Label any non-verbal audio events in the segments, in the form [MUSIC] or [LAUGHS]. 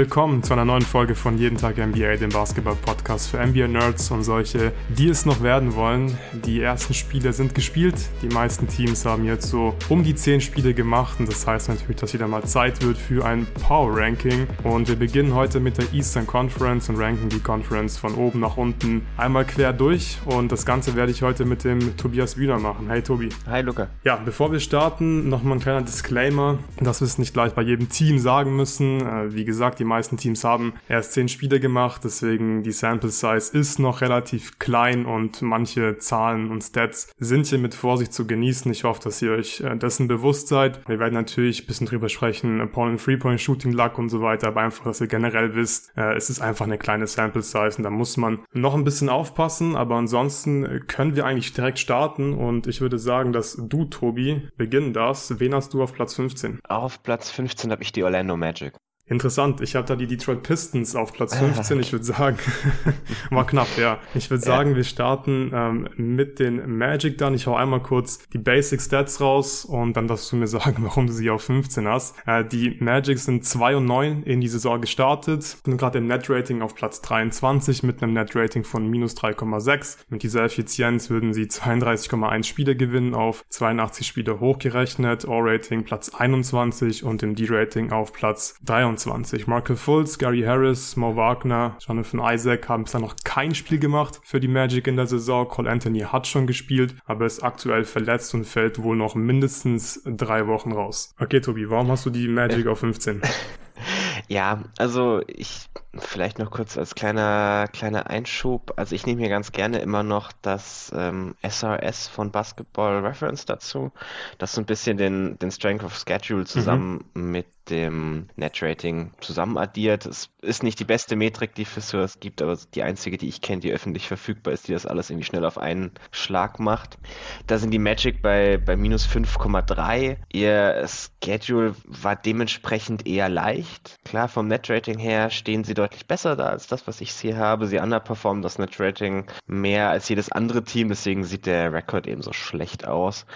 Willkommen zu einer neuen Folge von Jeden Tag NBA, dem Basketball-Podcast für NBA-Nerds und solche, die es noch werden wollen. Die ersten Spiele sind gespielt. Die meisten Teams haben jetzt so um die 10 Spiele gemacht und das heißt natürlich, dass wieder mal Zeit wird für ein Power-Ranking. Und wir beginnen heute mit der Eastern Conference und ranken die Conference von oben nach unten einmal quer durch. Und das Ganze werde ich heute mit dem Tobias Wiener machen. Hey Tobi. Hi Luca. Ja, bevor wir starten, nochmal ein kleiner Disclaimer, dass wir es nicht gleich bei jedem Team sagen müssen. Äh, wie gesagt, die meisten Teams haben erst zehn Spiele gemacht, deswegen die Sample Size ist noch relativ klein und manche Zahlen und Stats sind hier mit Vorsicht zu genießen. Ich hoffe, dass ihr euch äh, dessen bewusst seid. Wir werden natürlich ein bisschen drüber sprechen, Opponent Three-Point Shooting Luck und so weiter, aber einfach, dass ihr generell wisst, äh, es ist einfach eine kleine Sample Size und da muss man noch ein bisschen aufpassen, aber ansonsten können wir eigentlich direkt starten und ich würde sagen, dass du, Tobi, beginnen darfst. Wen hast du auf Platz 15? Auf Platz 15 habe ich die Orlando Magic. Interessant. Ich habe da die Detroit Pistons auf Platz 15. Ich würde sagen, [LAUGHS] war knapp, ja. Ich würde sagen, wir starten ähm, mit den Magic dann. Ich hau einmal kurz die Basic Stats raus und dann darfst du mir sagen, [LAUGHS] warum du sie auf 15 hast. Äh, die Magic sind 2 und 9 in die Saison gestartet, sind gerade im Net Rating auf Platz 23 mit einem Net Rating von minus 3,6. Mit dieser Effizienz würden sie 32,1 Spiele gewinnen auf 82 Spiele hochgerechnet. All-Rating Platz 21 und im D-Rating auf Platz 23. 23. Markel Fultz, Gary Harris, Mo Wagner, Jonathan Isaac haben bisher noch kein Spiel gemacht für die Magic in der Saison. Cole Anthony hat schon gespielt, aber ist aktuell verletzt und fällt wohl noch mindestens drei Wochen raus. Okay, Tobi, warum hast du die Magic auf 15? [LAUGHS] Ja, also ich vielleicht noch kurz als kleiner kleiner Einschub. Also ich nehme hier ganz gerne immer noch das ähm, SRS von Basketball Reference dazu, das so ein bisschen den den Strength of Schedule zusammen mhm. mit dem Net-Rating zusammen addiert. Es ist nicht die beste Metrik, die für sowas gibt, aber die einzige, die ich kenne, die öffentlich verfügbar ist, die das alles irgendwie schnell auf einen Schlag macht. Da sind die Magic bei, bei minus 5,3. Ihr Schedule war dementsprechend eher leicht. Klar, vom Net-Rating her stehen sie deutlich besser da als das, was ich hier habe. Sie underperformen das Net-Rating mehr als jedes andere Team, deswegen sieht der Rekord eben so schlecht aus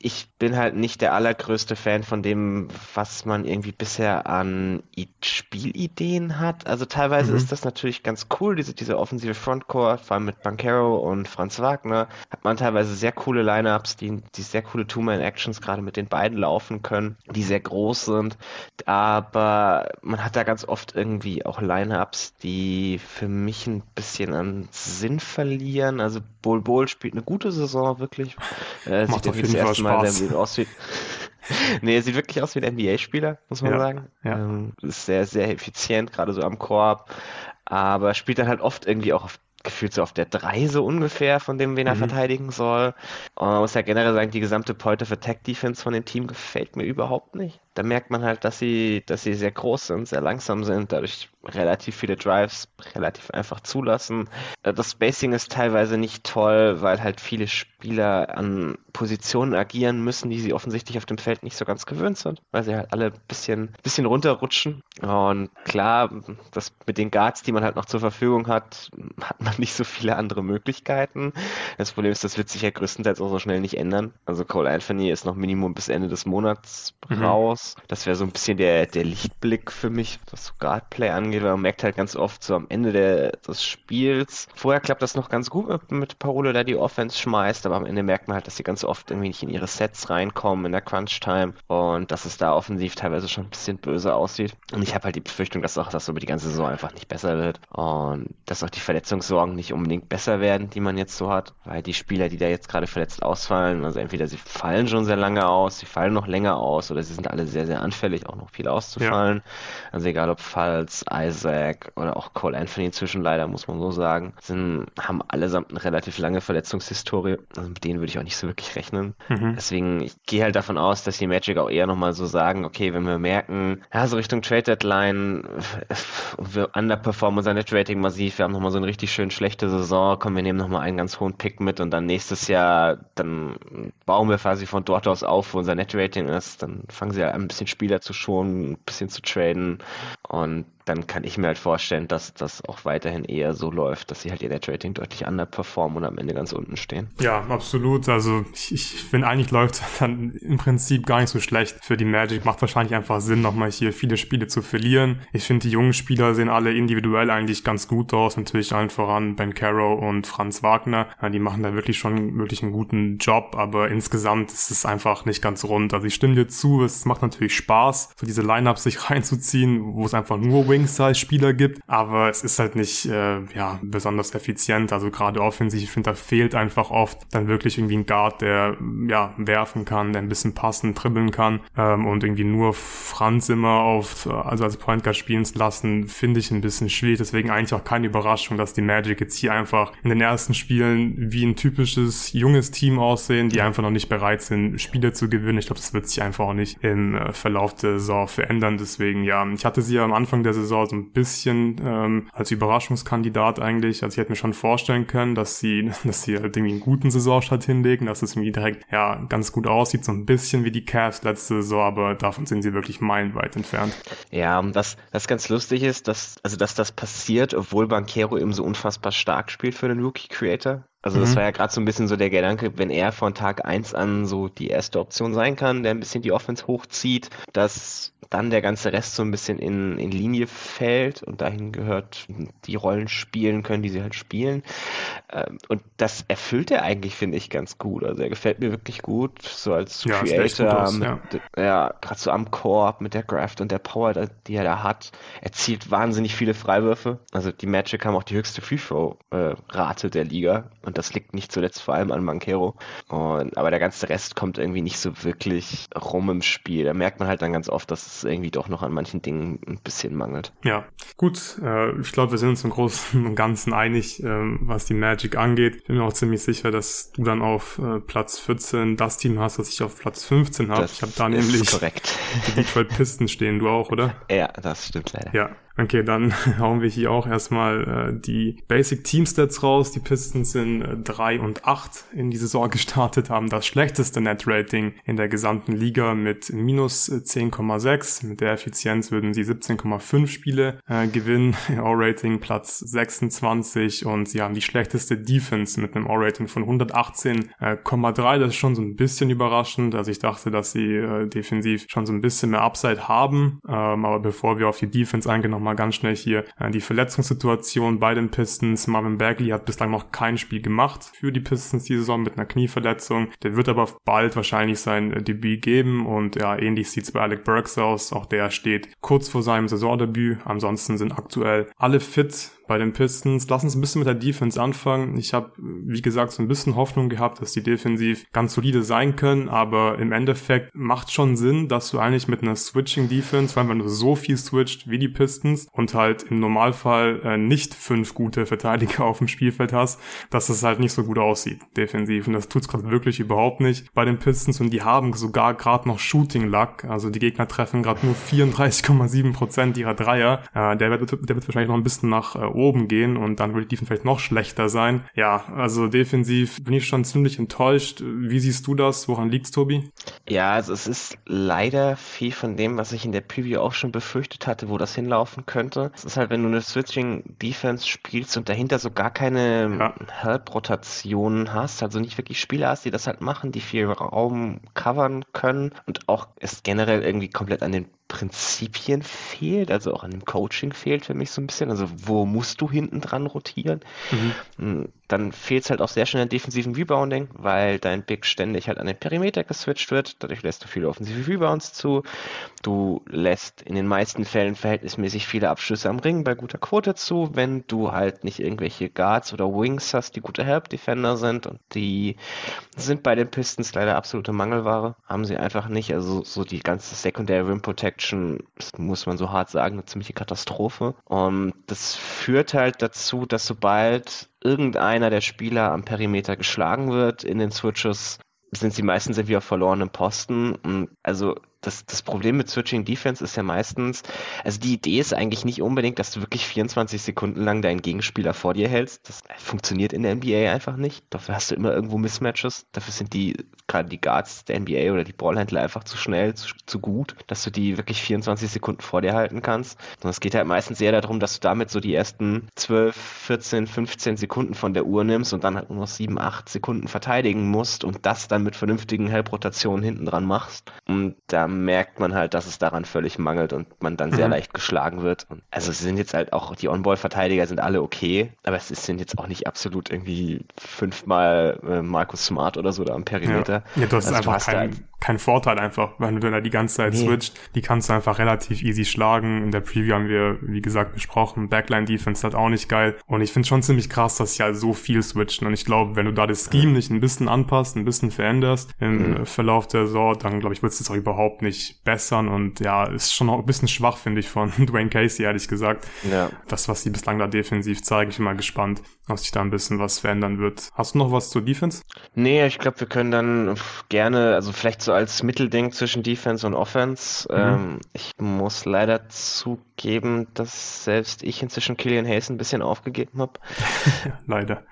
ich bin halt nicht der allergrößte Fan von dem, was man irgendwie bisher an Spielideen hat. Also teilweise mhm. ist das natürlich ganz cool, diese, diese offensive Frontcourt, vor allem mit Bankero und Franz Wagner, hat man teilweise sehr coole Lineups, die, die sehr coole Two-Man-Actions gerade mit den beiden laufen können, die sehr groß sind. Aber man hat da ganz oft irgendwie auch Lineups, die für mich ein bisschen an Sinn verlieren. Also Bol Bol spielt eine gute Saison, wirklich. Äh, Macht auf jeden Fall mal, der sieht aus wie. [LAUGHS] nee, er sieht wirklich aus wie ein NBA-Spieler, muss man ja, sagen. Ja. Ähm, ist sehr, sehr effizient, gerade so am Korb. Aber spielt dann halt oft irgendwie auch auf gefühlt so auf der 3 so ungefähr, von dem, wen er mhm. verteidigen soll. Und man muss ja generell sagen, die gesamte Point of Attack Defense von dem Team gefällt mir überhaupt nicht. Da merkt man halt, dass sie, dass sie sehr groß sind, sehr langsam sind, dadurch relativ viele Drives relativ einfach zulassen. Äh, das Spacing ist teilweise nicht toll, weil halt viele Spieler an Positionen agieren müssen, die sie offensichtlich auf dem Feld nicht so ganz gewöhnt sind, weil sie halt alle ein bisschen, bisschen runterrutschen. Und klar, das mit den Guards, die man halt noch zur Verfügung hat, hat man nicht so viele andere Möglichkeiten. Das Problem ist, das wird sich ja größtenteils auch so schnell nicht ändern. Also Cole Anthony ist noch Minimum bis Ende des Monats mhm. raus. Das wäre so ein bisschen der, der Lichtblick für mich, was so Guardplay angeht, weil man merkt halt ganz oft so am Ende der, des Spiels, vorher klappt das noch ganz gut mit, mit Parole, der die Offense schmeißt, aber am Ende merkt man halt, dass sie ganz oft irgendwie nicht in ihre Sets reinkommen in der Crunch-Time und dass es da offensiv teilweise schon ein bisschen böse aussieht. Und ich habe halt die Befürchtung, dass auch das über die ganze Saison einfach nicht besser wird und dass auch die Verletzungssorgen nicht unbedingt besser werden, die man jetzt so hat, weil die Spieler, die da jetzt gerade verletzt ausfallen, also entweder sie fallen schon sehr lange aus, sie fallen noch länger aus oder sie sind alle sehr, sehr anfällig, auch noch viel auszufallen. Ja. Also egal ob Falls, Isaac oder auch Cole Anthony inzwischen leider, muss man so sagen, sind, haben allesamt eine relativ lange Verletzungshistorie. Also mit denen würde ich auch nicht so wirklich rechnen. Mhm. Deswegen, ich gehe halt davon aus, dass die Magic auch eher nochmal so sagen, okay, wenn wir merken, ja, so Richtung Trade Deadline, [LAUGHS] wir underperformen unser Net Rating massiv, wir haben nochmal so eine richtig schön schlechte Saison, kommen wir nehmen nochmal einen ganz hohen Pick mit und dann nächstes Jahr, dann bauen wir quasi von dort aus auf, wo unser Net Rating ist, dann fangen sie ja an, bisschen Spieler zu schonen, ein bisschen zu traden. Und dann kann ich mir halt vorstellen, dass das auch weiterhin eher so läuft, dass sie halt ihr Net-Rating deutlich underperformen und am Ende ganz unten stehen. Ja, absolut. Also ich, ich finde eigentlich läuft [LAUGHS] dann im Prinzip gar nicht so schlecht für die Magic. Macht wahrscheinlich einfach Sinn, nochmal hier viele Spiele zu verlieren. Ich finde, die jungen Spieler sehen alle individuell eigentlich ganz gut aus. Natürlich allen voran Ben Caro und Franz Wagner. Ja, die machen da wirklich schon wirklich einen guten Job, aber insgesamt ist es einfach nicht ganz rund. Also ich stimme dir zu, es macht natürlich Spaß, so diese Lineups sich [LAUGHS] reinzuziehen, wo es einfach nur Wing-Size-Spieler gibt, aber es ist halt nicht äh, ja, besonders effizient. Also gerade offensiv, ich finde, da fehlt einfach oft dann wirklich irgendwie ein Guard, der ja werfen kann, der ein bisschen passen, dribbeln kann ähm, und irgendwie nur Franz immer auf, also als Point Guard spielen zu lassen, finde ich ein bisschen schwierig. Deswegen eigentlich auch keine Überraschung, dass die Magic jetzt hier einfach in den ersten Spielen wie ein typisches junges Team aussehen, die einfach noch nicht bereit sind, Spiele zu gewinnen. Ich glaube, das wird sich einfach auch nicht im äh, Verlauf der Saison verändern. Deswegen, ja, ich hatte sie ja am Anfang der Saison so ein bisschen ähm, als Überraschungskandidat eigentlich. Also ich hätte mir schon vorstellen können, dass sie, [LAUGHS] dass sie halt irgendwie einen guten Saisonstart hinlegen, dass es irgendwie direkt ja ganz gut aussieht, so ein bisschen wie die Cavs letzte Saison, aber davon sind sie wirklich meilenweit entfernt. Ja, was, was ganz lustig ist, dass, also dass das passiert, obwohl Banquero eben so unfassbar stark spielt für den Rookie Creator. Also das mhm. war ja gerade so ein bisschen so der Gedanke, wenn er von Tag eins an so die erste Option sein kann, der ein bisschen die Offense hochzieht, dass dann der ganze Rest so ein bisschen in, in Linie fällt und dahin gehört, die Rollen spielen können, die sie halt spielen. Ähm, und das erfüllt er eigentlich, finde ich, ganz gut. Also er gefällt mir wirklich gut, so als ja, Creator, aus, mit, ja, ja gerade so am Korb mit der Graft und der Power, die er da hat. Er zielt wahnsinnig viele Freiwürfe. Also die Magic haben auch die höchste Free-Throw-Rate der Liga und das liegt nicht zuletzt vor allem an Mankero. Und, aber der ganze Rest kommt irgendwie nicht so wirklich rum im Spiel. Da merkt man halt dann ganz oft, dass es irgendwie doch noch an manchen Dingen ein bisschen mangelt. Ja, gut. Äh, ich glaube, wir sind uns im Großen und Ganzen einig, äh, was die Magic angeht. Ich bin mir auch ziemlich sicher, dass du dann auf äh, Platz 14 das Team hast, was ich auf Platz 15 habe. Ich habe da nämlich korrekt. die Detroit Pistons stehen. Du auch, oder? Ja, das stimmt leider. Ja, Okay, dann [LAUGHS] hauen wir hier auch erstmal äh, die Basic Team Stats raus. Die Pistons sind äh, 3 und 8 in die Saison [LAUGHS] gestartet, haben das schlechteste Net Rating in der gesamten Liga mit minus 10,6. Mit der Effizienz würden sie 17,5 Spiele äh, gewinnen. [LAUGHS] O-Rating Platz 26 und sie haben die schlechteste Defense mit einem O-Rating von 118,3. Das ist schon so ein bisschen überraschend. Also ich dachte, dass sie äh, defensiv schon so ein bisschen mehr Upside haben. Ähm, aber bevor wir auf die Defense eingehen, nochmal ganz schnell hier äh, die Verletzungssituation bei den Pistons. Marvin Bagley hat bislang noch kein Spiel gemacht für die Pistons die Saison mit einer Knieverletzung. Der wird aber bald wahrscheinlich sein äh, Debüt geben und ja, ähnlich sieht's bei Alec Burks aus. Auch der steht kurz vor seinem Saisondebüt. Ansonsten sind aktuell alle fit bei den Pistons. Lass uns ein bisschen mit der Defense anfangen. Ich habe, wie gesagt, so ein bisschen Hoffnung gehabt, dass die defensiv ganz solide sein können, aber im Endeffekt macht schon Sinn, dass du eigentlich mit einer Switching Defense, weil wenn du so viel switcht wie die Pistons und halt im Normalfall äh, nicht fünf gute Verteidiger [LAUGHS] auf dem Spielfeld hast, dass es halt nicht so gut aussieht defensiv. Und das tut's gerade wirklich überhaupt nicht bei den Pistons und die haben sogar gerade noch Shooting Luck. Also die Gegner treffen gerade nur 34,7 Prozent ihrer Dreier. Äh, der, wird, der wird wahrscheinlich noch ein bisschen nach äh, oben gehen und dann würde die Defense vielleicht noch schlechter sein. Ja, also defensiv bin ich schon ziemlich enttäuscht. Wie siehst du das? Woran liegt's, Tobi? Ja, also es ist leider viel von dem, was ich in der Preview auch schon befürchtet hatte, wo das hinlaufen könnte. Es ist halt, wenn du eine Switching-Defense spielst und dahinter so gar keine ja. Help-Rotationen hast, also nicht wirklich Spieler hast, die das halt machen, die viel Raum covern können und auch es generell irgendwie komplett an den Prinzipien fehlt, also auch an dem Coaching fehlt für mich so ein bisschen. Also wo musst du hinten dran rotieren? Mhm. Dann fehlt es halt auch sehr schnell an defensiven Rebounding, weil dein Big ständig halt an den Perimeter geswitcht wird. Dadurch lässt du viele offensive Rebounds zu. Du lässt in den meisten Fällen verhältnismäßig viele Abschlüsse am Ring bei guter Quote zu, wenn du halt nicht irgendwelche Guards oder Wings hast, die gute Help Defender sind und die sind bei den Pistons leider absolute Mangelware. Haben sie einfach nicht. Also so die ganze Secondary Rim Protection, muss man so hart sagen, eine ziemliche Katastrophe. Und das führt halt dazu, dass sobald irgendeiner der Spieler am Perimeter geschlagen wird in den Switches, sind sie meistens irgendwie auf verlorenem Posten. Und also das, das Problem mit Switching Defense ist ja meistens, also die Idee ist eigentlich nicht unbedingt, dass du wirklich 24 Sekunden lang deinen Gegenspieler vor dir hältst. Das funktioniert in der NBA einfach nicht. Dafür hast du immer irgendwo Mismatches. Dafür sind die, gerade die Guards der NBA oder die Ballhändler einfach zu schnell, zu, zu gut, dass du die wirklich 24 Sekunden vor dir halten kannst. Und es geht halt meistens eher darum, dass du damit so die ersten 12, 14, 15 Sekunden von der Uhr nimmst und dann halt nur noch 7, 8 Sekunden verteidigen musst und das dann mit vernünftigen Helprotationen hinten dran machst. Und da merkt man halt, dass es daran völlig mangelt und man dann sehr mhm. leicht geschlagen wird. Und also sie sind jetzt halt auch, die On-Ball-Verteidiger sind alle okay, aber es sind jetzt auch nicht absolut irgendwie fünfmal äh, Markus Smart oder so da am Perimeter. Ja, ja du hast also einfach du kein, halt kein Vorteil einfach, wenn du da die ganze Zeit nee. switcht. Die kannst du einfach relativ easy schlagen. In der Preview haben wir, wie gesagt, besprochen, Backline-Defense halt auch nicht geil. Und ich finde schon ziemlich krass, dass sie halt so viel switchen. Und ich glaube, wenn du da das Scheme nicht ein bisschen anpasst, ein bisschen veränderst im mhm. Verlauf der Saison, dann glaube ich, wird es das auch überhaupt nicht bessern. Und ja, ist schon noch ein bisschen schwach, finde ich, von [LAUGHS] Dwayne Casey, ehrlich gesagt. Ja. Das, was sie bislang da defensiv zeigen, ich bin mal gespannt, ob sich da ein bisschen was verändern wird. Hast du noch was zur Defense? Nee, ich glaube, wir können dann gerne, also vielleicht so als Mittelding zwischen Defense und Offense. Mhm. Ähm, ich muss leider zugeben, dass selbst ich inzwischen Killian Hayes ein bisschen aufgegeben habe. [LAUGHS] leider.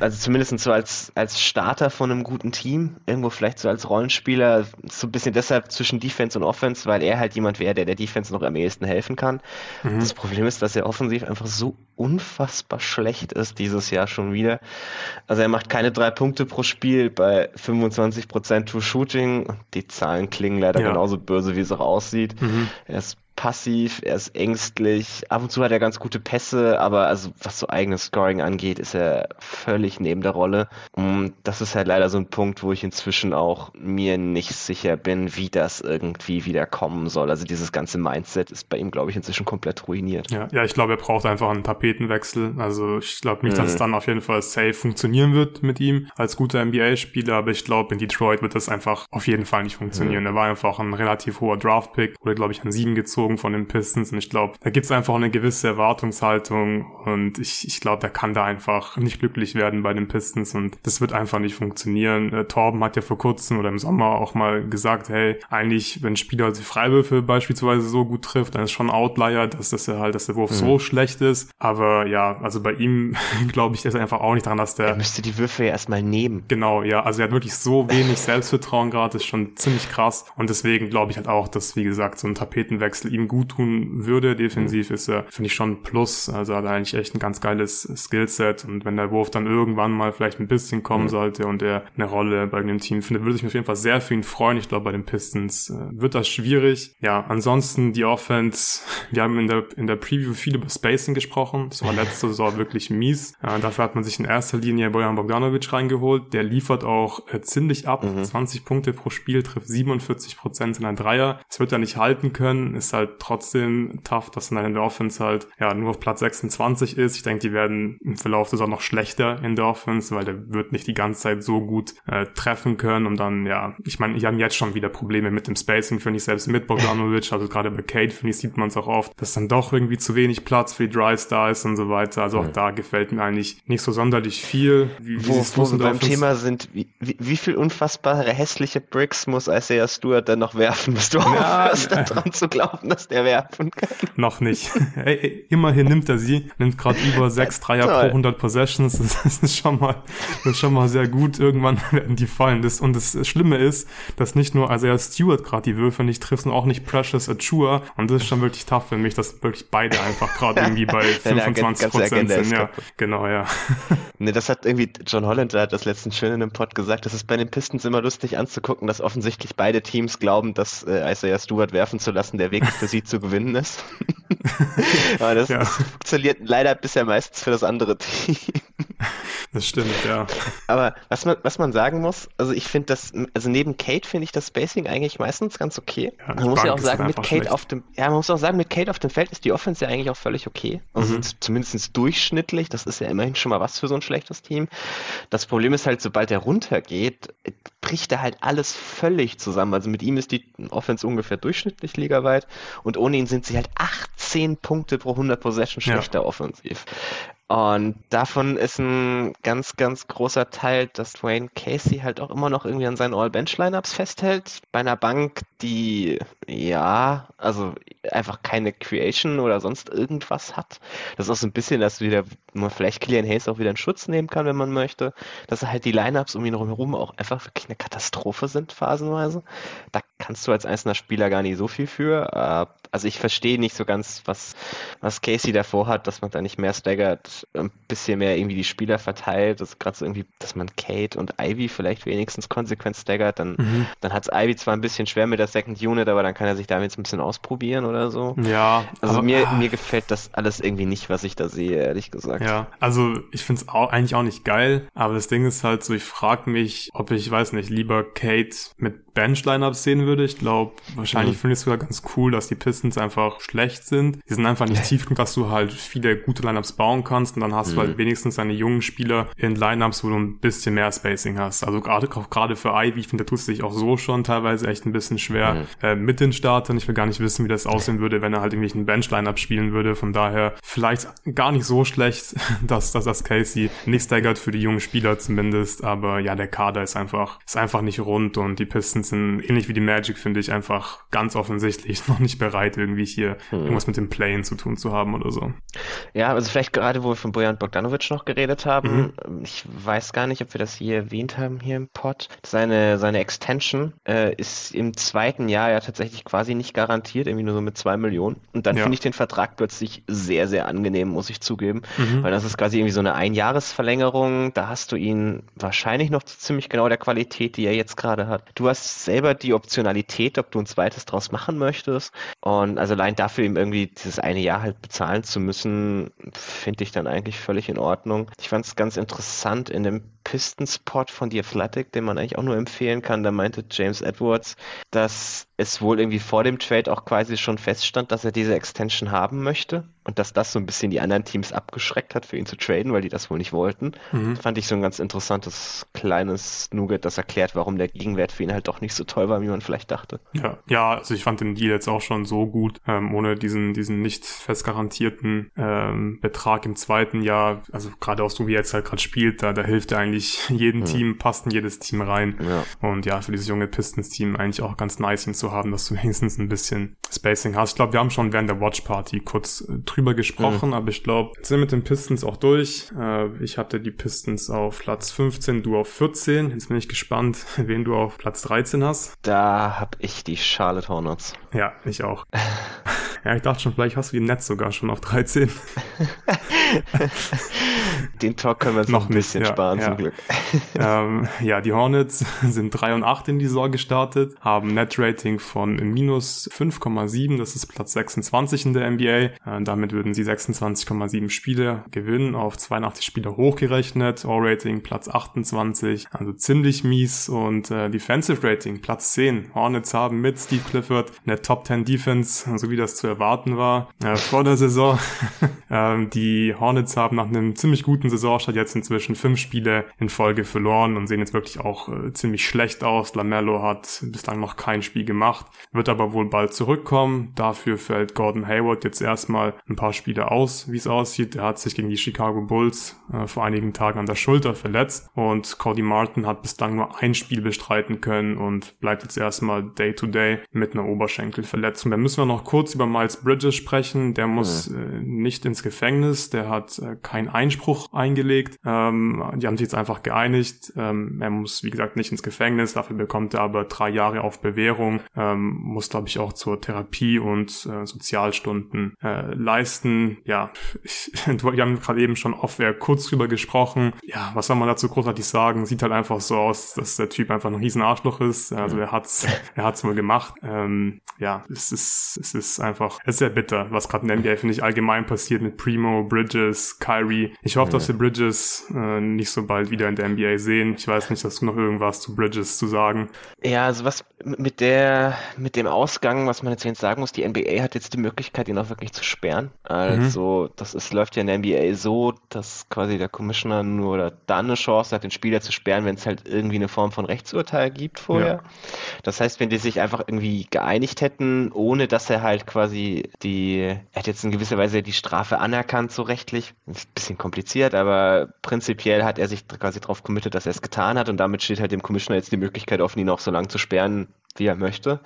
Also zumindest so als, als Starter von einem guten Team, irgendwo vielleicht so als Rollenspieler, so ein bisschen deshalb zwischen Defense und Offense, weil er halt jemand wäre, der der Defense noch am ehesten helfen kann. Mhm. Das Problem ist, dass er offensiv einfach so unfassbar schlecht ist dieses Jahr schon wieder. Also er macht keine drei Punkte pro Spiel bei 25% True Shooting. Die Zahlen klingen leider ja. genauso böse, wie es auch aussieht. Mhm. Er ist passiv, er ist ängstlich, ab und zu hat er ganz gute Pässe, aber also was so eigenes Scoring angeht, ist er völlig neben der Rolle. Und das ist halt leider so ein Punkt, wo ich inzwischen auch mir nicht sicher bin, wie das irgendwie wieder kommen soll. Also dieses ganze Mindset ist bei ihm, glaube ich, inzwischen komplett ruiniert. Ja, ja ich glaube, er braucht einfach einen Tapetenwechsel. Also ich glaube nicht, mhm. dass es dann auf jeden Fall safe funktionieren wird mit ihm als guter NBA-Spieler, aber ich glaube, in Detroit wird das einfach auf jeden Fall nicht funktionieren. Mhm. Er war einfach ein relativ hoher Draft-Pick, wurde, glaube ich, an sieben gezogen gezogen von den Pistons und ich glaube, da gibt es einfach eine gewisse Erwartungshaltung und ich, ich glaube, der kann da einfach nicht glücklich werden bei den Pistons und das wird einfach nicht funktionieren. Äh, Torben hat ja vor kurzem oder im Sommer auch mal gesagt, hey, eigentlich, wenn ein Spieler die Freiwürfe beispielsweise so gut trifft, dann ist schon ein Outlier, dass, dass er halt, dass der Wurf mhm. so schlecht ist. Aber ja, also bei ihm [LAUGHS] glaube ich, ist einfach auch nicht dran, dass der. Er müsste die Würfe ja erstmal nehmen. Genau, ja. Also er hat wirklich so wenig Selbstvertrauen gerade, ist schon ziemlich krass. Und deswegen glaube ich halt auch, dass, wie gesagt, so ein Tapetenwechsel ihm gut tun würde. Defensiv ist er, finde ich, schon ein Plus. Also hat er eigentlich echt ein ganz geiles Skillset. Und wenn der Wurf dann irgendwann mal vielleicht ein bisschen kommen mhm. sollte und er eine Rolle bei dem Team findet, würde ich mich auf jeden Fall sehr für ihn freuen. Ich glaube, bei den Pistons äh, wird das schwierig. Ja, ansonsten die Offense. Wir haben in der, in der Preview viel über Spacing gesprochen. Das war letzte Saison [LAUGHS] wirklich mies. Äh, dafür hat man sich in erster Linie Bojan Bogdanovic reingeholt. Der liefert auch äh, ziemlich ab. Mhm. 20 Punkte pro Spiel, trifft 47 Prozent in ein Dreier. Es wird er nicht halten können. Ist halt trotzdem trotzdem tough, dass dann in der Offense halt ja nur auf Platz 26 ist. Ich denke, die werden im Verlauf des auch noch schlechter in der Offense, weil der wird nicht die ganze Zeit so gut äh, treffen können und dann, ja, ich meine, die haben jetzt schon wieder Probleme mit dem Spacing, finde ich, selbst mit Bogdanovic, also gerade bei Kate, finde ich, sieht man es auch oft, dass dann doch irgendwie zu wenig Platz für die Drys da ist und so weiter. Also auch mhm. da gefällt mir eigentlich nicht so sonderlich viel. Wie, wie wo, wo wir beim Offense? Thema sind, wie, wie, wie viel unfassbare hässliche Bricks muss Isaiah Stewart dann noch werfen, [LAUGHS] bis du ja, aufhörst, daran zu glauben, dass der werfen kann. Noch nicht. Ey, immerhin nimmt er sie, nimmt gerade über sechs [LAUGHS] Dreier pro 100 Possessions. Das ist schon mal, das ist schon mal sehr gut. Irgendwann [LAUGHS] werden die fallen. Das, und das Schlimme ist, dass nicht nur also Stewart gerade die Würfe nicht trifft, sondern auch nicht Precious Achua. Und das ist schon wirklich tough für mich, dass wirklich beide einfach gerade [LAUGHS] irgendwie bei 25 Prozent sind. Ja, genau, ja. Ne, das hat irgendwie John Holland, hat das letztens schön in einem Pod gesagt, das ist bei den Pistons immer lustig anzugucken, dass offensichtlich beide Teams glauben, dass äh, Isaiah Stewart werfen zu lassen der Weg für sie zu gewinnen ist. [LAUGHS] Aber das, ja. das funktioniert leider bisher meistens für das andere Team. [LAUGHS] Das stimmt, ja. Aber was man, was man sagen muss, also ich finde das, also neben Kate finde ich das Spacing eigentlich meistens ganz okay. Ja, man muss Bank ja auch sagen, mit Kate schlecht. auf dem, ja, man muss auch sagen, mit Kate auf dem Feld ist die Offense ja eigentlich auch völlig okay. Also mhm. zumindest durchschnittlich, das ist ja immerhin schon mal was für so ein schlechtes Team. Das Problem ist halt, sobald er runtergeht, bricht er halt alles völlig zusammen. Also mit ihm ist die Offense ungefähr durchschnittlich ligaweit und ohne ihn sind sie halt 18 Punkte pro 100 Possession schlechter ja. offensiv. Und davon ist ein ganz, ganz großer Teil, dass Dwayne Casey halt auch immer noch irgendwie an seinen All-Bench-Lineups festhält. Bei einer Bank, die, ja, also einfach keine Creation oder sonst irgendwas hat. Das ist auch so ein bisschen, dass wieder, man vielleicht Killian Hayes auch wieder in Schutz nehmen kann, wenn man möchte. Dass halt die Lineups um ihn herum auch einfach wirklich eine Katastrophe sind, phasenweise. Da kannst du als einzelner Spieler gar nicht so viel für. Also ich verstehe nicht so ganz, was, was Casey davor hat, dass man da nicht mehr staggert, ein bisschen mehr irgendwie die Spieler verteilt. Das gerade so irgendwie, dass man Kate und Ivy vielleicht wenigstens konsequent staggert. Dann, mhm. dann hat es Ivy zwar ein bisschen schwer mit der Second Unit, aber dann kann er sich damit jetzt ein bisschen ausprobieren oder so. Ja. Also aber, mir, ah. mir gefällt das alles irgendwie nicht, was ich da sehe, ehrlich gesagt. Ja, also ich finde es eigentlich auch nicht geil, aber das Ding ist halt so, ich frage mich, ob ich, weiß nicht, lieber Kate mit Bench-Lineups sehen würde. Ich glaube, wahrscheinlich mhm. finde ich es sogar ganz cool, dass die Pistons einfach schlecht sind. Die sind einfach nicht tief genug, dass du halt viele gute Lineups bauen kannst und dann hast mhm. du halt mhm. wenigstens deine jungen Spieler in Lineups, wo du ein bisschen mehr Spacing hast. Also gerade gerade für Ivy, ich finde, da tut es sich auch so schon teilweise echt ein bisschen schwer mhm. äh, mit den Startern. Ich will gar nicht wissen, wie das aussehen würde, wenn er halt irgendwelchen Bench-Lineup spielen würde. Von daher vielleicht gar nicht so schlecht, [LAUGHS] dass, dass das Casey nicht staggert für die jungen Spieler zumindest. Aber ja, der Kader ist einfach, ist einfach nicht rund und die Pistons sind ähnlich wie die Magic, finde ich, einfach ganz offensichtlich [LAUGHS] noch nicht bereit, irgendwie hier hm. irgendwas mit dem Playen zu tun zu haben oder so. Ja, also vielleicht gerade, wo wir von Bojan Bogdanovic noch geredet haben, mhm. ich weiß gar nicht, ob wir das hier erwähnt haben hier im Pod. Seine, seine Extension äh, ist im zweiten Jahr ja tatsächlich quasi nicht garantiert, irgendwie nur so mit zwei Millionen. Und dann ja. finde ich den Vertrag plötzlich sehr, sehr angenehm, muss ich zugeben. Mhm. Weil das ist quasi irgendwie so eine Einjahresverlängerung. Da hast du ihn wahrscheinlich noch ziemlich genau der Qualität, die er jetzt gerade hat. Du hast selber die Optionalität, ob du ein zweites draus machen möchtest. Und also allein dafür ihm irgendwie dieses eine Jahr halt bezahlen zu müssen, finde ich dann eigentlich völlig in Ordnung. Ich fand es ganz interessant in dem Pistenspot von The Athletic, den man eigentlich auch nur empfehlen kann. Da meinte James Edwards, dass es wohl irgendwie vor dem Trade auch quasi schon feststand, dass er diese Extension haben möchte und dass das so ein bisschen die anderen Teams abgeschreckt hat, für ihn zu traden, weil die das wohl nicht wollten. Mhm. Fand ich so ein ganz interessantes kleines Nugget, das erklärt, warum der Gegenwert für ihn halt doch nicht so toll war, wie man vielleicht dachte. Ja, ja, also ich fand den Deal jetzt auch schon so gut, ähm, ohne diesen, diesen nicht fest garantierten ähm, Betrag im zweiten Jahr, also gerade auch so wie er jetzt halt gerade spielt, da, da hilft er eigentlich [LAUGHS] jedem mhm. Team, passt in jedes Team rein. Ja. Und ja, für dieses junge Pistons-Team eigentlich auch ganz nice ihn zu haben, dass du [LAUGHS] wenigstens ein bisschen Spacing hast. Ich glaube, wir haben schon während der Watch Party kurz äh, drüber gesprochen, mhm. aber ich glaube, sind mit den Pistons auch durch. Äh, ich hatte die Pistons auf Platz 15, du auf 14. Jetzt bin ich gespannt, [LAUGHS] wen du auf Platz 13 hast. Da habe ich die Charlotte Hornets. Ja, ich auch. [LAUGHS] ja, ich dachte schon, vielleicht hast du die Netz sogar schon auf 13. [LAUGHS] Den Talk können wir uns noch ein bisschen nicht, sparen, ja, zum Glück. [LAUGHS] ähm, ja, die Hornets sind 3 und 8 in die Saison gestartet, haben Net-Rating von minus 5,7, das ist Platz 26 in der NBA. Äh, damit würden sie 26,7 Spiele gewinnen, auf 82 Spiele hochgerechnet. All-Rating Platz 28, also ziemlich mies. Und äh, Defensive Rating Platz 10. Hornets haben mit Steve Clifford eine Top 10 Defense, so wie das zu erwarten war, äh, vor der Saison. [LAUGHS] ähm, die Hornets haben nach einem ziemlich guten Saisonstart jetzt inzwischen fünf Spiele in Folge verloren und sehen jetzt wirklich auch äh, ziemlich schlecht aus. Lamello hat bislang noch kein Spiel gemacht, wird aber wohl bald zurückkommen. Dafür fällt Gordon Hayward jetzt erstmal ein paar Spiele aus, wie es aussieht. Er hat sich gegen die Chicago Bulls äh, vor einigen Tagen an der Schulter verletzt und Cody Martin hat bislang nur ein Spiel bestreiten können und bleibt jetzt erstmal Day to Day mit einer Oberschenkelverletzung. Dann müssen wir noch kurz über Miles Bridges sprechen. Der muss mhm. äh, nicht ins Gefängnis, der hat äh, keinen Einspruch eingelegt. Ähm, die haben sich jetzt einfach geeinigt. Ähm, er muss, wie gesagt, nicht ins Gefängnis, dafür bekommt er aber drei Jahre auf Bewährung, ähm, muss, glaube ich, auch zur Therapie und äh, Sozialstunden äh, leisten. Ja, ich, [LAUGHS] wir haben gerade eben schon oft kurz drüber gesprochen. Ja, was soll man dazu großartig sagen? Sieht halt einfach so aus, dass der Typ einfach ein riesen Arschloch ist. Also er hat's, er hat's wohl gemacht. Ähm, ja, es ist, es ist einfach, es ist sehr bitter, was gerade in der NBA, finde ich, allgemein passiert mit Primo, Bridges, Kyrie. Ich hoffe, dass wir Bridges äh, nicht so bald wieder in der NBA sehen. Ich weiß nicht, hast du noch irgendwas zu Bridges zu sagen? Ja, also was mit der, mit dem Ausgang, was man jetzt sagen muss, die NBA hat jetzt die Möglichkeit, ihn auch wirklich zu sperren. Also, mhm. das ist, läuft ja in der NBA so, dass quasi der Commissioner nur dann eine Chance hat, den Spieler zu sperren, wenn es halt irgendwie eine Form von Rechtsurteil gibt vorher. Ja. Das heißt, wenn die sich einfach irgendwie geeinigt hätten, ohne dass er halt quasi die, er hat jetzt in gewisser Weise die Strafe anerkannt, so rechtlich. Ist ein bisschen kompliziert, aber prinzipiell hat er sich quasi darauf committet, dass er es getan hat und damit steht halt dem Commissioner jetzt die Möglichkeit offen, ihn auch so lange zu sperren, wie er möchte.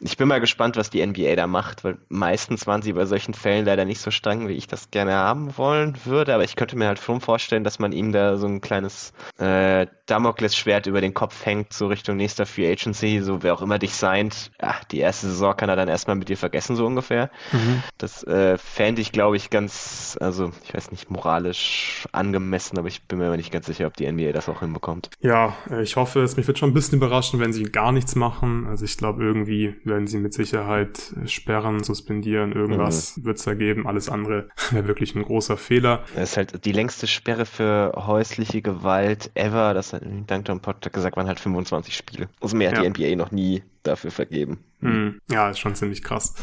Ich bin mal gespannt, was die NBA da macht, weil meistens waren sie bei solchen Fällen leider nicht so streng, wie ich das gerne haben wollen würde, aber ich könnte mir halt schon vorstellen, dass man ihm da so ein kleines äh, Damoklesschwert über den Kopf hängt, so Richtung nächster Free Agency, so wer auch immer dich seint, ach, die erste Saison kann er dann erstmal mit dir vergessen, so ungefähr. Mhm. Das äh, fände ich, glaube ich, ganz, also ich weiß nicht, moralisch angemessen, aber ich bin mir nicht ganz sicher, ob die NBA das auch hinbekommt. Ja, ich hoffe es. Mich wird schon ein bisschen überraschen, wenn sie gar nichts machen also ich glaube, irgendwie werden sie mit Sicherheit sperren, suspendieren, irgendwas mhm. wird es da geben. Alles andere [LAUGHS] wäre wirklich ein großer Fehler. Das ist halt die längste Sperre für häusliche Gewalt ever. Das hat Dunkton Pod gesagt, waren halt 25 Spiele. Also mehr hat ja. die NBA noch nie dafür vergeben. Mhm. Ja, ist schon ziemlich krass.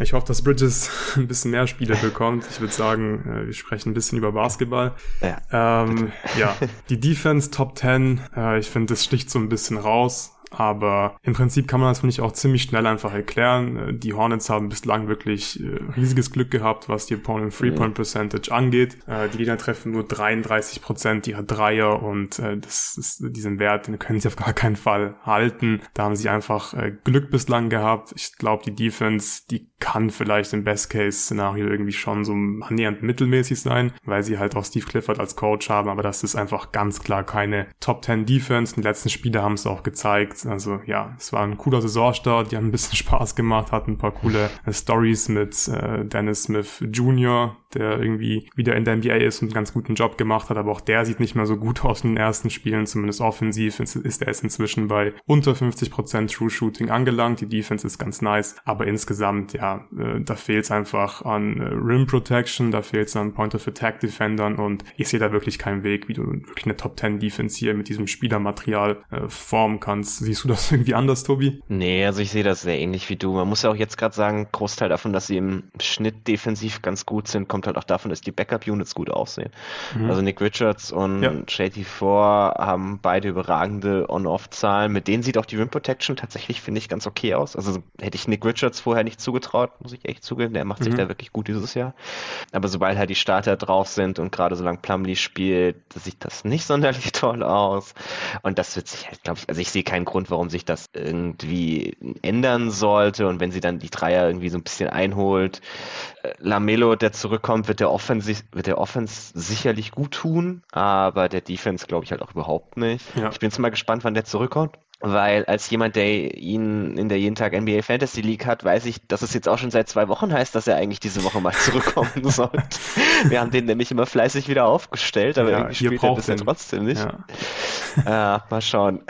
Ich hoffe, dass Bridges [LAUGHS] ein bisschen mehr Spiele bekommt. Ich würde sagen, äh, wir sprechen ein bisschen über Basketball. Ja, ähm, ja [LAUGHS] die Defense Top 10, äh, ich finde, das sticht so ein bisschen raus. Aber im Prinzip kann man das, finde ich, auch ziemlich schnell einfach erklären. Äh, die Hornets haben bislang wirklich äh, riesiges Glück gehabt, was die Opponent Three-Point Percentage angeht. Äh, die Gegner treffen nur 33 Prozent ihrer Dreier und das ist diesen Wert, den können sie auf gar keinen Fall halten. Da haben sie einfach Glück bislang gehabt. Ich glaube, die Defense, die kann vielleicht im Best-Case-Szenario irgendwie schon so annähernd mittelmäßig sein, weil sie halt auch Steve Clifford als Coach haben, aber das ist einfach ganz klar keine Top 10 Defense. Die letzten Spiele haben es auch gezeigt. Also ja, es war ein cooler Saisonstart, die haben ein bisschen [LAUGHS] Spaß gemacht, hatten ein paar coole äh, Stories mit äh, Dennis Smith Jr., der irgendwie wieder in der NBA ist und einen ganz guten Job gemacht hat, aber auch der sieht nicht mehr so gut aus in den ersten Spielen, zumindest offensiv ist er jetzt inzwischen bei unter 50% True Shooting angelangt. Die Defense ist ganz nice, aber insgesamt, ja, äh, da fehlt es einfach an äh, Rim Protection, da fehlt es an Point of Attack Defendern und ich sehe da wirklich keinen Weg, wie du wirklich eine Top 10 Defense hier mit diesem Spielermaterial äh, formen kannst. Siehst du das [LAUGHS] irgendwie anders, Tobi? Nee, also ich sehe das sehr ähnlich wie du. Man muss ja auch jetzt gerade sagen, Großteil davon, dass sie im Schnitt defensiv ganz gut sind, kommt halt auch davon, dass die Backup-Units gut aussehen. Mhm. Also Nick Richards und ja. JT4 haben beide überragende On-Off-Zahlen. Mit denen sieht auch die Rim Protection tatsächlich, finde ich, ganz okay aus. Also hätte ich Nick Richards vorher nicht zugetraut, muss ich echt zugeben. Der macht mhm. sich da wirklich gut dieses Jahr. Aber sobald halt die Starter drauf sind und gerade solange Plumlee spielt, sieht das nicht [LAUGHS] sonderlich toll aus. Und das wird sich halt, glaube ich, also ich sehe keinen Grund, warum sich das irgendwie ändern sollte. Und wenn sie dann die Dreier irgendwie so ein bisschen einholt, Lamelo, der zurückkommt, wird der Offense, wird der Offense sicherlich gut tun, aber der Defense glaube ich halt auch überhaupt nicht. Ja. Ich bin jetzt mal gespannt, wann der zurückkommt. Weil als jemand, der ihn in der jeden Tag NBA Fantasy League hat, weiß ich, dass es jetzt auch schon seit zwei Wochen heißt, dass er eigentlich diese Woche mal [LAUGHS] zurückkommen sollte. Wir haben den nämlich immer fleißig wieder aufgestellt, aber ja, irgendwie spielt er das ja trotzdem nicht. Ja. Äh, mal schauen.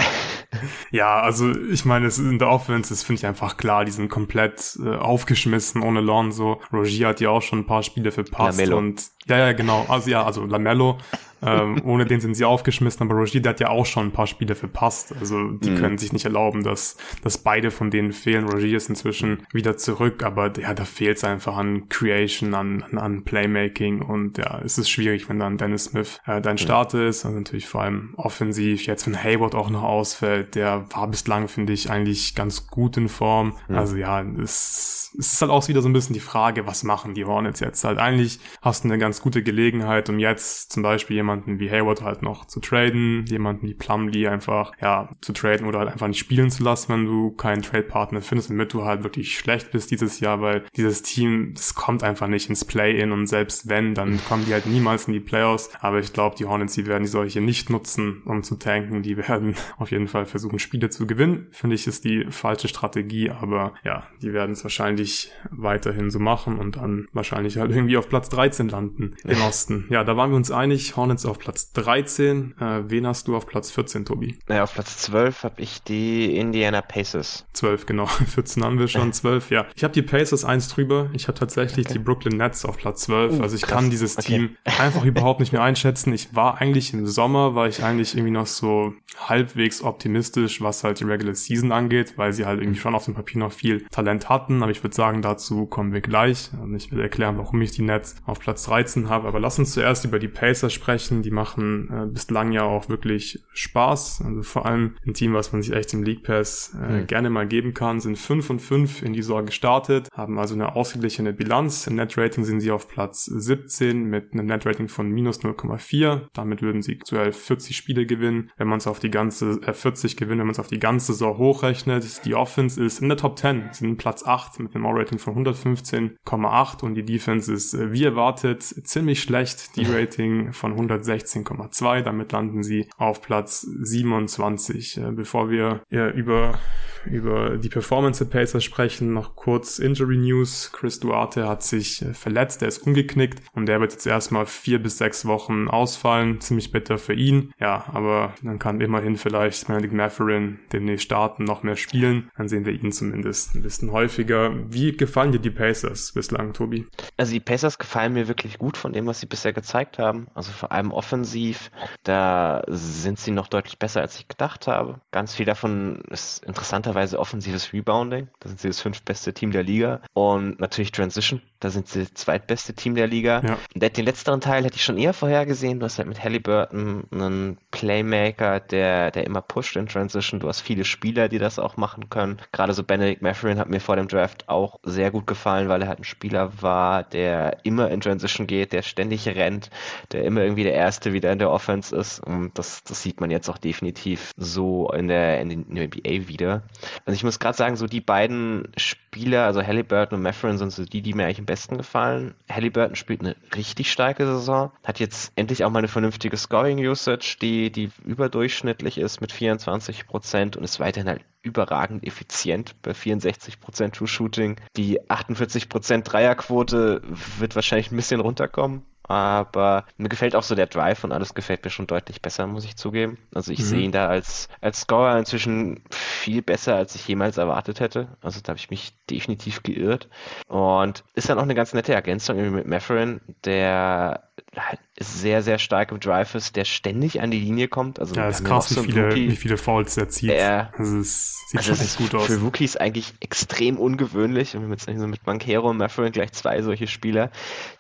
Ja, also ich meine, es ist in der Offense, das finde ich einfach klar, die sind komplett äh, aufgeschmissen ohne Lonzo. Rogier hat ja auch schon ein paar Spiele verpasst Lamello. und ja, ja, genau. Also ja, also Lamello ähm, ohne den sind sie aufgeschmissen, aber Rogier, der hat ja auch schon ein paar Spiele verpasst. Also die mhm. können sich nicht erlauben, dass, dass beide von denen fehlen. Rogier ist inzwischen wieder zurück, aber ja, da fehlt es einfach an Creation, an, an, an, Playmaking und ja, es ist schwierig, wenn dann Dennis Smith äh, dein Starter ist. Also natürlich vor allem offensiv. Jetzt, wenn Hayward auch noch ausfällt, der war bislang, finde ich, eigentlich ganz gut in Form. Mhm. Also ja, es, es ist halt auch wieder so ein bisschen die Frage, was machen die Hornets jetzt halt? Eigentlich hast du eine ganz gute Gelegenheit, um jetzt zum Beispiel jemand jemanden wie Hayward halt noch zu traden, jemanden wie Plumlee einfach, ja, zu traden oder halt einfach nicht spielen zu lassen, wenn du keinen Trade-Partner findest, damit du halt wirklich schlecht bist dieses Jahr, weil dieses Team, das kommt einfach nicht ins Play-In und selbst wenn, dann kommen die halt niemals in die Playoffs, aber ich glaube, die Hornets, die werden die solche nicht nutzen, um zu tanken, die werden [LAUGHS] auf jeden Fall versuchen, Spiele zu gewinnen, finde ich, ist die falsche Strategie, aber ja, die werden es wahrscheinlich weiterhin so machen und dann wahrscheinlich halt irgendwie auf Platz 13 landen im Osten. Ja, da waren wir uns einig, Hornets Nets auf Platz 13. Äh, wen hast du auf Platz 14, Tobi? Naja, auf Platz 12 habe ich die Indiana Pacers. 12, genau. [LAUGHS] 14 haben wir schon, [LAUGHS] 12, ja. Ich habe die Pacers eins drüber. Ich habe tatsächlich okay. die Brooklyn Nets auf Platz 12. Uh, also ich krass. kann dieses okay. Team [LAUGHS] einfach überhaupt nicht mehr einschätzen. Ich war eigentlich im Sommer, war ich eigentlich irgendwie noch so halbwegs optimistisch, was halt die Regular Season angeht, weil sie halt irgendwie schon auf dem Papier noch viel Talent hatten. Aber ich würde sagen, dazu kommen wir gleich. Und ich will erklären, warum ich die Nets auf Platz 13 habe. Aber lass uns zuerst über die Pacers sprechen. Die machen äh, bislang ja auch wirklich Spaß. Also vor allem ein Team, was man sich echt im League Pass äh, mhm. gerne mal geben kann, sind 5 und 5 in die Saison gestartet, haben also eine ausgeglichene Bilanz. Im Net Rating sind sie auf Platz 17 mit einem Net Rating von minus 0,4. Damit würden sie aktuell 40 Spiele gewinnen. Wenn man es auf die ganze, äh, 40 gewinnen, wenn man es auf die ganze Saison hochrechnet. Die Offense ist in der Top 10, sind Platz 8 mit einem O-Rating von 115,8 und die Defense ist äh, wie erwartet ziemlich schlecht. Die [LAUGHS] Rating von 116,2. Damit landen sie auf Platz 27. Äh, bevor wir über über die Performance der Pacers sprechen, noch kurz Injury News. Chris Duarte hat sich äh, verletzt, der ist umgeknickt und der wird jetzt erstmal vier bis sechs Wochen ausfallen. Ziemlich bitter für ihn. Ja, aber dann kann immerhin vielleicht Manic Matherin demnächst starten, noch mehr spielen. Dann sehen wir ihn zumindest ein bisschen häufiger. Wie gefallen dir die Pacers bislang, Tobi? Also die Pacers gefallen mir wirklich gut von dem, was sie bisher gezeigt haben. Also vor allem offensiv, da sind sie noch deutlich besser, als ich gedacht habe. Ganz viel davon ist interessanter interessanterweise offensives Rebounding. Da sind sie das fünftbeste Team der Liga. Und natürlich Transition. Da sind sie das zweitbeste Team der Liga. Ja. Den letzteren Teil hätte ich schon eher vorhergesehen. Du hast halt mit Halliburton einen Playmaker, der, der immer pusht in Transition. Du hast viele Spieler, die das auch machen können. Gerade so Benedict Matherin hat mir vor dem Draft auch sehr gut gefallen, weil er halt ein Spieler war, der immer in Transition geht, der ständig rennt, der immer irgendwie der Erste wieder in der Offense ist. Und das, das sieht man jetzt auch definitiv so in der, in der NBA wieder. Also ich muss gerade sagen, so die beiden Spieler, also Halliburton und Matherin sind so die, die mir eigentlich am besten gefallen. Halliburton spielt eine richtig starke Saison, hat jetzt endlich auch mal eine vernünftige Scoring-Usage, die, die überdurchschnittlich ist mit 24 Prozent und ist weiterhin halt überragend effizient bei 64 Prozent True Shooting. Die 48 Prozent Dreierquote wird wahrscheinlich ein bisschen runterkommen aber mir gefällt auch so der Drive und alles gefällt mir schon deutlich besser, muss ich zugeben. Also ich mhm. sehe ihn da als, als Scorer inzwischen viel besser, als ich jemals erwartet hätte. Also da habe ich mich definitiv geirrt. Und ist dann auch eine ganz nette Ergänzung mit Matherin, der halt sehr, sehr stark im Drive ist, der ständig an die Linie kommt. Also ja, ist krass, wie, viele, Rookie, wie viele Fouls er zieht. Er, also es sieht also schon echt gut aus. Für Rookies eigentlich extrem ungewöhnlich. Und wir haben jetzt so mit Bankero und Matherin gleich zwei solche Spieler.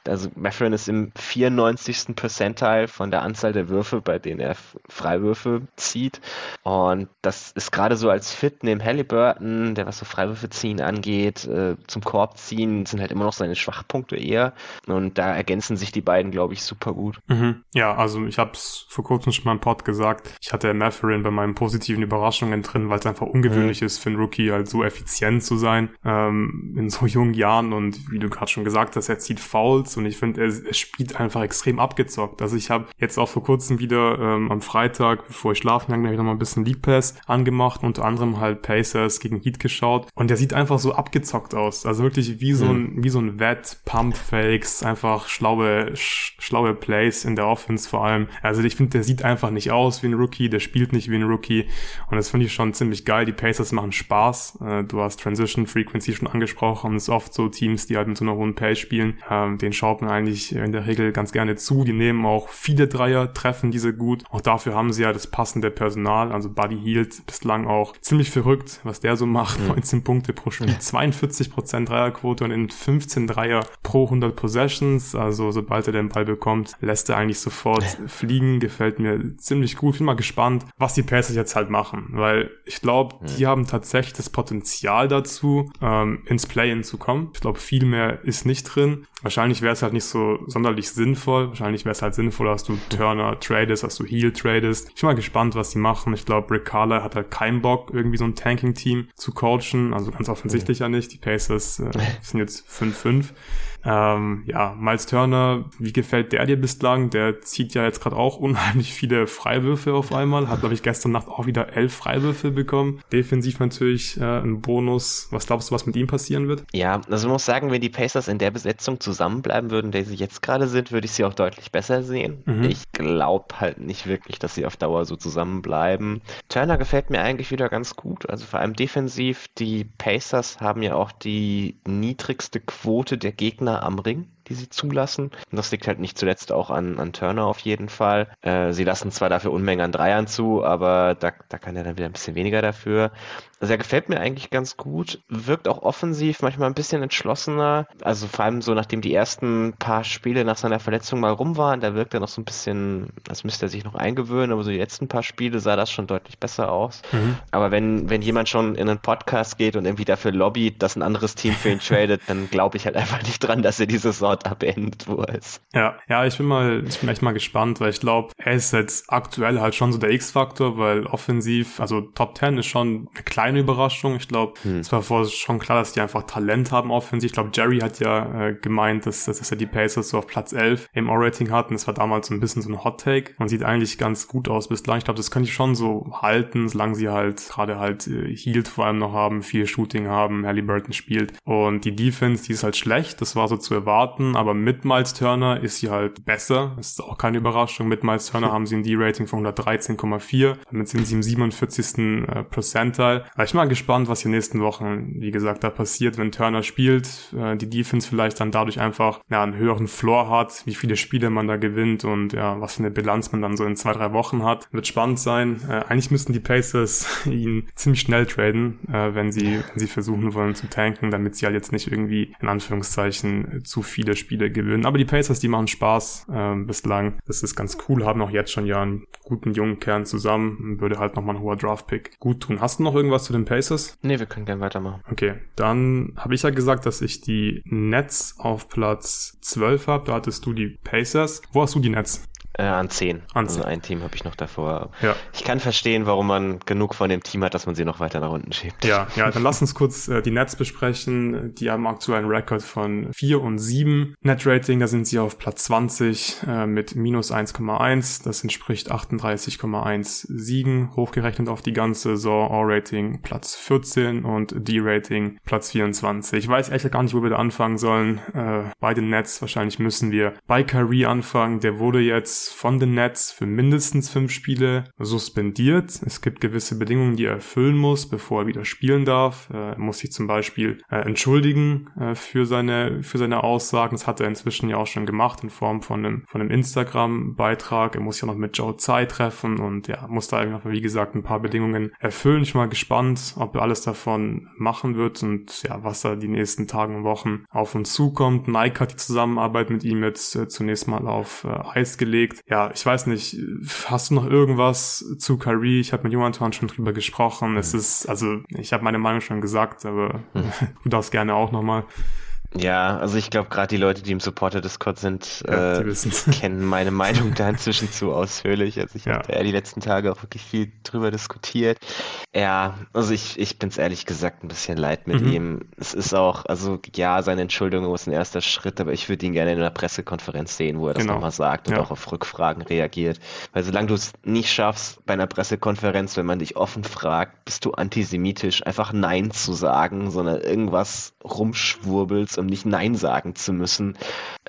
Also Matherin ist im 94. Percentile von der Anzahl der Würfe, bei denen er Freiwürfe zieht. Und das ist gerade so als Fit neben Halliburton, der was so Freiwürfe ziehen angeht, äh, zum Korb ziehen, sind halt immer noch seine Schwachpunkte eher. Und da ergänzen sich die beiden, glaube ich, super gut. Mhm. Ja, also ich habe es vor kurzem schon mal im Pod gesagt. Ich hatte Matherin bei meinen positiven Überraschungen drin, weil es einfach ungewöhnlich mhm. ist für einen Rookie halt so effizient zu sein ähm, in so jungen Jahren und wie du gerade schon gesagt hast, er zieht Fouls und ich finde, er, er, spielt einfach extrem abgezockt. Also ich habe jetzt auch vor kurzem wieder ähm, am Freitag, bevor ich schlafen bin, noch mal ein bisschen League Pass angemacht, unter anderem halt Pacers gegen Heat geschaut und der sieht einfach so abgezockt aus. Also wirklich wie so ein, mhm. wie so ein Wett, Pump Fakes, einfach schlaue, sch schlaue Plays in der Offense vor allem. Also ich finde, der sieht einfach nicht aus wie ein Rookie, der spielt nicht wie ein Rookie und das finde ich schon ziemlich geil. Die Pacers machen Spaß. Äh, du hast Transition Frequency schon angesprochen. Es ist oft so Teams, die halt mit so einer hohen Pace spielen. Ähm, den schaut man eigentlich in der Regel ganz gerne zu. Die nehmen auch viele Dreier, treffen diese gut. Auch dafür haben sie ja das passende Personal. Also Buddy Hield bislang auch ziemlich verrückt, was der so macht. Mhm. 19 Punkte pro Spiel, 42% Dreierquote und in 15 Dreier pro 100 Possessions. Also sobald er den Ball bekommt, lässt er eigentlich sofort fliegen. Gefällt mir ziemlich gut. Bin mal gespannt, was die Pacers jetzt halt machen, weil ich glaube, die haben tatsächlich das Potenzial dazu, ähm, ins Play-In zu kommen. Ich glaube, viel mehr ist nicht drin. Wahrscheinlich wäre es halt nicht so sonderlich sinnvoll. Wahrscheinlich wäre es halt sinnvoll, dass du Turner tradest, dass du Heal tradest. Ich bin mal gespannt, was die machen. Ich glaube, Rick Carla hat halt keinen Bock, irgendwie so ein Tanking-Team zu coachen. Also ganz offensichtlich ja nicht. Die Pacers äh, sind jetzt 5-5. Ähm, ja, Miles Turner, wie gefällt der dir bislang? Der zieht ja jetzt gerade auch [LAUGHS] unheimlich viele Freiwürfe auf einmal. Hat, glaube ich, gestern Nacht auch wieder elf Freiwürfe bekommen. Defensiv natürlich äh, ein Bonus. Was glaubst du, was mit ihm passieren wird? Ja, also man muss sagen, wenn die Pacers in der Besetzung zusammenbleiben würden, der sie jetzt gerade sind, würde ich sie auch deutlich besser sehen. Mhm. Ich glaube halt nicht wirklich, dass sie auf Dauer so zusammenbleiben. Turner gefällt mir eigentlich wieder ganz gut. Also vor allem defensiv. Die Pacers haben ja auch die niedrigste Quote der Gegner am Ring die sie zulassen. Und das liegt halt nicht zuletzt auch an, an Turner auf jeden Fall. Äh, sie lassen zwar dafür Unmengen an Dreiern zu, aber da, da kann er dann wieder ein bisschen weniger dafür. Also er gefällt mir eigentlich ganz gut, wirkt auch offensiv, manchmal ein bisschen entschlossener. Also vor allem so, nachdem die ersten paar Spiele nach seiner Verletzung mal rum waren, da wirkt er noch so ein bisschen, als müsste er sich noch eingewöhnen, aber so die letzten paar Spiele sah das schon deutlich besser aus. Mhm. Aber wenn, wenn jemand schon in einen Podcast geht und irgendwie dafür lobbyt, dass ein anderes Team für ihn [LAUGHS] tradet, dann glaube ich halt einfach nicht dran, dass er diese Saison [LAUGHS] beendet, wo er ist. Ja, ja, ich bin mal, ich bin echt mal gespannt, weil ich glaube, er ist jetzt aktuell halt schon so der X-Faktor, weil offensiv, also Top 10 ist schon eine kleine Überraschung. Ich glaube, hm. es war vorher schon klar, dass die einfach Talent haben offensiv. Ich glaube, Jerry hat ja äh, gemeint, dass, dass er die Pacers so auf Platz 11 im O-Rating hatten. Das war damals so ein bisschen so ein Hot-Take und sieht eigentlich ganz gut aus bislang. Ich glaube, das könnte ich schon so halten, solange sie halt gerade halt äh, Healed vor allem noch haben, viel Shooting haben, Halliburton spielt und die Defense, die ist halt schlecht. Das war so zu erwarten, aber mit Miles Turner ist sie halt besser. Das ist auch keine Überraschung. Mit Miles Turner [LAUGHS] haben sie ein D-Rating von 113,4. Damit sind sie im 47. Äh, Percentile. Aber ich bin mal gespannt, was die nächsten Wochen, wie gesagt, da passiert, wenn Turner spielt. Äh, die Defense vielleicht dann dadurch einfach ja, einen höheren Floor hat, wie viele Spiele man da gewinnt und ja, was für eine Bilanz man dann so in zwei, drei Wochen hat. Wird spannend sein. Äh, eigentlich müssten die Pacers [LAUGHS] ihn ziemlich schnell traden, äh, wenn sie, wenn sie versuchen wollen zu tanken, damit sie halt jetzt nicht irgendwie in Anführungszeichen zu viele Spiele gewinnen. Aber die Pacers, die machen Spaß äh, bislang. Das ist ganz cool, haben auch jetzt schon ja einen guten jungen Kern zusammen. Würde halt nochmal ein hoher Draft-Pick gut tun. Hast du noch irgendwas zu den Pacers? Nee, wir können gerne weitermachen. Okay, dann habe ich ja gesagt, dass ich die Nets auf Platz 12 habe. Da hattest du die Pacers. Wo hast du die Nets? Äh, an 10. An 10. Also ein Team habe ich noch davor. Ja. Ich kann verstehen, warum man genug von dem Team hat, dass man sie noch weiter nach unten schiebt. Ja, ja, dann lass uns kurz äh, die Nets besprechen. Die haben aktuell einen Rekord von 4 und 7. Net-Rating, da sind sie auf Platz 20 äh, mit minus 1,1. Das entspricht 38,1 Siegen, hochgerechnet auf die ganze Saison. All-Rating Platz 14 und D-Rating Platz 24. Ich weiß echt gar nicht, wo wir da anfangen sollen. Äh, bei den Nets, wahrscheinlich müssen wir bei Kyrie anfangen. Der wurde jetzt von den Nets für mindestens fünf Spiele suspendiert. Es gibt gewisse Bedingungen, die er erfüllen muss, bevor er wieder spielen darf. Er muss sich zum Beispiel äh, entschuldigen äh, für seine für seine Aussagen. Das hat er inzwischen ja auch schon gemacht in Form von einem von einem Instagram-Beitrag. Er muss ja noch mit Joe Tsai treffen und ja muss da einfach wie gesagt ein paar Bedingungen erfüllen. Ich bin mal gespannt, ob er alles davon machen wird und ja was da die nächsten Tage und Wochen auf uns zukommt. Nike hat die Zusammenarbeit mit ihm jetzt äh, zunächst mal auf Eis gelegt gelegt. Ja, ich weiß nicht, hast du noch irgendwas zu Kyrie? Ich habe mit Jonathan schon drüber gesprochen. Mhm. Es ist, also ich habe meine Meinung schon gesagt, aber mhm. [LAUGHS] du darfst gerne auch nochmal. Ja, also ich glaube, gerade die Leute, die im Supporter-Discord sind, ja, äh, [LAUGHS] kennen meine Meinung da inzwischen zu ausführlich. Also ich ja. habe ja die letzten Tage auch wirklich viel drüber diskutiert. Ja, also ich, ich bin es ehrlich gesagt ein bisschen leid mit mhm. ihm. Es ist auch, also ja, seine Entschuldigung ist ein erster Schritt, aber ich würde ihn gerne in einer Pressekonferenz sehen, wo er das genau. nochmal sagt und ja. auch auf Rückfragen reagiert. Weil solange du es nicht schaffst, bei einer Pressekonferenz, wenn man dich offen fragt, bist du antisemitisch, einfach Nein zu sagen, sondern irgendwas rumschwurbelst und nicht Nein sagen zu müssen,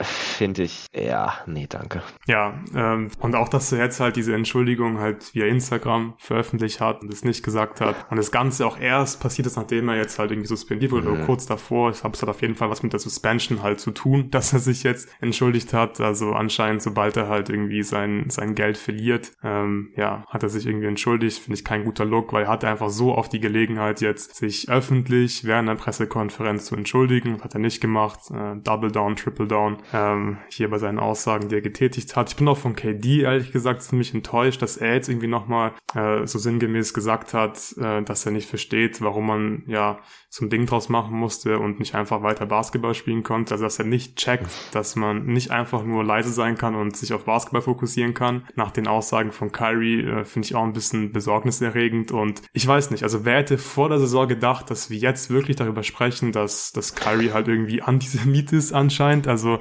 finde ich, ja, nee, danke. Ja, ähm, und auch, dass er jetzt halt diese Entschuldigung halt via Instagram veröffentlicht hat und es nicht gesagt hat. Und das Ganze auch erst passiert ist, nachdem er jetzt halt irgendwie suspendiert wurde mhm. oder kurz davor. Ich glaube, es hat auf jeden Fall was mit der Suspension halt zu tun, [LAUGHS] dass er sich jetzt entschuldigt hat. Also anscheinend, sobald er halt irgendwie sein, sein Geld verliert, ähm, ja, hat er sich irgendwie entschuldigt. Finde ich kein guter Look, weil er hatte einfach so oft die Gelegenheit jetzt, sich öffentlich während einer Pressekonferenz zu entschuldigen. Hat er nicht gemacht. Äh, Double Down, Triple Down ähm, hier bei seinen Aussagen, die er getätigt hat. Ich bin auch von KD ehrlich gesagt ziemlich enttäuscht, dass er jetzt irgendwie nochmal äh, so sinngemäß gesagt hat, äh, dass er nicht versteht, warum man ja so ein Ding draus machen musste und nicht einfach weiter Basketball spielen konnte. Also dass er nicht checkt, dass man nicht einfach nur leise sein kann und sich auf Basketball fokussieren kann. Nach den Aussagen von Kyrie äh, finde ich auch ein bisschen besorgniserregend und ich weiß nicht, also wer hätte vor der Saison gedacht, dass wir jetzt wirklich darüber sprechen, dass, dass Kyrie halt irgendwie irgendwie Antisemit ist anscheinend. Also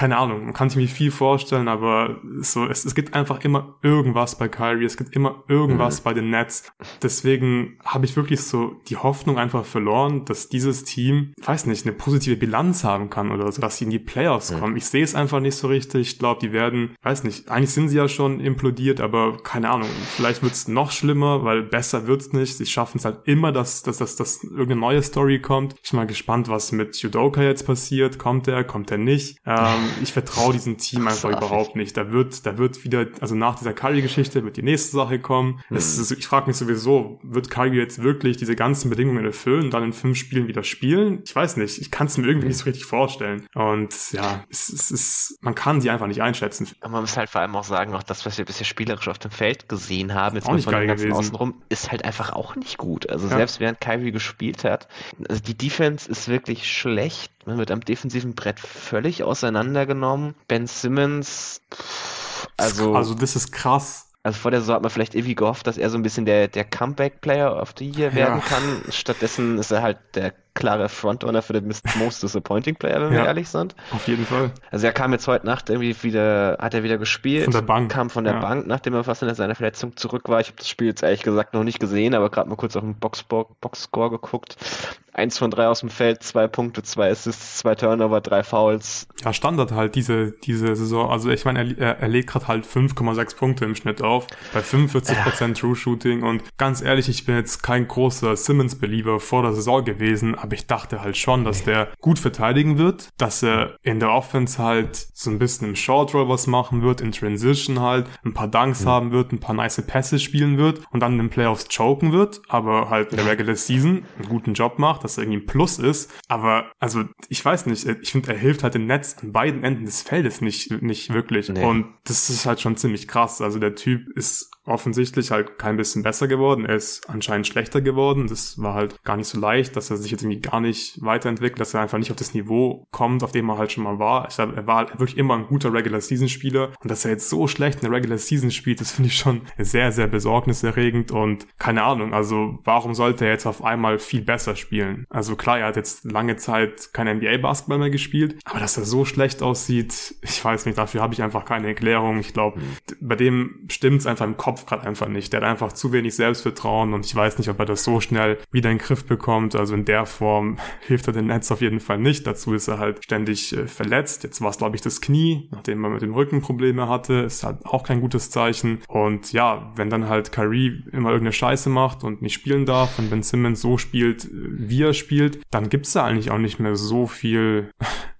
keine Ahnung, man kann sich irgendwie viel vorstellen, aber so, es, es gibt einfach immer irgendwas bei Kyrie, es gibt immer irgendwas mhm. bei den Nets. Deswegen habe ich wirklich so die Hoffnung einfach verloren, dass dieses Team, weiß nicht, eine positive Bilanz haben kann oder so, dass sie in die Playoffs mhm. kommen. Ich sehe es einfach nicht so richtig. Ich glaube, die werden, weiß nicht, eigentlich sind sie ja schon implodiert, aber keine Ahnung, vielleicht wird es noch schlimmer, weil besser wird's nicht. Sie schaffen es halt immer, dass, dass, dass, dass irgendeine neue Story kommt. Ich bin mal gespannt, was mit Judoka jetzt passiert. Kommt er, kommt er nicht? Ähm, ich vertraue diesem Team einfach überhaupt nicht. Da wird, da wird wieder, also nach dieser Curry-Geschichte wird die nächste Sache kommen. Mhm. Ist, ich frage mich sowieso, wird Curry jetzt wirklich diese ganzen Bedingungen erfüllen und dann in fünf Spielen wieder spielen? Ich weiß nicht. Ich kann es mir irgendwie nicht so richtig vorstellen. Und ja, es, es ist, man kann sie einfach nicht einschätzen. Aber man muss halt vor allem auch sagen, auch das, was wir bisher spielerisch auf dem Feld gesehen haben, jetzt auch nicht geil gewesen. Außenrum, ist halt einfach auch nicht gut. Also ja. selbst während Kyrie gespielt hat, also die Defense ist wirklich schlecht. Man wird am defensiven Brett völlig auseinandergenommen. Ben Simmons, also. Also, das ist krass. Also vor der Saison hat man vielleicht irgendwie gehofft, dass er so ein bisschen der, der Comeback-Player of the Year werden ja. kann. Stattdessen ist er halt der klare Frontrunner für den Most Disappointing Player, wenn ja, wir ehrlich sind. Auf jeden Fall. Also er kam jetzt heute Nacht irgendwie wieder, hat er wieder gespielt. Von der Bank. Kam von der ja. Bank, nachdem er fast in seiner Verletzung zurück war. Ich habe das Spiel jetzt ehrlich gesagt noch nicht gesehen, aber gerade mal kurz auf den Boxscore geguckt. Eins von drei aus dem Feld, zwei Punkte, zwei Assists, zwei Turnover, drei Fouls. Ja, Standard halt diese, diese Saison. Also ich meine, er, er legt gerade halt 5,6 Punkte im Schnitt auf, bei 45% ja. True Shooting und ganz ehrlich, ich bin jetzt kein großer Simmons-Believer vor der Saison gewesen, aber ich dachte halt schon, dass der gut verteidigen wird, dass er in der Offense halt so ein bisschen im Short Roll was machen wird, in Transition halt, ein paar Dunks mhm. haben wird, ein paar nice Passes spielen wird und dann in den Playoffs choken wird, aber halt in der Regular Season einen guten Job macht, dass er irgendwie ein Plus ist. Aber also ich weiß nicht, ich finde, er hilft halt im Netz an beiden Enden des Feldes nicht, nicht wirklich. Nee. Und das ist halt schon ziemlich krass. Also der Typ ist offensichtlich halt kein bisschen besser geworden. Er ist anscheinend schlechter geworden. Das war halt gar nicht so leicht, dass er sich jetzt irgendwie gar nicht weiterentwickelt, dass er einfach nicht auf das Niveau kommt, auf dem er halt schon mal war. Ich glaube, er war halt wirklich immer ein guter Regular Season Spieler und dass er jetzt so schlecht in der Regular Season spielt, das finde ich schon sehr, sehr besorgniserregend und keine Ahnung. Also warum sollte er jetzt auf einmal viel besser spielen? Also klar, er hat jetzt lange Zeit kein NBA Basketball mehr gespielt, aber dass er so schlecht aussieht, ich weiß nicht, dafür habe ich einfach keine Erklärung. Ich glaube, bei dem stimmt es einfach im Kopf gerade einfach nicht. Der hat einfach zu wenig Selbstvertrauen und ich weiß nicht, ob er das so schnell wieder in den Griff bekommt. Also in der Form [LAUGHS] hilft er den Netz auf jeden Fall nicht. Dazu ist er halt ständig äh, verletzt. Jetzt war es, glaube ich, das Knie, nachdem er mit dem Rücken Probleme hatte. Ist halt auch kein gutes Zeichen. Und ja, wenn dann halt Kyrie immer irgendeine Scheiße macht und nicht spielen darf und Ben Simmons so spielt, äh, wie er spielt, dann gibt's da eigentlich auch nicht mehr so viel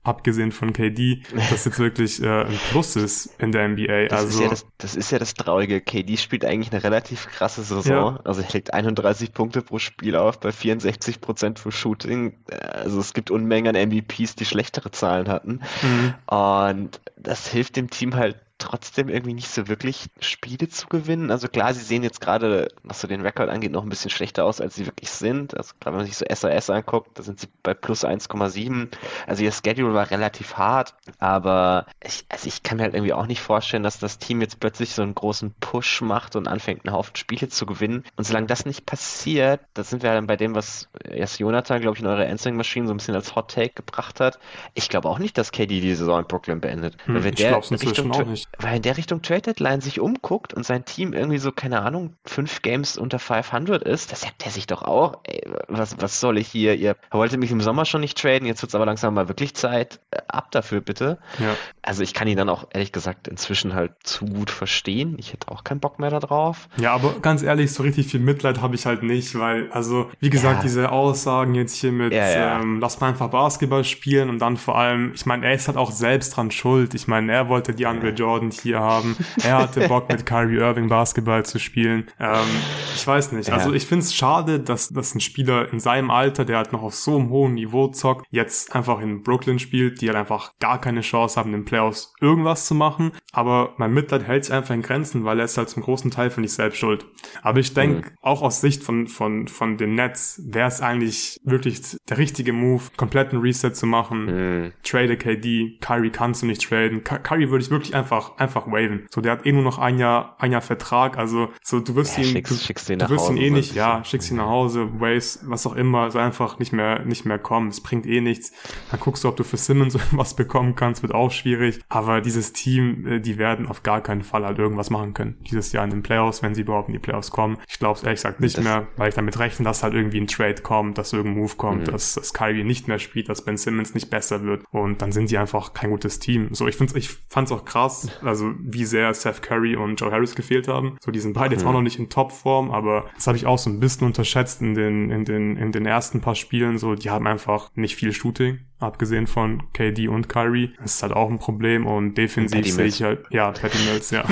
abgesehen von KD, das jetzt wirklich äh, ein Plus ist in der NBA. Das also ist ja das, das, ist ja das Traurige. KD spielt eigentlich eine relativ krasse Saison. Ja. Also er legt 31 Punkte pro Spiel auf bei 64 Prozent für Shooting. Also es gibt Unmengen an MVPs, die schlechtere Zahlen hatten. Mhm. Und das hilft dem Team halt trotzdem irgendwie nicht so wirklich Spiele zu gewinnen. Also klar, sie sehen jetzt gerade, was so den Rekord angeht, noch ein bisschen schlechter aus, als sie wirklich sind. Also gerade wenn man sich so SAS anguckt, da sind sie bei plus 1,7. Also ihr Schedule war relativ hart, aber ich, also ich kann mir halt irgendwie auch nicht vorstellen, dass das Team jetzt plötzlich so einen großen Push macht und anfängt, einen Haufen Spiele zu gewinnen. Und solange das nicht passiert, da sind wir dann bei dem, was erst Jonathan, glaube ich, in eurer Answering Machine so ein bisschen als Hot Take gebracht hat. Ich glaube auch nicht, dass KD die Saison in Brooklyn beendet. Hm, ich glaube es inzwischen auch nicht weil in der Richtung Trade Deadline sich umguckt und sein Team irgendwie so, keine Ahnung, fünf Games unter 500 ist, da sagt er sich doch auch, ey, was, was soll ich hier? Ihr wolltet mich im Sommer schon nicht traden, jetzt wird es aber langsam mal wirklich Zeit. Äh, ab dafür bitte. Ja. Also ich kann ihn dann auch ehrlich gesagt inzwischen halt zu gut verstehen. Ich hätte auch keinen Bock mehr darauf. Ja, aber ganz ehrlich, so richtig viel Mitleid habe ich halt nicht, weil, also, wie gesagt, ja. diese Aussagen jetzt hier mit, ja, ähm, lass mal einfach Basketball spielen und dann vor allem, ich meine, er ist halt auch selbst dran schuld. Ich meine, er wollte die Andre Jordan Abend hier haben. Er hatte [LAUGHS] Bock mit Kyrie Irving Basketball zu spielen. Ähm, ich weiß nicht. Also ich finde es schade, dass, dass ein Spieler in seinem Alter, der halt noch auf so einem hohen Niveau zockt, jetzt einfach in Brooklyn spielt, die halt einfach gar keine Chance haben, in den Playoffs irgendwas zu machen. Aber mein Mitleid hält sich einfach in Grenzen, weil er ist halt zum großen Teil für nicht selbst schuld. Aber ich denke, mhm. auch aus Sicht von, von, von den Nets wäre es eigentlich wirklich der richtige Move, kompletten Reset zu machen. Mhm. Trade KD, Kyrie kannst du nicht traden. Kyrie würde ich wirklich einfach einfach, waven. So, der hat eh nur noch ein Jahr, ein Jahr Vertrag, also so, du wirst ja, ihn, schickst, du, schickst ihn du wirst ihn eh nicht, ja, schickst ihn nach Hause, Waves, was auch immer, so einfach nicht mehr, nicht mehr kommen. Es bringt eh nichts. Dann guckst du, ob du für Simmons [LAUGHS] was bekommen kannst, wird auch schwierig. Aber dieses Team, äh, die werden auf gar keinen Fall halt irgendwas machen können. Dieses Jahr in den Playoffs, wenn sie überhaupt in die Playoffs kommen. Ich glaube es ehrlich gesagt nicht das mehr, weil ich damit rechne, dass halt irgendwie ein Trade kommt, dass irgendein Move kommt, mhm. dass, dass Kyrie nicht mehr spielt, dass Ben Simmons nicht besser wird. Und dann sind die einfach kein gutes Team. So, ich find's, ich fand's auch krass, also wie sehr Seth Curry und Joe Harris gefehlt haben. So, die sind beide jetzt auch mhm. noch nicht in Topform, aber das habe ich auch so ein bisschen unterschätzt in den, in den, in den ersten paar Spielen. So, die haben einfach nicht viel Shooting abgesehen von KD und Kyrie. Das ist halt auch ein Problem und defensiv sehe ich halt, ja, Patty Mills, [LAUGHS] [LAUGHS] ja.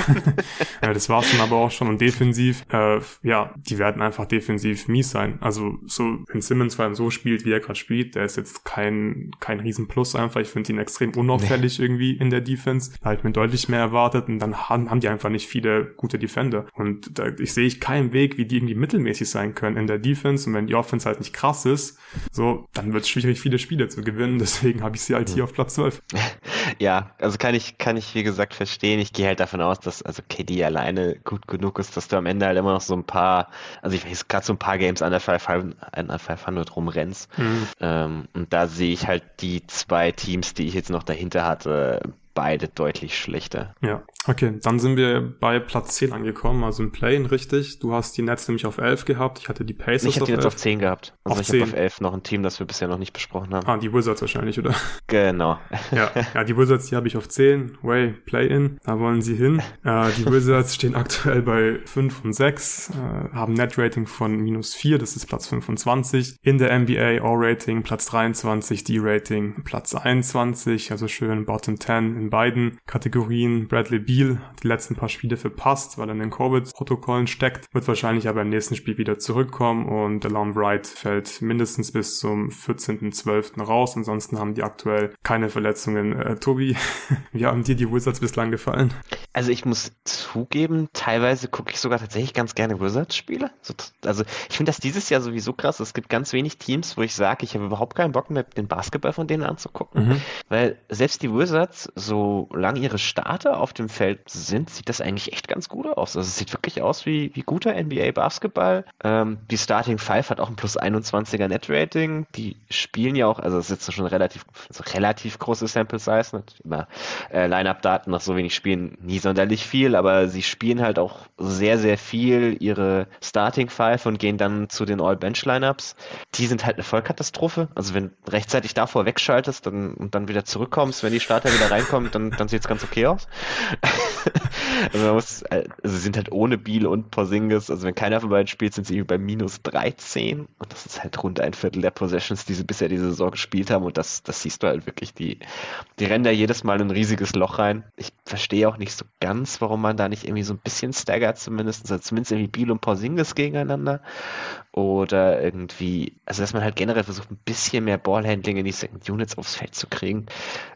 Das war's dann aber auch schon und defensiv, äh, ja, die werden einfach defensiv mies sein. Also so, wenn Simmons vor allem so spielt, wie er gerade spielt, der ist jetzt kein, kein Riesenplus einfach. Ich finde ihn extrem unauffällig nee. irgendwie in der Defense. Da habe ich mir deutlich mehr erwartet und dann haben, haben die einfach nicht viele gute Defender. Und da ich sehe ich keinen Weg, wie die irgendwie mittelmäßig sein können in der Defense und wenn die Offense halt nicht krass ist, so, dann wird es schwierig, viele Spiele zu gewinnen deswegen habe ich sie halt hier auf Platz 12. [LAUGHS] Ja, also kann ich, kann ich wie gesagt verstehen. Ich gehe halt davon aus, dass also KD alleine gut genug ist, dass du am Ende halt immer noch so ein paar, also ich weiß gerade so ein paar Games an der 500 rumrennst. Mhm. Ähm, und da sehe ich halt die zwei Teams, die ich jetzt noch dahinter hatte, beide deutlich schlechter. Ja, okay, dann sind wir bei Platz 10 angekommen, also im Play-in, richtig. Du hast die Nets nämlich auf 11 gehabt, ich hatte die Pacers Ich habe die Nets auf 10 gehabt. Also auf ich habe auf 11 noch ein Team, das wir bisher noch nicht besprochen haben. Ah, die Wizards wahrscheinlich, oder? Genau. [LAUGHS] Ja, ja die Wizards, die habe ich auf 10. Way, Play-in, da wollen sie hin. Äh, die [LAUGHS] Wizards stehen aktuell bei 5 und 6, äh, haben Net-Rating von minus 4, das ist Platz 25. In der NBA All-Rating Platz 23, D-Rating Platz 21, also schön Bottom 10 in beiden Kategorien. Bradley Beal hat die letzten paar Spiele verpasst, weil er in den Covid-Protokollen steckt, wird wahrscheinlich aber im nächsten Spiel wieder zurückkommen und Delon Wright fällt mindestens bis zum 14.12. raus. Ansonsten haben die aktuell keine Verletzungen. Äh, Tobi, [LAUGHS] wie haben dir die Wizards bislang gefallen? Also ich muss zugeben, teilweise gucke ich sogar tatsächlich ganz gerne Wizards-Spiele. Also ich finde das dieses Jahr sowieso krass. Es gibt ganz wenig Teams, wo ich sage, ich habe überhaupt keinen Bock mehr, den Basketball von denen anzugucken. Mhm. Weil selbst die Wizards, solange ihre Starter auf dem Feld sind, sieht das eigentlich echt ganz gut aus. Also es sieht wirklich aus wie, wie guter NBA-Basketball. Ähm, die Starting Five hat auch ein plus 21er Net-Rating. Die spielen ja auch, also es ist schon relativ, also relativ große Sample Size. Ne? Immer äh, Line-Up-Daten nach so wenig Spielen nie sonderlich viel, aber sie spielen halt auch sehr, sehr viel ihre Starting Five und gehen dann zu den All-Bench-Lineups. Die sind halt eine Vollkatastrophe. Also wenn rechtzeitig davor wegschaltest dann, und dann wieder zurückkommst, wenn die Starter wieder reinkommen, dann, dann sieht es ganz okay aus. also [LAUGHS] man muss, also sie sind halt ohne Biel und Porzingis, also wenn keiner von beiden spielt, sind sie bei minus 13 und das ist halt rund ein Viertel der Possessions, die sie bisher diese Saison gespielt haben. Und das, das siehst du halt wirklich, die, die rennen da jedes Mal ein riesiges Loch rein. Ich verstehe auch nicht so ganz, warum man da nicht irgendwie so ein bisschen staggert zumindest, also zumindest irgendwie Biel und Porzingis gegeneinander oder irgendwie, also dass man halt generell versucht, ein bisschen mehr Ballhandling in die Second Units aufs Feld zu kriegen.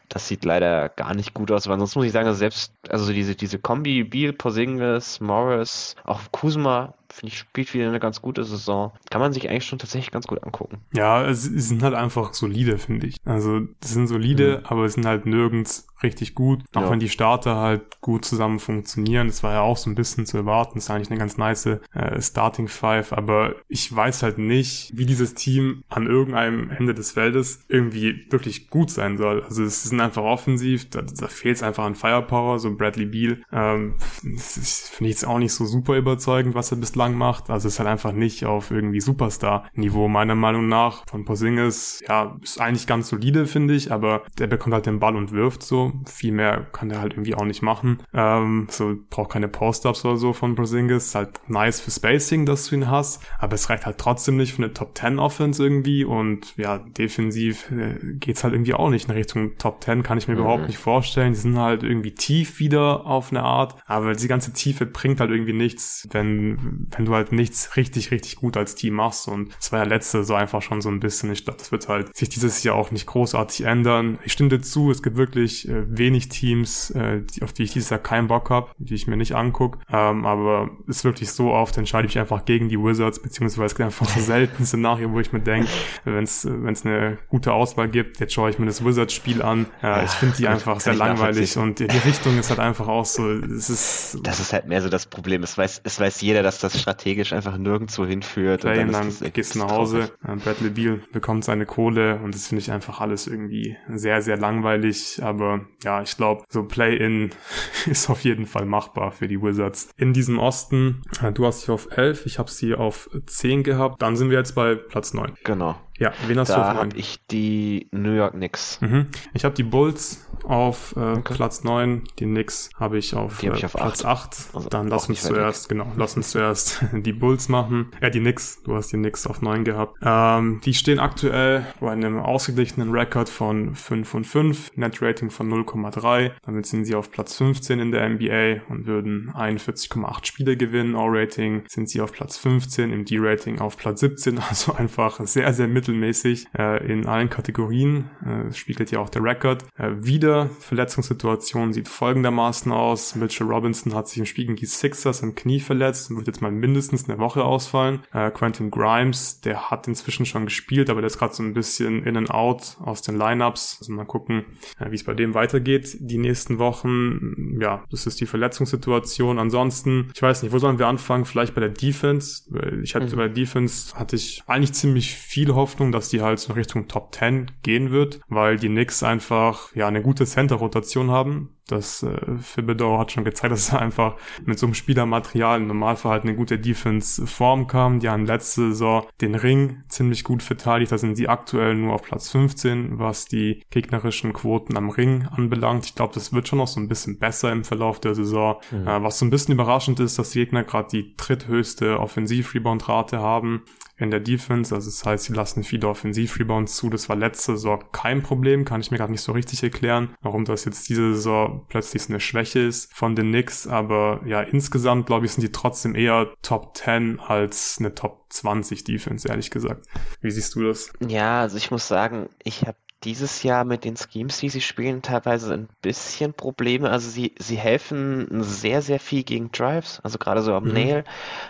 Das sieht leider gar nicht gut aus, aber ansonsten muss ich sagen, also selbst, also diese, diese Kombi, Beal, Porzingis, Morris, auch Kuzma, finde ich, spielt wieder eine ganz gute Saison. Kann man sich eigentlich schon tatsächlich ganz gut angucken. Ja, es sind halt einfach solide, finde ich. Also, es sind solide, mhm. aber es sind halt nirgends richtig gut. Auch ja. wenn die Starter halt gut zusammen funktionieren. Das war ja auch so ein bisschen zu erwarten. Das ist eigentlich eine ganz nice äh, Starting Five. Aber ich weiß halt nicht, wie dieses Team an irgendeinem Ende des Feldes irgendwie wirklich gut sein soll. Also es sind einfach offensiv. Da, da fehlt es einfach an Firepower. So Bradley Beal. Ähm, finde ich jetzt auch nicht so super überzeugend, was er bislang macht. Also es ist halt einfach nicht auf irgendwie Superstar-Niveau meiner Meinung nach. Von Porzingis, ja, ist eigentlich ganz solide, finde ich. Aber der bekommt halt den Ball und wirft so viel mehr kann der halt irgendwie auch nicht machen. Ähm, so braucht keine Post-Ups oder so von Brazingis. Ist halt nice für Spacing, dass du ihn hast, aber es reicht halt trotzdem nicht für eine Top 10 Offense irgendwie und ja, defensiv äh, geht's halt irgendwie auch nicht in Richtung Top 10, kann ich mir mhm. überhaupt nicht vorstellen. Die sind halt irgendwie tief wieder auf eine Art, aber die ganze Tiefe bringt halt irgendwie nichts, wenn, wenn du halt nichts richtig, richtig gut als Team machst und es war ja letzte so einfach schon so ein bisschen, ich glaube, das wird halt sich dieses Jahr auch nicht großartig ändern. Ich stimme dir zu, es gibt wirklich äh, wenig Teams, äh, die, auf die ich dieses Jahr keinen Bock habe, die ich mir nicht angucke. Ähm, aber ist wirklich so oft, entscheide ich mich einfach gegen die Wizards, beziehungsweise es gibt einfach [LAUGHS] selten Szenario, wo ich mir denke, wenn es eine gute Auswahl gibt, jetzt schaue ich mir das Wizards-Spiel an. Äh, ich finde die einfach sehr langweilig und die, Richtung ist halt einfach auch so, es ist... Das ist halt mehr so das Problem. Es weiß, es weiß jeder, dass das strategisch einfach nirgendwo hinführt. Play und dann, dann gehst du nach Hause, äh, Bradley Beal bekommt seine Kohle und das finde ich einfach alles irgendwie sehr, sehr langweilig. Aber ja, ich glaube, so Play-In [LAUGHS] ist auf jeden Fall machbar für die Wizards. In diesem Osten, äh, du hast sie auf 11, ich habe sie auf 10 gehabt. Dann sind wir jetzt bei Platz 9. Genau. Ja, wen hast da du auf 9? habe ich die New York Knicks. Mhm. Ich habe die Bulls auf äh, okay. Platz 9, die Knicks habe ich auf, hab ich auf äh, Platz 8. 8. Also Dann lass uns zuerst, genau, lass uns zuerst [LAUGHS] die Bulls machen. Ja, die Knicks, du hast die Knicks auf 9 gehabt. Ähm, die stehen aktuell bei einem ausgeglichenen Rekord von 5 und 5, Net Rating von 0,3. Damit sind sie auf Platz 15 in der NBA und würden 41,8 Spiele gewinnen. All-Rating sind sie auf Platz 15, im D-Rating auf Platz 17, [LAUGHS] also einfach sehr, sehr mittelmäßig äh, in allen Kategorien. Äh, spiegelt ja auch der Rekord. Äh, wieder Verletzungssituation sieht folgendermaßen aus. Mitchell Robinson hat sich im Spiel gegen die Sixers im Knie verletzt und wird jetzt mal mindestens eine Woche ausfallen. Äh, Quentin Grimes, der hat inzwischen schon gespielt, aber der ist gerade so ein bisschen in and out aus den Lineups. Also mal gucken, äh, wie es bei dem weitergeht die nächsten Wochen. Ja, das ist die Verletzungssituation. Ansonsten, ich weiß nicht, wo sollen wir anfangen? Vielleicht bei der Defense. Ich hatte mhm. bei der Defense hatte ich eigentlich ziemlich viel Hoffnung, dass die halt so Richtung Top 10 gehen wird, weil die Knicks einfach ja eine gute Center-Rotation haben. Das äh, Thibodeau hat schon gezeigt, [LAUGHS] dass er einfach mit so einem Spielermaterial im Normalfall halt eine gute Defense-Form kam. Die haben letzte Saison den Ring ziemlich gut verteidigt. Da sind sie aktuell nur auf Platz 15, was die gegnerischen Quoten am Ring anbelangt. Ich glaube, das wird schon noch so ein bisschen besser im Verlauf der Saison. Mhm. Äh, was so ein bisschen überraschend ist, dass die Gegner gerade die dritthöchste Offensiv-Rebound-Rate haben in der Defense. Also das heißt, sie lassen viele Offensiv-Rebounds zu. Das war letzte Saison kein Problem. Kann ich mir gerade nicht so richtig erklären, warum das jetzt diese Saison plötzlich eine Schwäche ist von den Knicks. Aber ja, insgesamt glaube ich, sind die trotzdem eher Top 10 als eine Top 20 Defense, ehrlich gesagt. Wie siehst du das? Ja, also ich muss sagen, ich habe dieses Jahr mit den Schemes, die sie spielen, teilweise ein bisschen Probleme. Also sie, sie helfen sehr, sehr viel gegen Drives, also gerade so am mhm. Nail,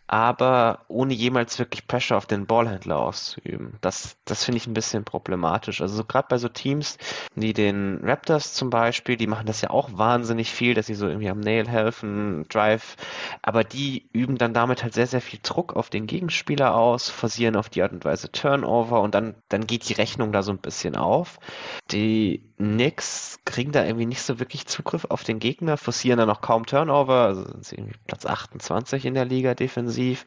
aber ohne jemals wirklich Pressure auf den Ballhändler auszuüben. Das, das finde ich ein bisschen problematisch. Also so gerade bei so Teams, wie den Raptors zum Beispiel, die machen das ja auch wahnsinnig viel, dass sie so irgendwie am Nail helfen, Drive, aber die üben dann damit halt sehr, sehr viel Druck auf den Gegenspieler aus, forcieren auf die Art und Weise Turnover und dann, dann geht die Rechnung da so ein bisschen auf. Die Knicks kriegen da irgendwie nicht so wirklich Zugriff auf den Gegner, forcieren dann auch kaum Turnover, also sind sie irgendwie Platz 28 in der Liga defensiv.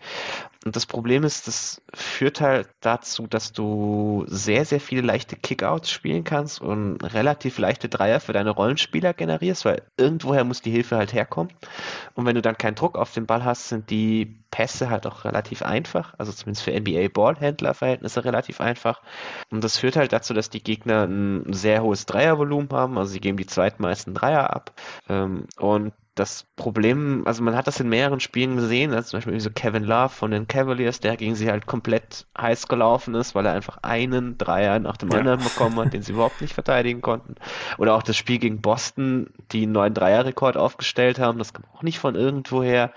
Und das Problem ist, das führt halt dazu, dass du sehr, sehr viele leichte Kickouts spielen kannst und relativ leichte Dreier für deine Rollenspieler generierst, weil irgendwoher muss die Hilfe halt herkommen. Und wenn du dann keinen Druck auf den Ball hast, sind die Pässe halt auch relativ einfach, also zumindest für NBA-Ballhändler-Verhältnisse relativ einfach. Und das führt halt dazu, dass die Gegner ein sehr hohes Dreiervolumen haben, also sie geben die zweitmeisten Dreier ab. Ähm, und das Problem, also man hat das in mehreren Spielen gesehen, als zum Beispiel so Kevin Love von den Cavaliers, der gegen sie halt komplett heiß gelaufen ist, weil er einfach einen Dreier nach dem ja. anderen bekommen hat, den sie überhaupt nicht verteidigen konnten. Oder auch das Spiel gegen Boston, die einen neuen Dreierrekord aufgestellt haben, das kam auch nicht von irgendwoher.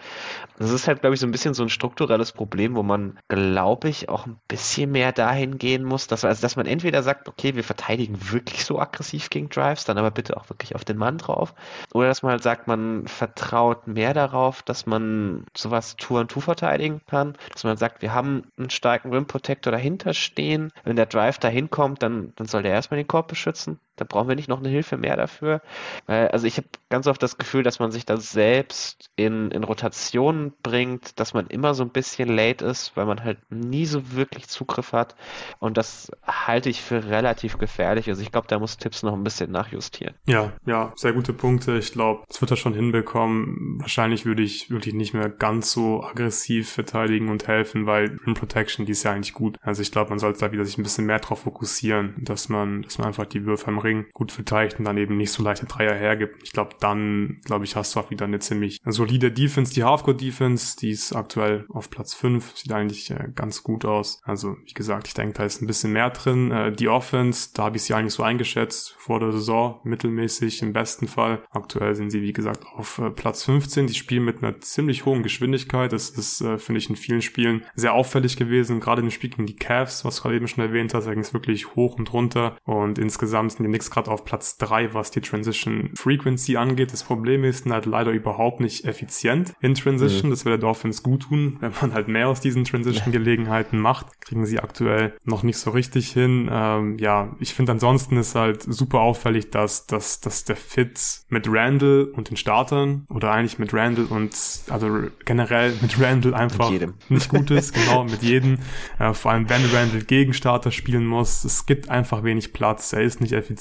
Das ist halt, glaube ich, so ein bisschen so ein strukturelles Problem, wo man, glaube ich, auch ein bisschen mehr dahin gehen muss, dass, also, dass man entweder sagt, okay, wir verteidigen wirklich so aggressiv gegen Drives, dann aber bitte auch wirklich auf den Mann drauf. Oder dass man halt sagt, man vertraut mehr darauf, dass man sowas Tour und Tour verteidigen kann, dass man sagt, wir haben einen starken Rim Protector dahinter stehen. Wenn der Drive dahin kommt, dann, dann soll der erstmal den Korb beschützen. Da brauchen wir nicht noch eine Hilfe mehr dafür. Also ich habe ganz oft das Gefühl, dass man sich da selbst in, in Rotationen bringt, dass man immer so ein bisschen late ist, weil man halt nie so wirklich Zugriff hat. Und das halte ich für relativ gefährlich. Also ich glaube, da muss Tipps noch ein bisschen nachjustieren. Ja, ja, sehr gute Punkte. Ich glaube, das wird er schon hinbekommen. Wahrscheinlich würde ich wirklich nicht mehr ganz so aggressiv verteidigen und helfen, weil Rim Protection, die ist ja eigentlich gut. Also ich glaube, man sollte da wieder sich ein bisschen mehr drauf fokussieren, dass man, dass man einfach die Würfe am Ring Ring gut verteidigt und dann eben nicht so leichte Dreier hergibt. Ich glaube, dann, glaube ich, hast du auch wieder eine ziemlich solide Defense. Die Halfcourt-Defense, die ist aktuell auf Platz 5, sieht eigentlich äh, ganz gut aus. Also, wie gesagt, ich denke, da ist ein bisschen mehr drin. Äh, die Offense, da habe ich sie eigentlich so eingeschätzt vor der Saison, mittelmäßig im besten Fall. Aktuell sind sie, wie gesagt, auf äh, Platz 15. Die spielen mit einer ziemlich hohen Geschwindigkeit. Das ist, äh, finde ich, in vielen Spielen sehr auffällig gewesen. Gerade im Spiel gegen die Cavs, was du gerade eben schon erwähnt hast, da ging es wirklich hoch und runter. Und insgesamt sind die Knicks gerade auf Platz 3, was die Transition Frequency angeht. Das Problem ist halt leider überhaupt nicht effizient in Transition. Mhm. Das würde Offense gut tun, wenn man halt mehr aus diesen Transition-Gelegenheiten macht. Kriegen sie aktuell noch nicht so richtig hin. Ähm, ja, ich finde ansonsten ist halt super auffällig, dass, dass, dass der Fit mit Randall und den Startern oder eigentlich mit Randall und also generell mit Randall einfach nicht gut ist, [LAUGHS] genau, mit jedem. Äh, vor allem wenn Randall gegen Starter spielen muss. Es gibt einfach wenig Platz, er ist nicht effizient,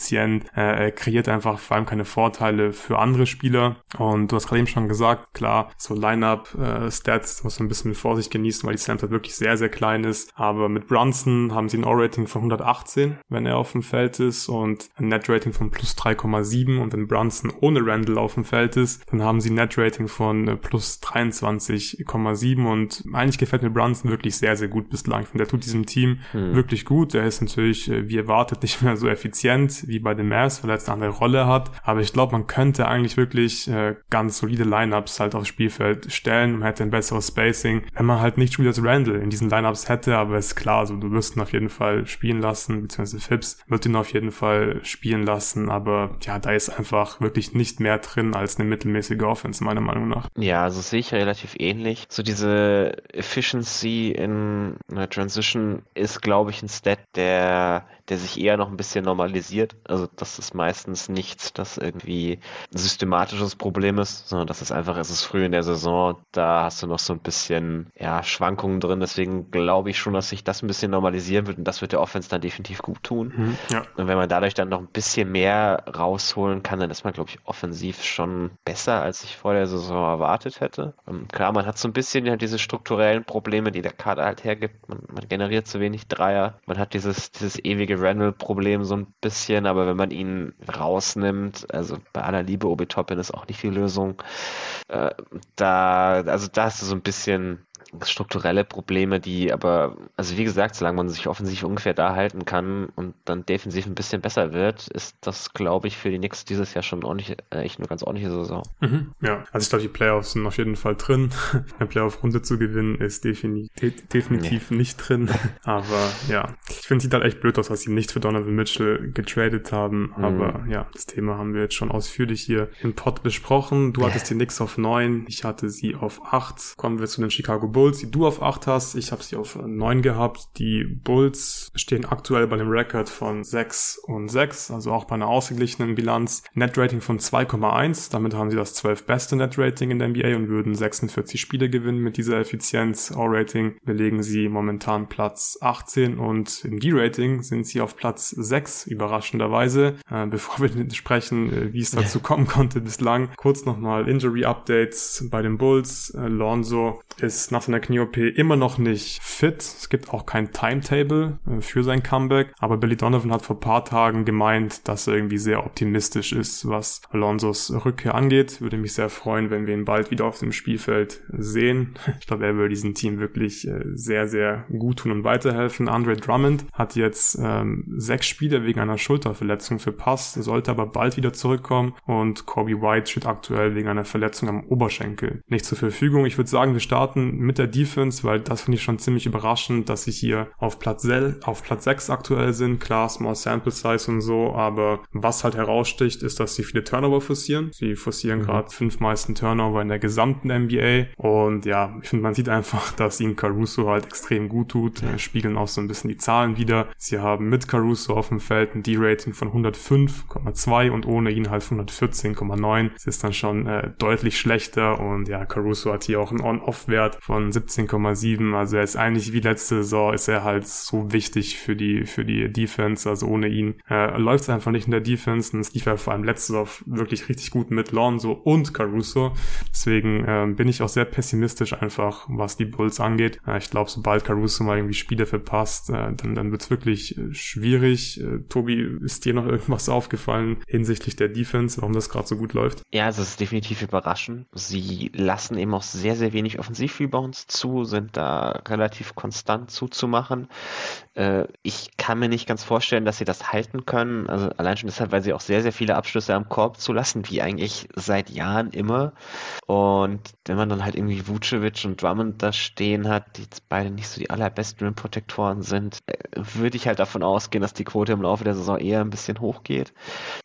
äh, er kreiert einfach vor allem keine Vorteile für andere Spieler. Und du hast gerade eben schon gesagt, klar, so Line-Up-Stats äh, muss man ein bisschen mit Vorsicht genießen, weil die Sample wirklich sehr, sehr klein ist. Aber mit Brunson haben sie ein O-Rating von 118, wenn er auf dem Feld ist und ein Net-Rating von plus 3,7 und wenn Brunson ohne Randall auf dem Feld ist, dann haben sie ein Net-Rating von äh, plus 23,7 und eigentlich gefällt mir Brunson wirklich sehr, sehr gut bislang. Ich finde, der tut diesem Team hm. wirklich gut. Er ist natürlich, äh, wie erwartet, nicht mehr so effizient wie bei den Mavs, weil er jetzt eine andere Rolle hat. Aber ich glaube, man könnte eigentlich wirklich äh, ganz solide Lineups halt aufs Spielfeld stellen. Man hätte ein besseres Spacing, wenn man halt nicht Julius Randall in diesen Lineups hätte. Aber ist klar, also du wirst ihn auf jeden Fall spielen lassen, beziehungsweise Phipps wird ihn auf jeden Fall spielen lassen. Aber ja, da ist einfach wirklich nicht mehr drin als eine mittelmäßige Offense, meiner Meinung nach. Ja, also sehe ich relativ ähnlich. So diese Efficiency in einer Transition ist, glaube ich, ein Stat, der der sich eher noch ein bisschen normalisiert. Also das ist meistens nichts, das irgendwie ein systematisches Problem ist, sondern das ist einfach, es ist früh in der Saison, da hast du noch so ein bisschen ja, Schwankungen drin. Deswegen glaube ich schon, dass sich das ein bisschen normalisieren wird und das wird der Offense dann definitiv gut tun. Mhm, ja. Und wenn man dadurch dann noch ein bisschen mehr rausholen kann, dann ist man, glaube ich, offensiv schon besser, als ich vor der Saison erwartet hätte. Und ähm, klar, man hat so ein bisschen halt diese strukturellen Probleme, die der Kader halt hergibt. Man, man generiert zu wenig Dreier. Man hat dieses, dieses ewige Randall-Problem so ein bisschen, aber wenn man ihn rausnimmt, also bei aller Liebe, Obi Toppin ist auch nicht die Lösung. Äh, da, also da hast du so ein bisschen strukturelle Probleme, die aber, also wie gesagt, solange man sich offensiv ungefähr da halten kann und dann defensiv ein bisschen besser wird, ist das, glaube ich, für die Knicks dieses Jahr schon ordentlich, äh, echt eine ganz ordentliche Saison. Mhm, ja, also ich glaube, die Playoffs sind auf jeden Fall drin. [LAUGHS] Eine Playoff-Runde zu gewinnen ist defini de definitiv nee. nicht drin. [LAUGHS] Aber ja, ich finde, sieht halt echt blöd aus, dass sie nicht für Donovan Mitchell getradet haben. Mhm. Aber ja, das Thema haben wir jetzt schon ausführlich hier im Pod besprochen. Du hattest die Knicks auf neun, ich hatte sie auf acht. Kommen wir zu den Chicago Bulls. Bulls, die du auf 8 hast. Ich habe sie auf 9 gehabt. Die Bulls stehen aktuell bei dem Rekord von 6 und 6, also auch bei einer ausgeglichenen Bilanz. Net-Rating von 2,1. Damit haben sie das 12 beste Net-Rating in der NBA und würden 46 Spiele gewinnen mit dieser Effizienz. All-Rating belegen sie momentan Platz 18 und im D-Rating sind sie auf Platz 6, überraschenderweise. Äh, [LAUGHS] bevor wir sprechen, äh, wie es dazu kommen konnte bislang, kurz nochmal Injury-Updates bei den Bulls. Äh, Lonzo ist nach seiner Knie-OP immer noch nicht fit. Es gibt auch kein Timetable äh, für sein Comeback. Aber Billy Donovan hat vor paar Tagen gemeint, dass er irgendwie sehr optimistisch ist, was Alonsos Rückkehr angeht. Würde mich sehr freuen, wenn wir ihn bald wieder auf dem Spielfeld sehen. [LAUGHS] Ich glaube, er würde diesem Team wirklich äh, sehr, sehr gut tun und weiterhelfen. Andre Drummond hat jetzt ähm, sechs Spiele wegen einer Schulterverletzung verpasst, sollte aber bald wieder zurückkommen und Kobe White steht aktuell wegen einer Verletzung am Oberschenkel nicht zur Verfügung. Ich würde sagen, wir starten mit der Defense, weil das finde ich schon ziemlich überraschend, dass sie hier auf Platz, auf Platz 6 aktuell sind. Klar, Small Sample Size und so, aber was halt heraussticht, ist, dass sie viele Turnover forcieren. Sie forcieren mhm. gerade fünf meisten Turnover in der gesamten NBA und ja, ich finde, man sieht einfach, [LAUGHS] dass ihnen Caruso halt extrem gut tut, ja. spiegeln auch so ein bisschen die Zahlen wieder. Sie haben mit Caruso auf dem Feld ein D-Rating von 105,2 und ohne ihn halt 114,9. Das ist dann schon äh, deutlich schlechter und ja, Caruso hat hier auch einen On-Off-Wert von 17,7. Also er ist eigentlich wie letzte Saison ist er halt so wichtig für die, für die Defense. Also ohne ihn äh, läuft es einfach nicht in der Defense. Und es lief ja vor allem letzte Saison wirklich richtig gut mit Lonzo und Caruso. Deswegen äh, bin ich auch sehr pessimistisch einfach, was die Bulls angeht. Äh, ich glaube, sobald Caruso mal irgendwie Spiele verpasst, äh, dann, dann wird's wirklich äh, schwierig. Äh, Tobi, ist dir noch irgendwas aufgefallen hinsichtlich der Defense, warum das gerade so gut läuft? Ja, es ist definitiv überraschend. Sie lassen eben auch sehr, sehr wenig Offensiv-Rebounds zu, sind da relativ konstant zuzumachen. Äh, ich kann mir nicht ganz vorstellen, dass sie das halten können. Also allein schon deshalb, weil sie auch sehr, sehr viele Abschlüsse am Korb zulassen, wie eigentlich seit Jahren immer. Und wenn man dann halt irgendwie Vucevic und Drummond da stehen hat, die jetzt beide nicht so die allerbesten Rim-Protektoren sind, äh, würde ich halt davon ausgehen, dass die Quote im Laufe der Saison eher ein bisschen hochgeht.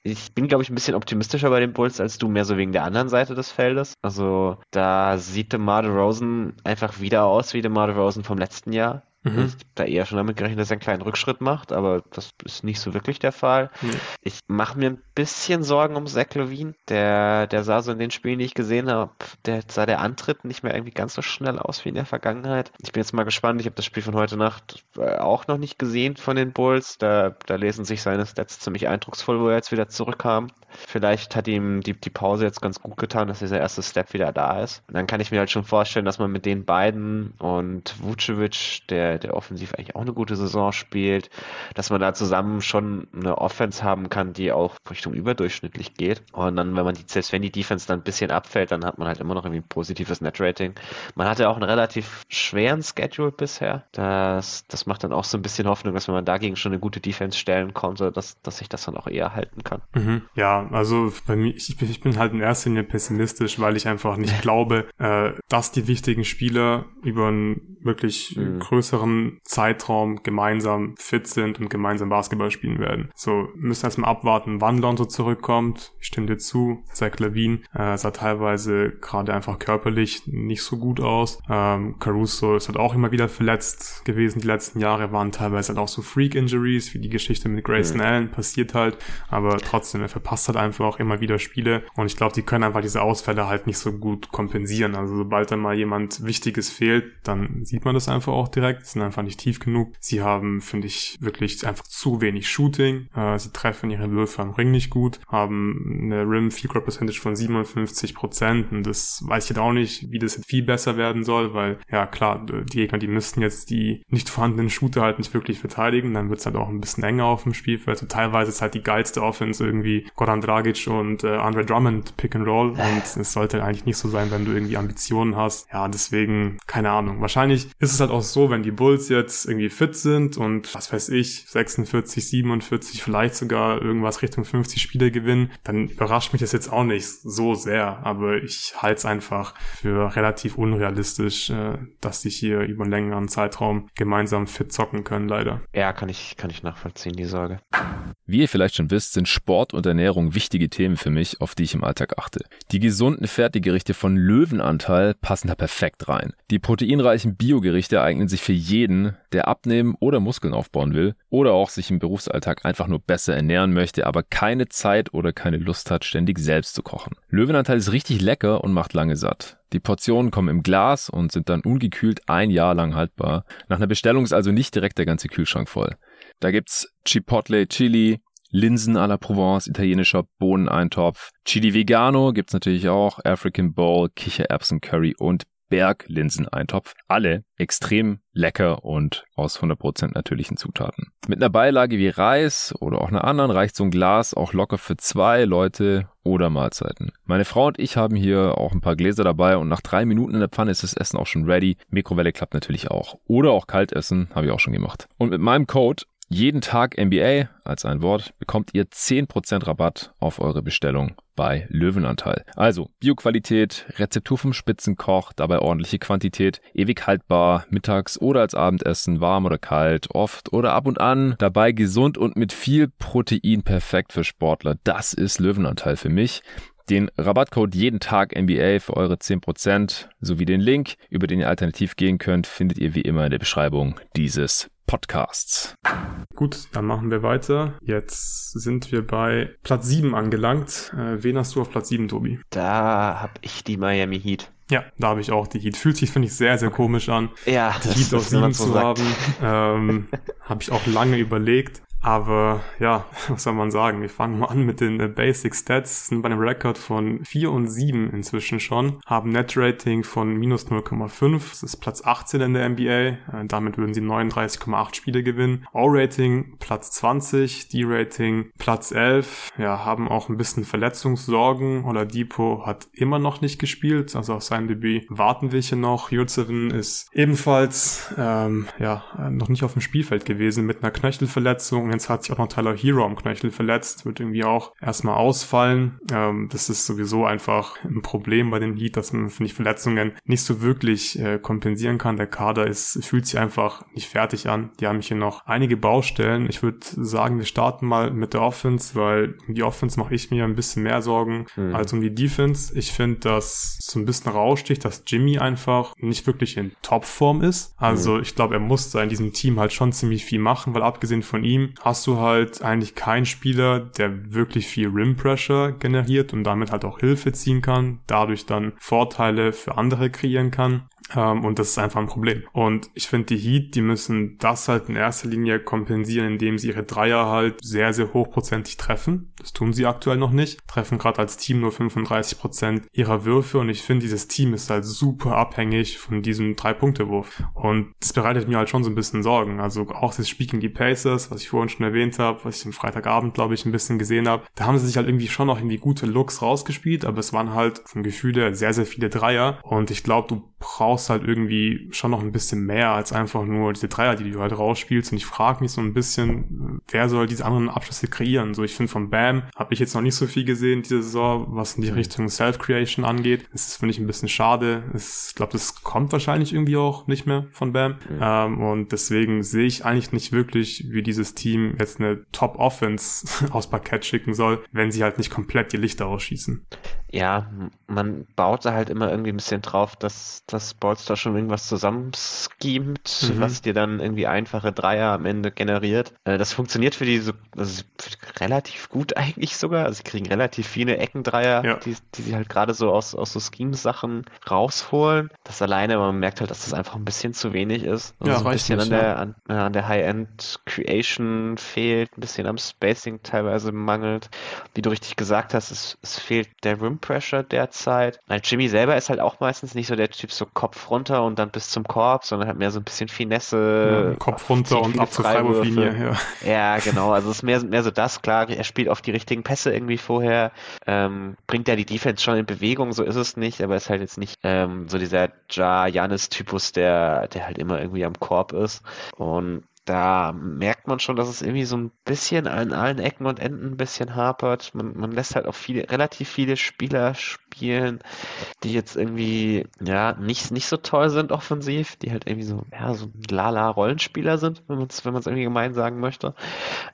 Ich bin, glaube ich, ein bisschen optimistischer bei den Bulls als du, mehr so wegen der anderen Seite des Feldes. Also da sieht DeMar DeRozan einfach wieder aus wie DeMar DeRozan vom letzten Jahr. Mhm. Ich habe da eher schon damit gerechnet, dass er einen kleinen Rückschritt macht, aber das ist nicht so wirklich der Fall. Mhm. Ich mache mir ein bisschen Sorgen um Zach Levine. Der, der sah so in den Spielen, die ich gesehen habe, der sah der Antritt nicht mehr irgendwie ganz so schnell aus wie in der Vergangenheit. Ich bin jetzt mal gespannt. Ich habe das Spiel von heute Nacht äh, auch noch nicht gesehen von den Bulls. Da, da lesen sich seine Stats ziemlich eindrucksvoll, wo er jetzt wieder zurückkam. Vielleicht hat ihm die, die Pause jetzt ganz gut getan, dass dieser erste Step wieder da ist. Und dann kann ich mir halt schon vorstellen, dass man mit den beiden und Vucevic, der, der offensiv eigentlich auch eine gute Saison spielt, dass man da zusammen schon eine Offense haben kann, die auch Richtung überdurchschnittlich geht. Und dann, wenn man die, selbst wenn die Defense dann ein bisschen abfällt, dann hat man halt immer noch irgendwie ein positives Net-Rating. Man hatte auch einen relativ schweren Schedule bisher. Das, das macht dann auch so ein bisschen Hoffnung, dass wenn man dagegen schon eine gute Defense stellen konnte, dass, dass sich das dann auch eher halten kann. Mhm. Ja, also bei mir, ich, ich bin halt in erster Linie pessimistisch, weil ich einfach nicht [LAUGHS] glaube, äh, dass die wichtigen Spieler über einen wirklich mhm. größeren Zeitraum gemeinsam fit sind und gemeinsam Basketball spielen werden. So, müssen erstmal abwarten, wann Lonzo zurückkommt. Ich stimme dir zu. Zach Levine äh, sah teilweise gerade einfach körperlich nicht so gut aus. Ähm, Caruso ist halt auch immer wieder verletzt gewesen. Die letzten Jahre waren teilweise halt auch so Freak-Injuries, wie die Geschichte mit Grayson mhm. Allen passiert halt. Aber trotzdem, er verpasst halt einfach immer wieder Spiele. Und ich glaube, die können einfach diese Ausfälle halt nicht so gut kompensieren. Also sobald dann mal jemand Wichtiges fehlt, dann sieht man das einfach auch direkt. Sie sind einfach nicht tief genug. Sie haben, finde ich, wirklich einfach zu wenig Shooting. Äh, sie treffen ihre Würfe am Ring nicht gut, haben eine Rim Field Goal Percentage von 57 Prozent. Und das weiß ich jetzt auch nicht, wie das viel besser werden soll, weil, ja klar, die Gegner, die müssten jetzt die nicht vorhandenen Shooter halt nicht wirklich verteidigen. Dann wird es halt auch ein bisschen enger auf dem Spielfeld. Also teilweise ist halt die geilste Offense irgendwie Goran Dragic und äh, Andre Drummond Pick and Roll. Und es sollte eigentlich nicht so sein, wenn du irgendwie Ambitionen hast. Ja, deswegen, keine Ahnung. Wahrscheinlich ist es halt auch so, wenn die Bulls jetzt irgendwie fit sind und was weiß ich, 46, 47, vielleicht sogar irgendwas Richtung 50 Spiele gewinnen, dann überrascht mich das jetzt auch nicht so sehr. Aber ich halte es einfach für relativ unrealistisch, äh, dass die hier über einen längeren Zeitraum gemeinsam fit zocken können, leider. Ja, kann ich, kann ich nachvollziehen, die Sorge. Wie ihr vielleicht schon wisst, sind Sport und Ernährung wichtige Themen für mich, auf die ich im Alltag achte. Die gesunden Fertiggerichte von Löwenanteil passen da perfekt rein. Die proteinreichen Biogerichte eignen sich für jeden, der abnehmen oder Muskeln aufbauen will oder auch sich im Berufsalltag einfach nur besser ernähren möchte, aber keine Zeit oder keine Lust hat, ständig selbst zu kochen. Löwenanteil ist richtig lecker und macht lange satt. Die Portionen kommen im Glas und sind dann ungekühlt ein Jahr lang haltbar. Nach einer Bestellung ist also nicht direkt der ganze Kühlschrank voll. Da gibt's Chipotle Chili, Linsen à la Provence, italienischer Bohneneintopf. Chili Vegano gibt's natürlich auch, African Bowl, Kichererbsen Curry und Berglinseneintopf. Alle extrem lecker und aus 100% natürlichen Zutaten. Mit einer Beilage wie Reis oder auch einer anderen reicht so ein Glas auch locker für zwei Leute oder Mahlzeiten. Meine Frau und ich haben hier auch ein paar Gläser dabei und nach drei Minuten in der Pfanne ist das Essen auch schon ready. Mikrowelle klappt natürlich auch. Oder auch Kaltessen, habe ich auch schon gemacht. Und mit meinem Code jeden Tag NBA als ein Wort bekommt ihr 10% Rabatt auf eure Bestellung bei Löwenanteil. Also Bioqualität, Rezeptur vom Spitzenkoch, dabei ordentliche Quantität, ewig haltbar, mittags oder als Abendessen, warm oder kalt, oft oder ab und an, dabei gesund und mit viel Protein perfekt für Sportler. Das ist Löwenanteil für mich. Den Rabattcode jeden Tag NBA für eure 10% sowie den Link, über den ihr alternativ gehen könnt, findet ihr wie immer in der Beschreibung dieses Podcasts. Gut, dann machen wir weiter. Jetzt sind wir bei Platz 7 angelangt. Äh, wen hast du auf Platz 7, Tobi? Da habe ich die Miami Heat. Ja, da habe ich auch die Heat. Fühlt sich, finde ich, sehr, sehr komisch an. Ja, die Heat auf 7 so zu sagt. haben. Ähm, [LAUGHS] habe ich auch lange überlegt. Aber ja, [LAUGHS] was soll man sagen? Wir fangen mal an mit den äh, Basic Stats. Sind bei einem Rekord von 4 und 7 inzwischen schon. Haben Net-Rating von minus 0,5. Das ist Platz 18 in der NBA. Äh, damit würden sie 39,8 Spiele gewinnen. O-Rating Platz 20. D-Rating Platz 11. Ja, haben auch ein bisschen Verletzungssorgen. Oder Depot hat immer noch nicht gespielt. Also auf sein Debüt warten wir hier noch. Jurzeven ist ebenfalls ähm, ja noch nicht auf dem Spielfeld gewesen mit einer Knöchelverletzung. Jetzt hat sich auch noch Tyler Hero am Knöchel verletzt. Wird irgendwie auch erstmal ausfallen. Ähm, das ist sowieso einfach ein Problem bei den Heat, dass man, finde ich, Verletzungen nicht so wirklich äh, kompensieren kann. Der Kader ist, fühlt sich einfach nicht fertig an. Die haben hier noch einige Baustellen. Ich würde sagen, wir starten mal mit der Offense, weil um die Offense mache ich mir ein bisschen mehr Sorgen mhm. als um die Defense. Ich finde, dass so ein bisschen raussticht, dass Jimmy einfach nicht wirklich in Topform ist. Also mhm. ich glaube, er musste in diesem Team halt schon ziemlich viel machen, weil abgesehen von ihm hast du halt eigentlich keinen Spieler, der wirklich viel Rim Pressure generiert und damit halt auch Hilfe ziehen kann, dadurch dann Vorteile für andere kreieren kann. Ähm, und das ist einfach ein Problem. Und ich finde, die Heat, die müssen das halt in erster Linie kompensieren, indem sie ihre Dreier halt sehr, sehr hochprozentig treffen. Das tun sie aktuell noch nicht. Treffen gerade als Team nur 35 Prozent ihrer Würfe. Und ich finde, dieses Team ist halt super abhängig von diesem Drei-Punkte-Wurf. Und das bereitet mir halt schon so ein bisschen Sorgen. Also auch das Spiel gegen die Pacers, was ich vorhin schon erwähnt habe, was ich am Freitagabend, glaube ich, ein bisschen gesehen habe. Da haben sie sich halt irgendwie schon noch irgendwie gute Looks rausgespielt, aber es waren halt vom Gefühl her sehr, sehr viele Dreier. Und ich glaube, du brauchst halt irgendwie schon noch ein bisschen mehr als einfach nur diese Dreier, die du halt rausspielst. Und ich frage mich so ein bisschen, wer soll diese anderen Abschlüsse kreieren? So, ich finde von Bam habe ich jetzt noch nicht so viel gesehen diese Saison, was in die mhm. Richtung Self-Creation angeht. Das finde ich, ein bisschen schade. Ich glaube, das kommt wahrscheinlich irgendwie auch nicht mehr von Bam. Mhm. Ähm, und deswegen sehe ich eigentlich nicht wirklich, wie dieses Team jetzt eine Top-Offense [LAUGHS] aus Parkett schicken soll, wenn sie halt nicht komplett die Lichter ausschießen. Ja, man baut da halt immer irgendwie ein bisschen drauf, dass das Bolster schon irgendwas zusammenschemt, mhm. was dir dann irgendwie einfache Dreier am Ende generiert. Äh, das funktioniert für die so also relativ gut [LAUGHS] eigentlich sogar. Also sie kriegen relativ viele Eckendreier, ja. die, die sie halt gerade so aus, aus so Schemes-Sachen rausholen. Das alleine, man merkt halt, dass das einfach ein bisschen zu wenig ist. Und ja, so ein bisschen nicht, an, der, an, äh, an der High-End-Creation fehlt, ein bisschen am Spacing teilweise mangelt. Wie du richtig gesagt hast, es, es fehlt der Rim Pressure derzeit. Weil Jimmy selber ist halt auch meistens nicht so der Typ so Kopf runter und dann bis zum Korb, sondern halt mehr so ein bisschen Finesse. Ja, Kopf runter und ab zur Freiwurflinie. Ja. ja, genau. Also es ist mehr, mehr so das. Klar, er spielt auf die richtigen Pässe irgendwie vorher. Ähm, bringt ja die Defense schon in Bewegung, so ist es nicht, aber ist halt jetzt nicht ähm, so dieser Ja-Janis-Typus, der, der halt immer irgendwie am Korb ist. Und da merkt man schon, dass es irgendwie so ein bisschen an allen Ecken und Enden ein bisschen hapert. Man, man lässt halt auch viele, relativ viele Spieler spielen, die jetzt irgendwie, ja, nicht, nicht so toll sind offensiv, die halt irgendwie so, ja, so lala Rollenspieler sind, wenn man es wenn irgendwie gemein sagen möchte.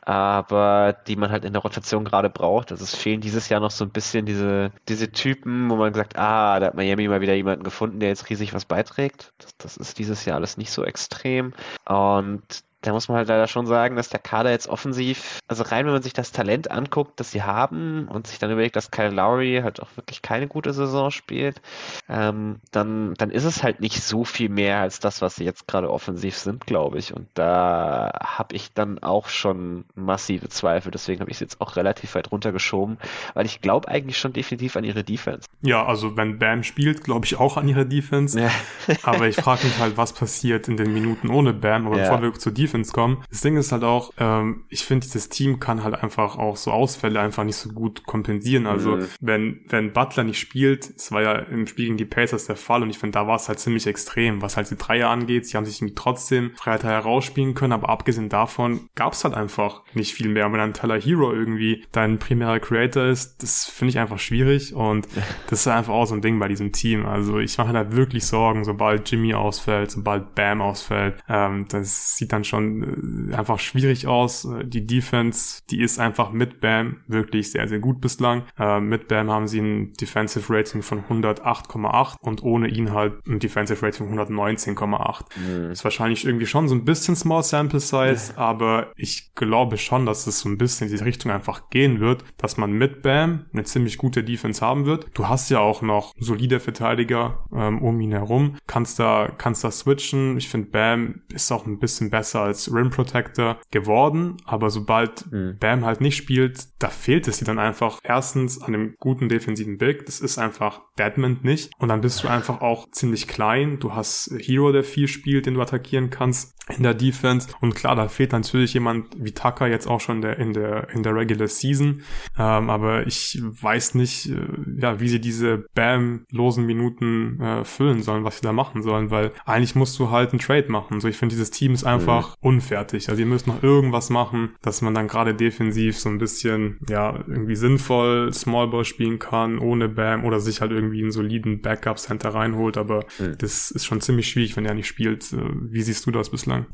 Aber die man halt in der Rotation gerade braucht. Also es fehlen dieses Jahr noch so ein bisschen diese, diese Typen, wo man sagt, ah, da hat Miami mal wieder jemanden gefunden, der jetzt riesig was beiträgt. Das, das ist dieses Jahr alles nicht so extrem. Und da muss man halt leider schon sagen, dass der Kader jetzt offensiv, also rein, wenn man sich das Talent anguckt, das sie haben und sich dann überlegt, dass Kyle Lowry halt auch wirklich keine gute Saison spielt, ähm, dann, dann ist es halt nicht so viel mehr als das, was sie jetzt gerade offensiv sind, glaube ich. Und da habe ich dann auch schon massive Zweifel. Deswegen habe ich es jetzt auch relativ weit runtergeschoben, weil ich glaube eigentlich schon definitiv an ihre Defense. Ja, also wenn Bam spielt, glaube ich auch an ihre Defense. Ja. [LAUGHS] Aber ich frage mich halt, was passiert in den Minuten ohne Bam. Aber ja. bevor wir zur Defense kommen. Das Ding ist halt auch, ähm, ich finde, dieses Team kann halt einfach auch so Ausfälle einfach nicht so gut kompensieren. Also mhm. wenn, wenn Butler nicht spielt, es war ja im Spiel gegen die Pacers der Fall und ich finde, da war es halt ziemlich extrem, was halt die Dreier angeht. Sie haben sich trotzdem Freiheit herausspielen können, aber abgesehen davon gab es halt einfach nicht viel mehr. Und wenn dann Tyler Hero irgendwie dein primärer Creator ist, das finde ich einfach schwierig und [LAUGHS] das ist einfach auch so ein Ding bei diesem Team. Also ich mache da wirklich Sorgen, sobald Jimmy ausfällt, sobald Bam ausfällt. Ähm, das sieht dann schon äh, einfach schwierig aus. Die Defense, die ist einfach mit Bam wirklich sehr, sehr gut bislang. Äh, mit Bam haben sie einen Defensive Rating von 108,8 und ohne ihn halt ein Defensive Rating von 119,8. Mhm. Ist wahrscheinlich irgendwie schon so ein bisschen Small Sample Size, aber ich glaube schon, dass es so ein bisschen in diese Richtung einfach gehen wird, dass man mit Bam eine ziemlich gute Defense haben wird. Du hast ja auch noch solide Verteidiger ähm, um ihn herum, kannst da, kannst da switchen. Ich finde Bam ist auch ein bisschen besser als Rim Protector geworden, aber sobald mhm. Bam halt nicht spielt, da fehlt es dir dann einfach erstens an dem guten defensiven Big. Das ist einfach Deadman nicht. Und dann bist du einfach auch ziemlich klein. Du hast Hero, der viel spielt, den du attackieren kannst in der Defense. Und klar, da fehlt natürlich jemand wie Tucker jetzt auch schon der, in der, in der Regular Season. Ähm, aber ich weiß nicht, äh, ja, wie sie diese Bam-losen Minuten äh, füllen sollen, was sie da machen sollen, weil eigentlich musst du halt einen Trade machen. So, ich finde, dieses Team ist einfach mhm. unfertig. Also ihr müsst noch irgendwas machen, dass man dann gerade defensiv so ein bisschen, ja, irgendwie sinnvoll Smallball spielen kann, ohne Bam oder sich halt irgendwie einen soliden Backup-Center reinholt. Aber mhm. das ist schon ziemlich schwierig, wenn er nicht spielt. Äh, wie siehst du das bislang?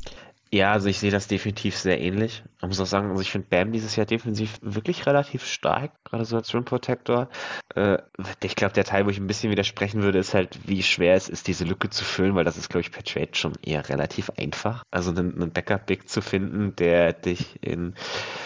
Ja, also ich sehe das definitiv sehr ähnlich. Ich muss auch sagen, also ich finde Bam dieses Jahr defensiv wirklich relativ stark, gerade so als Rim Protector. Äh, ich glaube, der Teil, wo ich ein bisschen widersprechen würde, ist halt, wie schwer es ist, diese Lücke zu füllen, weil das ist, glaube ich, per Trade schon eher relativ einfach. Also einen, einen Backup-Big zu finden, der dich in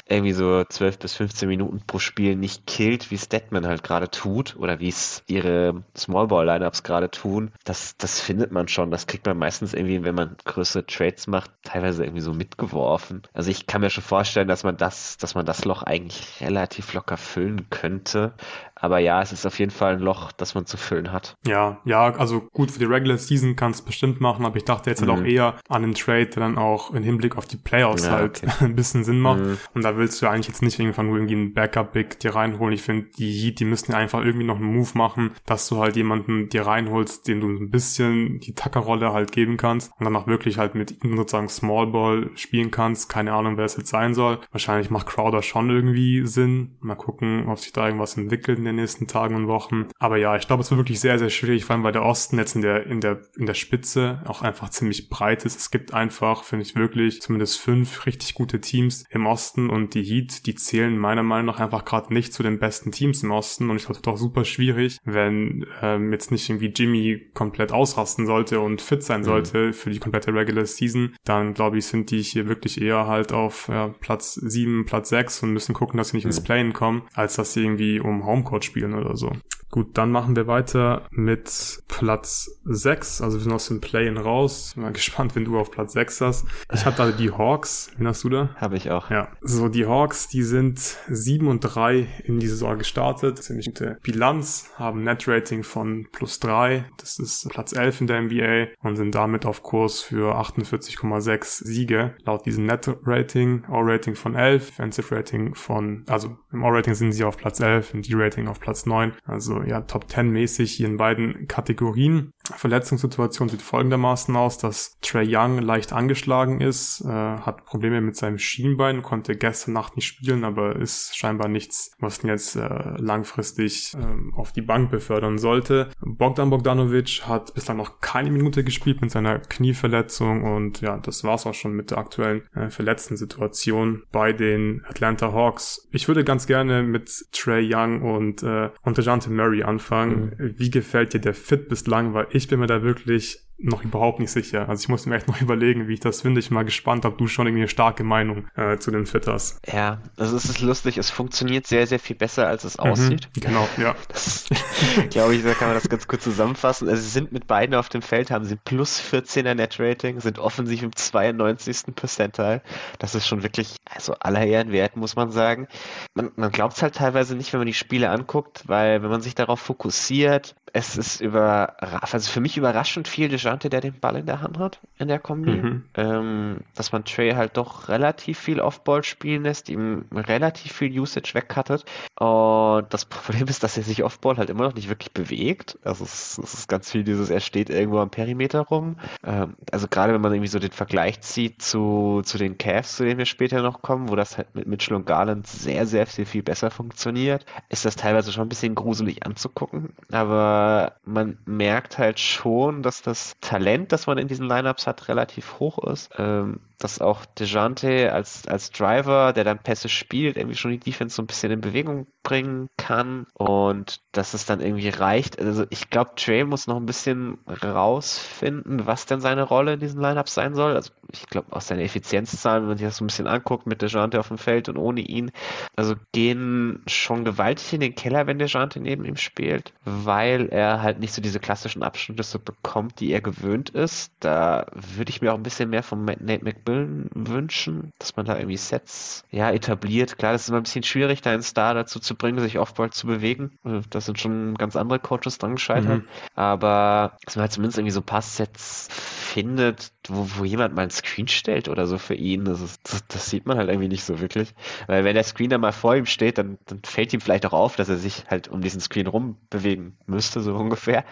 irgendwie so 12 bis 15 Minuten pro Spiel nicht killt, wie Statman halt gerade tut oder wie es ihre Smallball-Lineups gerade tun, das, das findet man schon. Das kriegt man meistens irgendwie, wenn man größere Trades macht, teilweise irgendwie so mitgeworfen. Also ich kann mir schon vorstellen, dass man das, dass man das Loch eigentlich relativ locker füllen könnte. Aber ja, es ist auf jeden Fall ein Loch, das man zu füllen hat. Ja, ja, also gut für die Regular Season kannst du bestimmt machen, aber ich dachte jetzt mhm. halt auch mhm. eher an den Trade, der dann auch im Hinblick auf die Playoffs ja, halt okay. [LAUGHS] ein bisschen Sinn macht. Mhm. Und da willst du eigentlich jetzt nicht irgendwann nur irgendwie einen Backup-Big dir reinholen. Ich finde, die Heat, die müssen einfach irgendwie noch einen Move machen, dass du halt jemanden dir reinholst, den du ein bisschen die Tackerrolle halt geben kannst und dann auch wirklich halt mit ihm sozusagen Small Ball spielen kannst. Keine Ahnung, wer es jetzt sein soll. Wahrscheinlich macht Crowder schon irgendwie Sinn. Mal gucken, ob sich da irgendwas entwickelt in den nächsten Tagen und Wochen. Aber ja, ich glaube, es wird wirklich sehr, sehr schwierig, vor allem weil der Osten jetzt in der, in der, in der Spitze auch einfach ziemlich breit ist. Es gibt einfach, finde ich wirklich, zumindest fünf richtig gute Teams im Osten und die Heat, die zählen meiner Meinung nach einfach gerade nicht zu den besten Teams im Osten und ich glaube, es wird auch super schwierig, wenn ähm, jetzt nicht irgendwie Jimmy komplett ausrasten sollte und fit sein mhm. sollte mhm. für die komplette Regular Season, dann glaube ich, sind die hier wirklich eher halt auf ja, Platz sieben, Platz sechs und müssen gucken, dass sie nicht mhm. ins Playen kommen, als dass sie irgendwie um Homecourt spielen oder so. Gut, dann machen wir weiter mit Platz 6. Also wir sind aus dem Play-In raus. Bin mal [LAUGHS] gespannt, wenn du auf Platz 6 hast. Ich hatte da die Hawks. Wen hast du da? Habe ich auch. Ja. So, die Hawks, die sind 7 und 3 in die Saison gestartet. Ziemlich gute Bilanz, haben Net-Rating von plus 3. Das ist Platz 11 in der NBA und sind damit auf Kurs für 48,6 Siege. Laut diesem Net-Rating, O-Rating von 11, Defensive Rating von, also im O-Rating sind sie auf Platz 11, im D-Rating auf Platz 9. Also ja Top 10 mäßig hier in beiden Kategorien. Verletzungssituation sieht folgendermaßen aus, dass Trey Young leicht angeschlagen ist, äh, hat Probleme mit seinem Schienbein, konnte gestern Nacht nicht spielen, aber ist scheinbar nichts, was ihn jetzt äh, langfristig äh, auf die Bank befördern sollte. Bogdan Bogdanovic hat bislang noch keine Minute gespielt mit seiner Knieverletzung und ja, das war's auch schon mit der aktuellen äh, verletzten Situation bei den Atlanta Hawks. Ich würde ganz gerne mit Trey Young und äh, und Dejante Murray anfangen. Mhm. Wie gefällt dir der Fit bislang? Weil ich bin mir da wirklich noch überhaupt nicht sicher. Also ich muss mir echt noch [LAUGHS] überlegen, wie ich das finde. Ich bin mal gespannt, ob du schon irgendwie eine starke Meinung äh, zu den Fit hast. Ja, also es ist lustig. Es funktioniert sehr, sehr viel besser, als es mhm, aussieht. Genau, ja. [LAUGHS] Glaube ich, da kann man das ganz kurz zusammenfassen. Also sie sind mit beiden auf dem Feld, haben sie plus 14er Net-Rating, sind offensiv im 92. Percentile. Das ist schon wirklich, also aller Ehren wert, muss man sagen. Man, man glaubt es halt teilweise nicht, wenn man die Spiele anguckt, weil wenn man sich darauf fokussiert, es ist über, also für mich überraschend viel Dejante, der den Ball in der Hand hat in der Kombi. Mhm. Ähm, dass man Trey halt doch relativ viel Offball spielen lässt, ihm relativ viel Usage wegcuttet. Und das [LAUGHS] Problem ist, dass er sich Offball halt immer noch nicht wirklich bewegt. Also es, es ist ganz viel dieses, er steht irgendwo am Perimeter rum. Ähm, also gerade wenn man irgendwie so den Vergleich zieht zu, zu den Cavs, zu denen wir später noch kommen, wo das halt mit Mitchell und Garland sehr, sehr viel, viel besser funktioniert, ist das teilweise schon ein bisschen gruselig anzugucken. Aber man merkt halt schon, dass das Talent, das man in diesen Lineups hat, relativ hoch ist. Ähm, dass auch Dejante als, als Driver, der dann Pässe spielt, irgendwie schon die Defense so ein bisschen in Bewegung bringen kann und dass es dann irgendwie reicht. Also ich glaube, Trey muss noch ein bisschen rausfinden, was denn seine Rolle in diesen Lineups sein soll. Also ich glaube, aus seinen Effizienzzahlen, wenn man sich das so ein bisschen anguckt mit Dejante auf dem Feld und ohne ihn, also gehen schon gewaltig in den Keller, wenn Dejante neben ihm spielt, weil er halt nicht so diese klassischen Abschnitte bekommt, die er gewöhnt ist. Da würde ich mir auch ein bisschen mehr von Nate McMillan wünschen, dass man da irgendwie Sets ja etabliert. Klar, das ist immer ein bisschen schwierig, da einen Star dazu zu bringen, sich Offball zu bewegen. Da sind schon ganz andere Coaches dran gescheitert. Mhm. Aber dass man halt zumindest irgendwie so Passsets findet, wo, wo jemand mal einen Screen stellt oder so für ihn, das, ist, das, das, sieht man halt irgendwie nicht so wirklich. Weil wenn der Screen dann mal vor ihm steht, dann, dann fällt ihm vielleicht auch auf, dass er sich halt um diesen Screen rum bewegen müsste, so [LAUGHS] ungefähr.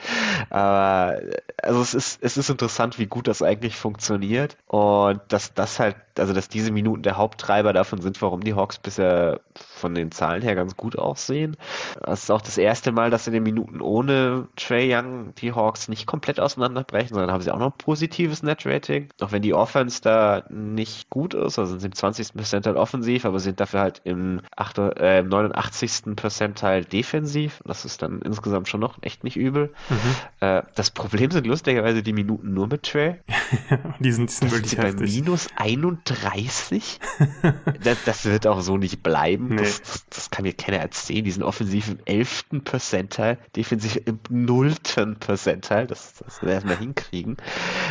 Aber also es ist, es ist interessant, wie gut das eigentlich funktioniert und dass das halt, also dass diese Minuten der Haupttreiber davon sind, warum die Hawks bisher von den Zahlen her ganz gut aussehen. Das ist auch das erste Mal, dass in den Minuten ohne Trey Young die Hawks nicht komplett auseinanderbrechen, sondern haben sie auch noch positives Net-Rating. Auch wenn die Offense da nicht gut ist, also sind sie im 20. Percentile offensiv, aber sind dafür halt im, 8, äh, 89. Percentile defensiv. Das ist dann insgesamt schon noch echt nicht übel. Mhm. Äh, das Problem sind lustigerweise die Minuten nur mit Trey. [LAUGHS] die sind, die sind wirklich sind bei minus 31. [LAUGHS] das, das, wird auch so nicht bleiben. Nee. Das, das, das, kann mir keiner erzählen. Die sind offensiv im 11. Percentile, defensiv im 0. Percentile. Das, das werden wir hinkriegen.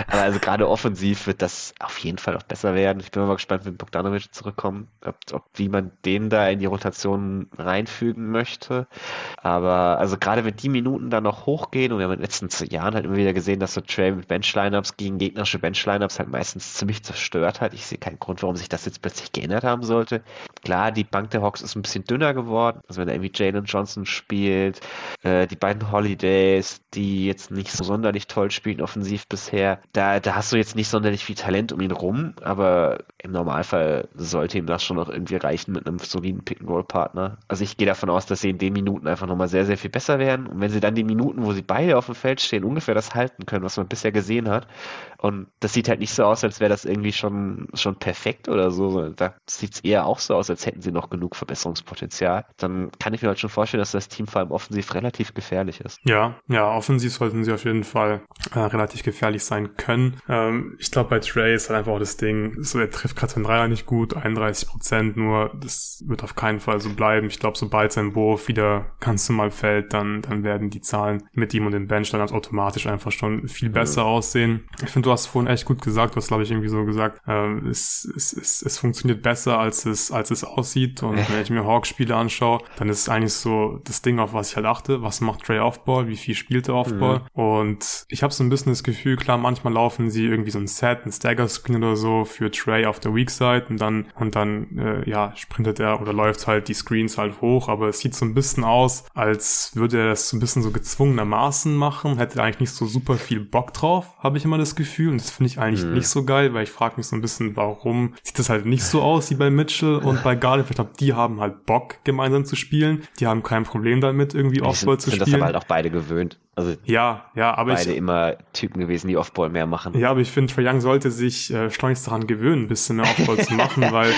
Aber also gerade offensiv wird das auf jeden Fall auch besser werden. Ich bin mal gespannt, wenn Bogdanovic zurückkommt, ob, ob wie man den da in die Rotation reinfügen möchte. Aber also gerade wenn die Minuten dann noch hochgehen und wir haben in den letzten Jahren halt immer wieder gesehen, dass so Trey mit Bench-Lineups gegen gegnerische Bench-Lineups halt meistens ziemlich zerstört hat. Ich sehe keinen Grund, warum sich das jetzt plötzlich geändert haben sollte. Klar, die Bank der Hawks ist ein bisschen dünner geworden. Also wenn da irgendwie Jalen Johnson spielt, äh, die beiden Holidays, die jetzt nicht so sonderlich toll spielen offensiv bisher, da, da hast du jetzt nicht sonderlich viel Talent um ihn rum, aber im Normalfall sollte ihm das schon noch irgendwie reichen mit einem soliden Pick-and-Roll-Partner. Also ich gehe davon aus, dass sie in den Minuten einfach nochmal sehr, sehr viel besser werden. Und wenn sie dann die Minuten, wo sie beide auf dem Feld stehen, ungefähr das halten können, was man bisher gesehen hat, und das sieht halt nicht so aus, als wäre das irgendwie schon, schon perfekt oder so. Da sieht es eher auch so aus, als hätten sie noch genug Verbesserungspotenzial. Dann kann ich mir halt schon vorstellen, dass das Team vor allem offensiv relativ gefährlich ist. Ja, ja, offensiv sollten sie auf jeden Fall äh, relativ gefährlich sein können. Ähm, ich glaube, bei Trey ist halt einfach auch das Ding, so er trifft gerade seinen Dreier nicht gut, 31 Prozent nur, das wird auf keinen Fall so bleiben. Ich glaube, sobald sein Wurf wieder ganz normal fällt, dann, dann werden die Zahlen mit ihm und dem Bench dann automatisch einfach schon viel besser ja. aussehen. Ich finde, du hast vorhin echt gut gesagt, du hast, glaube ich, irgendwie so gesagt, ähm, es, es, es, es funktioniert besser, als es, als es aussieht. Und wenn ich mir Hawks-Spiele anschaue, dann ist es eigentlich so das Ding, auf was ich halt achte. Was macht Trey Offball? Wie viel spielt er Offball? Mhm. Und ich habe so ein bisschen das Gefühl, klar, manchmal laufen sie irgendwie so ein Set, ein Stagger-Screen oder so für Trey auf der Weak Side und dann, und dann, äh, ja, sprintet er oder läuft halt die Screens halt hoch. Aber es sieht so ein bisschen aus, als würde er das so ein bisschen so gezwungenermaßen machen. Hätte eigentlich nicht so super viel Bock drauf, habe ich immer das Gefühl. Und das finde ich eigentlich mhm. nicht so geil, weil ich frage mich so ein bisschen, warum sieht das halt nicht so aus wie bei Mitchell und bei Garland. Ich glaube, die haben halt Bock, gemeinsam zu spielen. Die haben kein Problem damit, irgendwie Offball zu spielen. Ich finde das aber halt auch beide gewöhnt. Also ja, ja, aber beide ich, immer Typen gewesen, die Offball mehr machen. Ja, aber ich finde, Trae Young sollte sich äh, schleunigst daran gewöhnen, ein bisschen mehr Offball zu machen, [LAUGHS] weil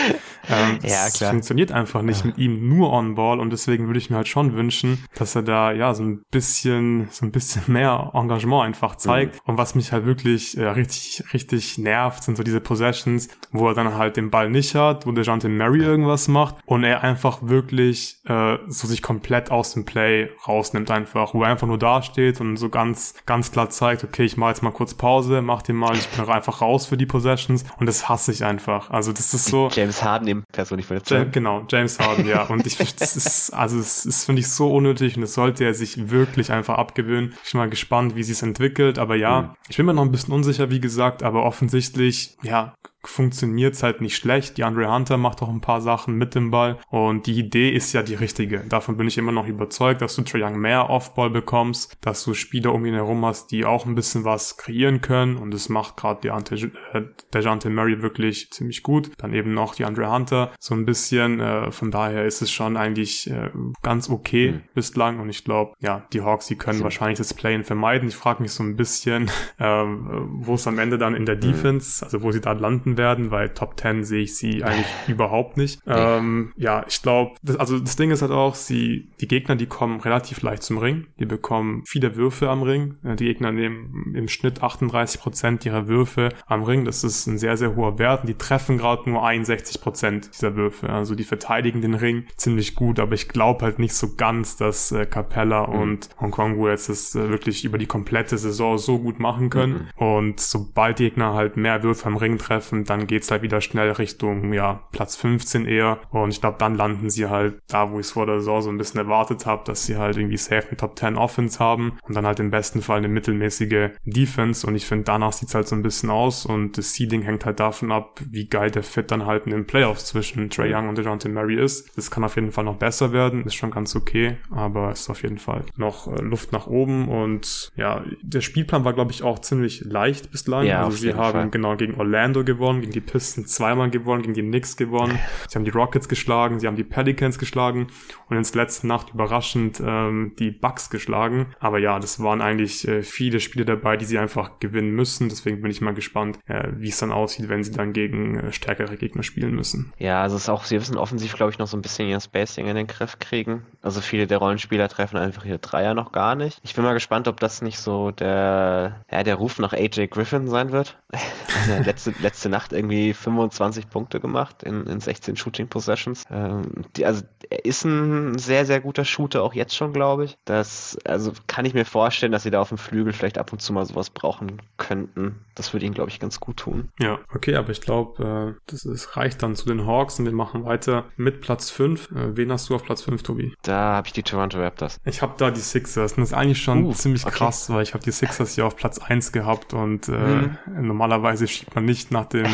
ähm, ja, es funktioniert einfach nicht ja. mit ihm nur On-Ball und deswegen würde ich mir halt schon wünschen, dass er da ja so ein bisschen, so ein bisschen [LAUGHS] mehr Engagement einfach zeigt. Mhm. Und was mich halt wirklich äh, richtig, richtig nervt, sind so diese Possessions, wo er dann halt den Ball nicht hat, wo der Jante Mary irgendwas macht und er einfach wirklich äh, so sich komplett aus dem Play rausnimmt einfach, wo er einfach nur dasteht steht und so ganz, ganz klar zeigt, okay, ich mache jetzt mal kurz Pause, mach den mal, ich bin einfach raus für die Possessions und das hasse ich einfach. Also das ist so. James Harden im personifiziert. Ja, genau, James Harden, ja. Und ich, das ist, also es ist, finde ich, so unnötig und das sollte er sich wirklich einfach abgewöhnen. Ich bin mal gespannt, wie sie es entwickelt, aber ja, mhm. ich bin mir noch ein bisschen unsicher, wie gesagt, aber offensichtlich, ja, funktioniert es halt nicht schlecht. Die Andre Hunter macht auch ein paar Sachen mit dem Ball und die Idee ist ja die richtige. Davon bin ich immer noch überzeugt, dass du Trae Young mehr Offball bekommst, dass du Spieler um ihn herum hast, die auch ein bisschen was kreieren können und das macht gerade die Ante, äh, Dejante Murray wirklich ziemlich gut. Dann eben noch die Andre Hunter so ein bisschen. Äh, von daher ist es schon eigentlich äh, ganz okay mhm. bislang und ich glaube, ja, die Hawks, die können mhm. wahrscheinlich das Playen vermeiden. Ich frage mich so ein bisschen, [LAUGHS] äh, wo es am Ende dann in der mhm. Defense, also wo sie da landen werden, weil Top 10 sehe ich sie eigentlich [LAUGHS] überhaupt nicht. Ähm, ja, ich glaube, also das Ding ist halt auch, sie, die Gegner, die kommen relativ leicht zum Ring. Die bekommen viele Würfe am Ring. Äh, die Gegner nehmen im Schnitt 38 Prozent ihrer Würfe am Ring. Das ist ein sehr, sehr hoher Wert. Und die treffen gerade nur 61 Prozent dieser Würfe. Also die verteidigen den Ring ziemlich gut, aber ich glaube halt nicht so ganz, dass äh, Capella mhm. und Hongkong jetzt das äh, wirklich über die komplette Saison so gut machen können. Mhm. Und sobald die Gegner halt mehr Würfe am Ring treffen, dann geht's halt wieder schnell Richtung ja Platz 15 eher. Und ich glaube, dann landen sie halt da, wo ich es vor der Saison so ein bisschen erwartet habe, dass sie halt irgendwie safe eine Top 10 Offense haben und dann halt im besten Fall eine mittelmäßige Defense. Und ich finde, danach sieht's halt so ein bisschen aus und das Seeding hängt halt davon ab, wie geil der Fit dann halt in den Playoffs zwischen Trey Young und DeJounte Murray ist. Das kann auf jeden Fall noch besser werden, ist schon ganz okay, aber ist auf jeden Fall noch äh, Luft nach oben und ja, der Spielplan war glaube ich auch ziemlich leicht bislang. Ja, also sie haben Fall. genau gegen Orlando gewonnen, gegen die Pistons zweimal gewonnen, gegen die Knicks gewonnen, sie haben die Rockets geschlagen, sie haben die Pelicans geschlagen und ins letzte Nacht überraschend ähm, die Bucks geschlagen. Aber ja, das waren eigentlich äh, viele Spiele dabei, die sie einfach gewinnen müssen. Deswegen bin ich mal gespannt, äh, wie es dann aussieht, wenn sie dann gegen äh, stärkere Gegner spielen müssen. Ja, also es ist auch, sie müssen offensiv, glaube ich, noch so ein bisschen ihr Spacing in den Griff kriegen. Also viele der Rollenspieler treffen einfach ihre Dreier noch gar nicht. Ich bin mal gespannt, ob das nicht so der, ja, der Ruf nach AJ Griffin sein wird. [LAUGHS] Also letzte, letzte Nacht irgendwie 25 Punkte gemacht in, in 16 Shooting Possessions. Ähm, die, also er ist ein sehr, sehr guter Shooter, auch jetzt schon, glaube ich. Das, also kann ich mir vorstellen, dass sie da auf dem Flügel vielleicht ab und zu mal sowas brauchen könnten. Das würde ihnen, glaube ich, ganz gut tun. Ja, okay, aber ich glaube, äh, das ist, reicht dann zu den Hawks und wir machen weiter mit Platz 5. Äh, wen hast du auf Platz 5, Tobi? Da habe ich die Toronto Raptors. Ich habe da die Sixers. Und das ist eigentlich schon uh, ziemlich okay. krass, weil ich habe die Sixers hier auf Platz 1 gehabt und äh, mhm. normalerweise schiebt man nicht nach, dem,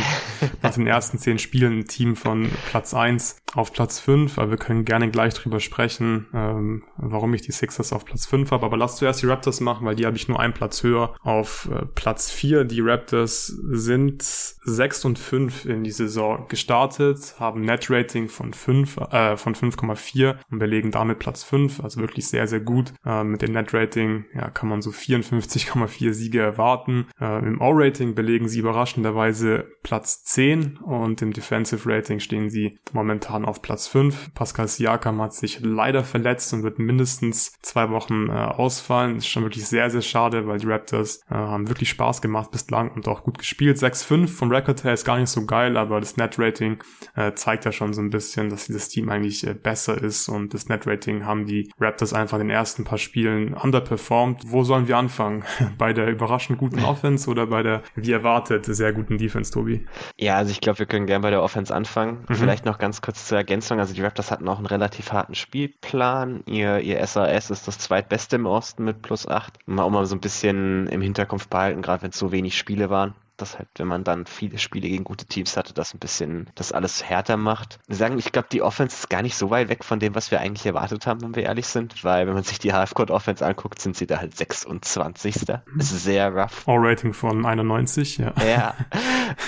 nach den ersten zehn Spielen ein Team von Platz 1 auf Platz 5, aber wir können gerne gleich drüber sprechen, ähm, warum ich die Sixers auf Platz 5 habe. Aber lass zuerst die Raptors machen, weil die habe ich nur einen Platz höher auf äh, Platz 4. Die Raptors sind 6 und 5 in die Saison gestartet, haben Net-Rating von 5, äh, von 5,4 und belegen damit Platz 5, also wirklich sehr, sehr gut. Äh, mit dem Net-Rating ja, kann man so 54,4 Siege erwarten. Äh, Im O-Rating belegen sie überraschenderweise Platz 10 und im Defensive Rating stehen sie momentan auf Platz 5. Pascal Siakam hat sich leider verletzt und wird mindestens zwei Wochen äh, ausfallen. Ist schon wirklich sehr, sehr schade, weil die Raptors äh, haben wirklich Spaß gemacht bislang und auch gut gespielt. 6-5 vom Record her ist gar nicht so geil, aber das Net-Rating äh, zeigt ja schon so ein bisschen, dass dieses Team eigentlich äh, besser ist und das Net-Rating haben die Raptors einfach in den ersten paar Spielen underperformed. Wo sollen wir anfangen? [LAUGHS] bei der überraschend guten Offense oder bei der, wie erwartet, sehr guten Defense, Tobi? Ja, also ich glaube, wir können gerne bei der Offense anfangen. Mhm. Vielleicht noch ganz kurz zur Ergänzung. Also die Raptors hatten auch einen relativ harten Spielplan. Ihr, ihr SAS ist das zweitbeste im Osten mit plus 8. Mal auch mal so ein bisschen im Hinterkopf behalten, gerade wenn es so wenig Spiele waren dass halt, wenn man dann viele Spiele gegen gute Teams hatte, das ein bisschen das alles härter macht. Wir sagen, ich glaube, die Offense ist gar nicht so weit weg von dem, was wir eigentlich erwartet haben, wenn wir ehrlich sind, weil wenn man sich die Halfcourt-Offense anguckt, sind sie da halt 26. Mhm. ist sehr rough. All-Rating von 91, ja. Ja,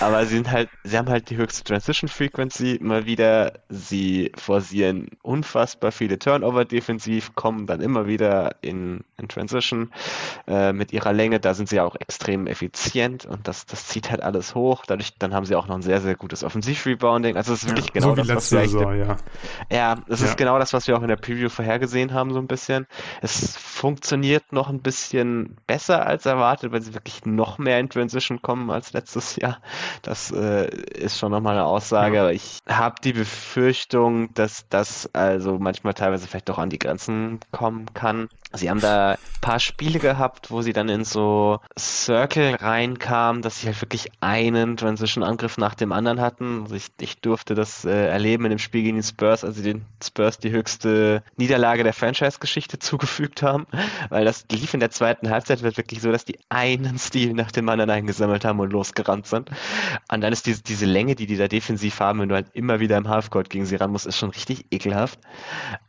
aber sie sind halt, sie haben halt die höchste Transition-Frequency mal wieder. Sie forcieren unfassbar viele Turnover defensiv, kommen dann immer wieder in, in Transition äh, mit ihrer Länge. Da sind sie auch extrem effizient und das, das das zieht halt alles hoch. Dadurch, dann haben sie auch noch ein sehr, sehr gutes Offensiv-Rebounding. Also es ist wirklich ja, genau so das, was wir Saison, ja. ja, das ja. ist genau das, was wir auch in der Preview vorhergesehen haben, so ein bisschen. Es funktioniert noch ein bisschen besser als erwartet, weil sie wirklich noch mehr in Transition kommen als letztes Jahr. Das äh, ist schon nochmal eine Aussage. Aber ich habe die Befürchtung, dass das also manchmal teilweise vielleicht doch an die Grenzen kommen kann. Sie haben da ein paar Spiele gehabt, wo sie dann in so Circle reinkamen, dass sie halt wirklich einen Transition-Angriff nach dem anderen hatten. Also ich, ich durfte das äh, erleben in dem Spiel gegen die Spurs, als sie den Spurs die höchste Niederlage der Franchise-Geschichte [LAUGHS] zugefügt haben, weil das lief in der zweiten Halbzeit wird wirklich so, dass die einen Stil nach dem anderen eingesammelt haben und losgerannt sind. Und dann ist diese, diese Länge, die die da defensiv haben, wenn du halt immer wieder im Halfcourt gegen sie ran musst, ist schon richtig ekelhaft.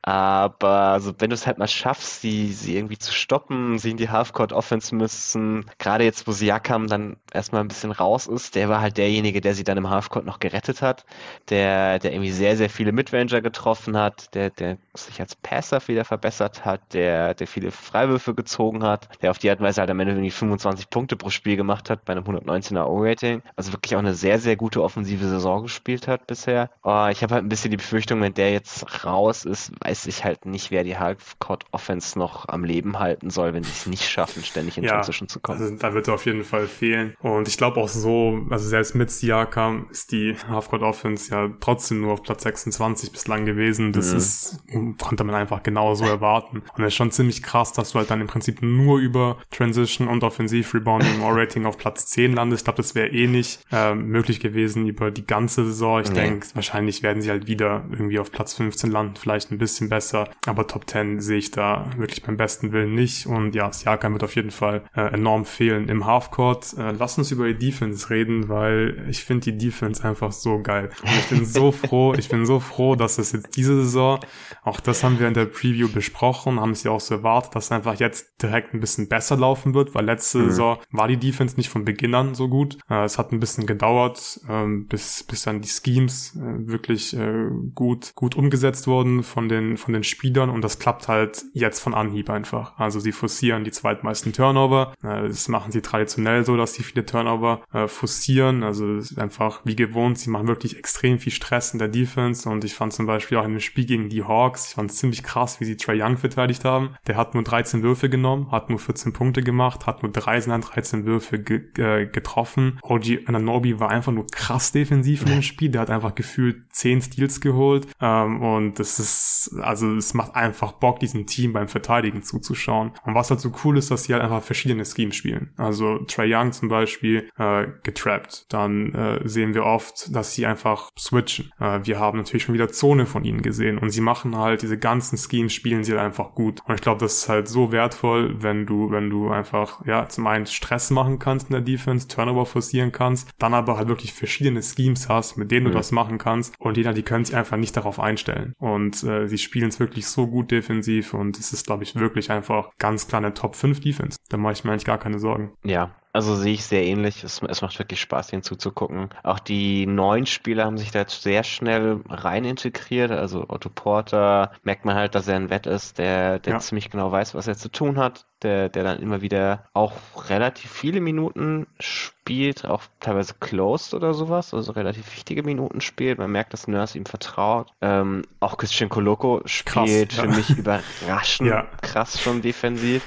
Aber also, wenn du es halt mal schaffst, sie sie irgendwie zu stoppen, sie in die Halfcourt-Offense müssen. Gerade jetzt, wo Siakam dann erstmal ein bisschen raus ist, der war halt derjenige, der sie dann im Halfcourt noch gerettet hat, der, der irgendwie sehr, sehr viele Midranger getroffen hat, der, der sich als Passer wieder verbessert hat, der, der viele Freiwürfe gezogen hat, der auf die Art und Weise halt am Ende irgendwie 25 Punkte pro Spiel gemacht hat bei einem 119er O-Rating. Also wirklich auch eine sehr, sehr gute offensive Saison gespielt hat bisher. Oh, ich habe halt ein bisschen die Befürchtung, wenn der jetzt raus ist, weiß ich halt nicht, wer die Halfcourt Offense noch am Leben halten soll, wenn sie es nicht schaffen, ständig in ja, Transition zu kommen. Also da wird er auf jeden Fall fehlen. Und ich glaube auch so, also selbst mit Siakam ist die Halfcourt Offense ja trotzdem nur auf Platz 26 bislang gewesen. Das mhm. ist, konnte man einfach genauso erwarten. Und es ist schon ziemlich krass, dass du halt dann im Prinzip nur über Transition und Offensiv Rebounding or Rating auf Platz 10 landest. Ich glaube, das wäre eh nicht äh, möglich gewesen über die ganze Saison. Ich nee. denke, wahrscheinlich werden sie halt wieder irgendwie auf Platz 15 landen, vielleicht ein bisschen besser. Aber Top 10 sehe ich da wirklich beim besten Willen nicht. Und ja, Siakam wird auf jeden Fall äh, enorm fehlen im Halfcourt. Äh, lass uns über die Defense reden, weil ich finde die Defense einfach so geil. Und ich bin so [LAUGHS] froh, ich bin so froh, dass es jetzt diese Saison, auch das haben wir in der Preview besprochen, haben es ja auch so erwartet, dass es einfach jetzt direkt ein bisschen besser laufen wird, weil letzte mhm. Saison war die Defense nicht von Beginn an so gut. Äh, es hat ein bisschen gedauert, ähm, bis, bis dann die Schemes äh, wirklich äh, gut, gut umgesetzt wurden von den, von den Spielern und das klappt halt jetzt von Anhieb einfach. Also sie forcieren die zweitmeisten Turnover. Äh, das machen sie traditionell so, dass sie viele Turnover äh, forcieren. Also es ist einfach wie gewohnt. Sie machen wirklich extrem viel Stress in der Defense und ich fand zum Beispiel auch in dem Spiel gegen die Hawks, ich fand es ziemlich krass, wie sie Trey Young verteidigt haben. Der hat nur 13 Würfe genommen, hat nur 14 Punkte gemacht, hat nur 13 13 Würfe ge äh, getroffen. OG Ananobi war einfach nur krass defensiv in dem Spiel. Der hat einfach gefühlt 10 Steals geholt ähm, und das ist, also es macht einfach Bock, diesem Team beim Verteidigen zuzuschauen. Und was halt so cool ist, dass sie halt einfach verschiedene Schemes spielen. Also Trey Young zum Beispiel äh, getrappt. Dann äh, sehen wir oft, dass sie einfach switchen. Äh, wir haben natürlich schon wieder Zone von ihnen gesehen und sie machen halt diese ganzen Schemes, spielen sie halt einfach gut. Und ich glaube, das ist halt so wertvoll, wenn du, wenn du einfach, ja, zum einen Stress machen kannst in der Defense, Turnover forcieren kannst, dann aber halt wirklich verschiedene Schemes hast, mit denen mhm. du das machen kannst und jeder, die können sich einfach nicht darauf einstellen. Und äh, sie spielen es wirklich so gut defensiv und es ist, glaube ich, wirklich einfach ganz klar eine Top 5 Defense. Da mache ich mir eigentlich gar keine Sorgen. Ja, also sehe ich sehr ähnlich. Es, es, macht wirklich Spaß, ihnen zuzugucken. Auch die neuen Spieler haben sich da jetzt sehr schnell rein integriert. Also Otto Porter merkt man halt, dass er ein Wett ist, der, der ja. ziemlich genau weiß, was er zu tun hat der, der dann immer wieder auch relativ viele Minuten spielt, auch teilweise closed oder sowas, also relativ wichtige Minuten spielt. Man merkt, dass Nurse ihm vertraut. Ähm, auch Christian Koloko spielt krass, ja. für mich überraschend [LAUGHS] ja. krass schon defensiv.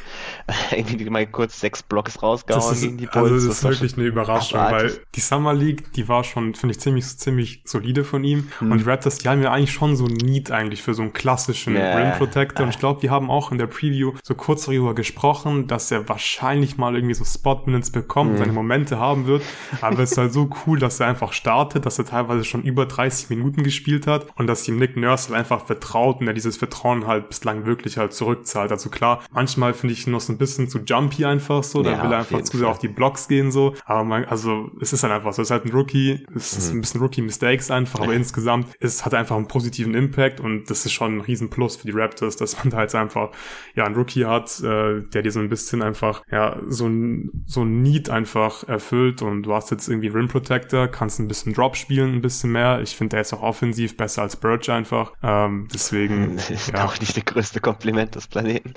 [LAUGHS] Irgendwie mal kurz sechs Blocks rausgehauen ist, gegen die Bulls. Also das, das ist wirklich eine Überraschung, weil die Summer League, die war schon, finde ich, ziemlich, ziemlich solide von ihm. Hm. Und die Raptors, die haben ja eigentlich schon so ein Need eigentlich für so einen klassischen yeah. Rim Protector. Und ich glaube, wir haben auch in der Preview so kurz darüber gesprochen, dass er wahrscheinlich mal irgendwie so Spot-Minutes bekommt, mhm. seine Momente haben wird. Aber es ist halt so cool, dass er einfach startet, dass er teilweise schon über 30 Minuten gespielt hat und dass ihm Nick Nurse halt einfach vertraut und er dieses Vertrauen halt bislang wirklich halt zurückzahlt. Also klar, manchmal finde ich ihn noch so ein bisschen zu jumpy einfach so, da ja, will er einfach zu sehr auf die Blocks gehen so. Aber man, also es ist halt einfach so, es ist halt ein Rookie, es ist mhm. ein bisschen Rookie-Mistakes einfach, aber insgesamt es hat einfach einen positiven Impact und das ist schon ein riesen Plus für die Raptors, dass man da jetzt einfach ja einen Rookie hat, äh, der dir so ein bisschen einfach, ja, so ein, so ein Need einfach erfüllt und du hast jetzt irgendwie Rim Protector, kannst ein bisschen Drop spielen, ein bisschen mehr. Ich finde, der ist auch offensiv besser als Birch einfach. Ähm, deswegen. Das [LAUGHS] ist ja. auch nicht der größte Kompliment des Planeten.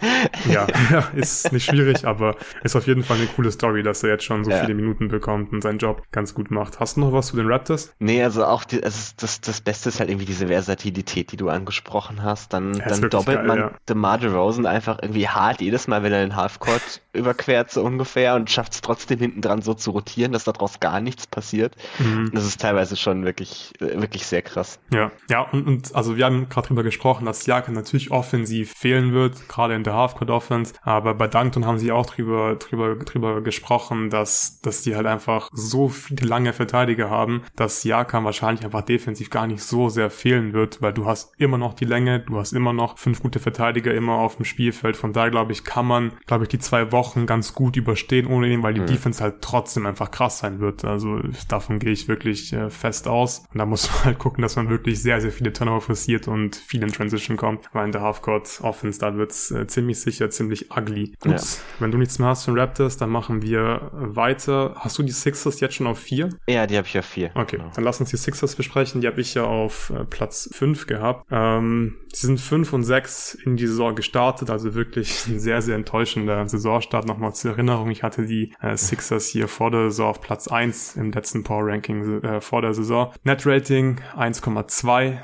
Ja, [LAUGHS] ja, ist nicht schwierig, [LAUGHS] aber ist auf jeden Fall eine coole Story, dass er jetzt schon so ja. viele Minuten bekommt und seinen Job ganz gut macht. Hast du noch was zu den Raptors? Nee, also auch die, also das, das Beste ist halt irgendwie diese Versatilität, die du angesprochen hast. Dann, dann doppelt geil, man ja. DeMar DeRozan einfach irgendwie hart jedes Mal, wenn er den Halfcourt [LAUGHS] überquert so ungefähr und schafft es trotzdem hinten dran so zu rotieren, dass daraus gar nichts passiert. Mhm. Das ist teilweise schon wirklich, wirklich sehr krass. Ja, ja, und, und also wir haben gerade drüber gesprochen, dass Jaka natürlich offensiv fehlen wird, gerade in der Halfcourt Offense, aber bei bedankt und haben sich auch drüber, drüber, drüber gesprochen, dass, dass die halt einfach so viele lange Verteidiger haben, dass Siakam wahrscheinlich einfach defensiv gar nicht so sehr fehlen wird, weil du hast immer noch die Länge, du hast immer noch fünf gute Verteidiger immer auf dem Spielfeld. Von daher glaube ich, kann man, glaube ich, die zwei Wochen ganz gut überstehen ohne ihn, weil die mhm. Defense halt trotzdem einfach krass sein wird. Also davon gehe ich wirklich äh, fest aus. Und da muss [LAUGHS] man halt gucken, dass man wirklich sehr, sehr viele Turnover forciert und viel in Transition kommt, weil in der Halfcourt Offense, da wird's äh, ziemlich sicher ziemlich ugly. Gut, ja. wenn du nichts mehr hast von Raptors, dann machen wir weiter. Hast du die Sixers jetzt schon auf vier? Ja, die habe ich auf vier. Okay, genau. dann lass uns die Sixers besprechen. Die habe ich ja auf äh, Platz fünf gehabt. Ähm, sie sind fünf und sechs in die Saison gestartet, also wirklich [LAUGHS] ein sehr, sehr enttäuschender Saisonstart. Nochmal zur Erinnerung, ich hatte die äh, Sixers hier vor der Saison auf Platz eins im letzten Power Ranking äh, vor der Saison. Net Rating 1,2,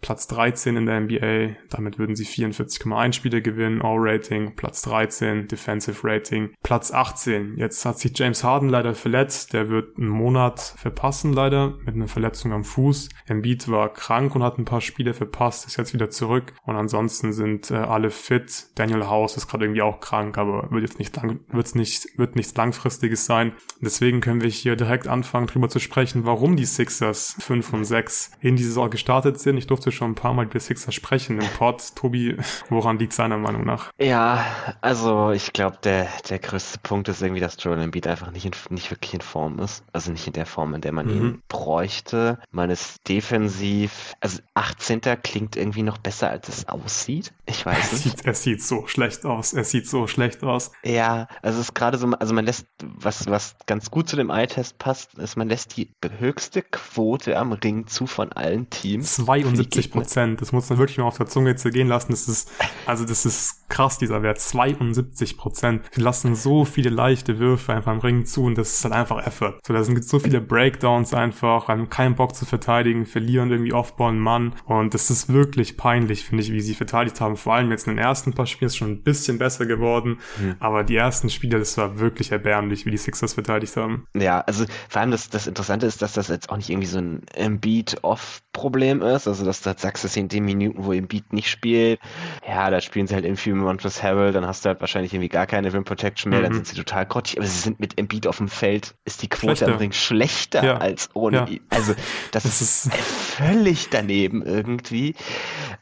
Platz 13 in der NBA. Damit würden sie 44,1 Spiele gewinnen. All Rating Platz 13, Defensive Rating Platz 18. Jetzt hat sich James Harden leider verletzt. Der wird einen Monat verpassen leider mit einer Verletzung am Fuß. Embiid war krank und hat ein paar Spiele verpasst, ist jetzt wieder zurück. Und ansonsten sind äh, alle fit. Daniel House ist gerade irgendwie auch krank, aber wird jetzt nicht lang, wird's nicht, wird nichts langfristiges sein. Deswegen können wir hier direkt anfangen, drüber zu sprechen, warum die Sixers 5 und 6 in die Saison gestartet sind. Ich durfte schon ein paar Mal über Sixers sprechen im Pod. Tobi, woran liegt seiner Meinung nach? Ja, also ich glaube, der, der größte Punkt ist irgendwie, dass Joel Embiid einfach nicht, in, nicht wirklich in Form ist. Also nicht in der Form, in der man mhm. ihn bräuchte. Man ist defensiv, also 18. klingt irgendwie noch besser, als es aussieht. Ich weiß nicht. Sieht, er sieht so schlecht aus. Er sieht so schlecht aus. Ja, also es ist gerade so, also man lässt, was, was ganz gut zu dem Eye-Test passt, ist, man lässt die höchste Quote am Ring zu von allen Teams. 72 Prozent. Das muss man wirklich mal auf der Zunge zergehen lassen. Das ist, also das ist krass, dieser Wert. 72 Prozent. Sie lassen so viele leichte Würfe einfach am Ring zu und das ist halt einfach Effort. So, da sind so viele Breakdowns einfach, haben keinen Bock zu verteidigen, verlieren irgendwie Offball einen Mann und das ist wirklich peinlich, finde ich, wie sie verteidigt haben. Vor allem jetzt in den ersten paar Spielen ist schon ein bisschen besser geworden, mhm. aber die ersten Spiele, das war wirklich erbärmlich, wie die Sixers verteidigt haben. Ja, also vor allem das, das Interessante ist, dass das jetzt auch nicht irgendwie so ein Embiid-Off-Problem ist, also dass du halt sagst, dass in den Minuten, wo Embiid nicht spielt, ja, da spielen sie halt irgendwie mit Montrezl Harrell, dann hast du halt wahrscheinlich irgendwie gar keine Rim Protection mehr, mhm. dann sind sie total grottig, aber sie sind mit Embiid auf dem Feld, ist die Quote schlechter. am Ring schlechter ja. als ohne ja. ihn. Also das, das ist, ist völlig daneben irgendwie.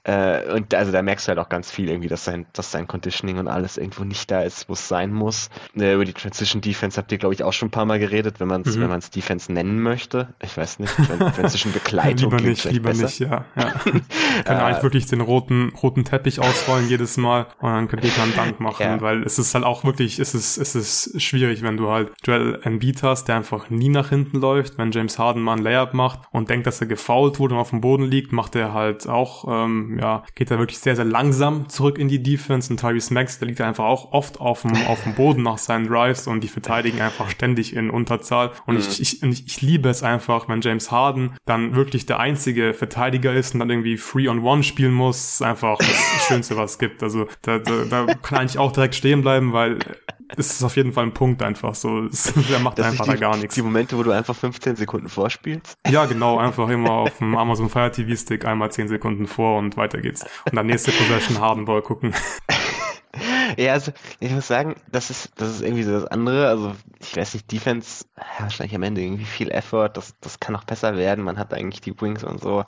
Äh, und also da merkst du halt auch ganz viel irgendwie, dass sein, dass sein Conditioning und alles irgendwo nicht da ist, wo es sein muss. Äh, über die Transition Defense habt ihr, glaube ich, auch schon ein paar Mal geredet, wenn man es, mhm. wenn man es Defense nennen möchte. Ich weiß nicht, Transition [LAUGHS] Begleitung. lieber nicht, lieber besser. nicht, ja. ja. [LAUGHS] Können äh, eigentlich wirklich den roten, roten Teppich ausrollen jedes Mal und dann könnt ihr einen Dank machen, ja. Es ist halt auch wirklich, es ist, es ist schwierig, wenn du halt Joel Embiid hast, der einfach nie nach hinten läuft, wenn James Harden mal ein Layup macht und denkt, dass er gefoult wurde und auf dem Boden liegt, macht er halt auch, ähm, ja, geht er wirklich sehr, sehr langsam zurück in die Defense. Und Tyrese Max, der liegt einfach auch oft auf dem, auf dem Boden nach seinen Drives und die verteidigen einfach ständig in Unterzahl. Und ich, ich, ich, ich liebe es einfach, wenn James Harden dann wirklich der einzige Verteidiger ist und dann irgendwie Free on One spielen muss, einfach das Schönste, was es gibt. Also da, da, da kann eigentlich auch direkt stehen bleiben, weil ist es auf jeden Fall ein Punkt einfach so. [LAUGHS] Der macht das einfach die, da gar nichts. Die Momente, wo du einfach 15 Sekunden vorspielst? Ja, genau, einfach immer auf dem Amazon Fire TV Stick einmal 10 Sekunden vor und weiter geht's. Und dann nächste Possession Hardenball gucken. Ja, also ich muss sagen, das ist, das ist irgendwie so das andere. Also ich weiß nicht, Defense, ja, wahrscheinlich am Ende irgendwie viel Effort, das, das kann noch besser werden. Man hat eigentlich die Wings und so.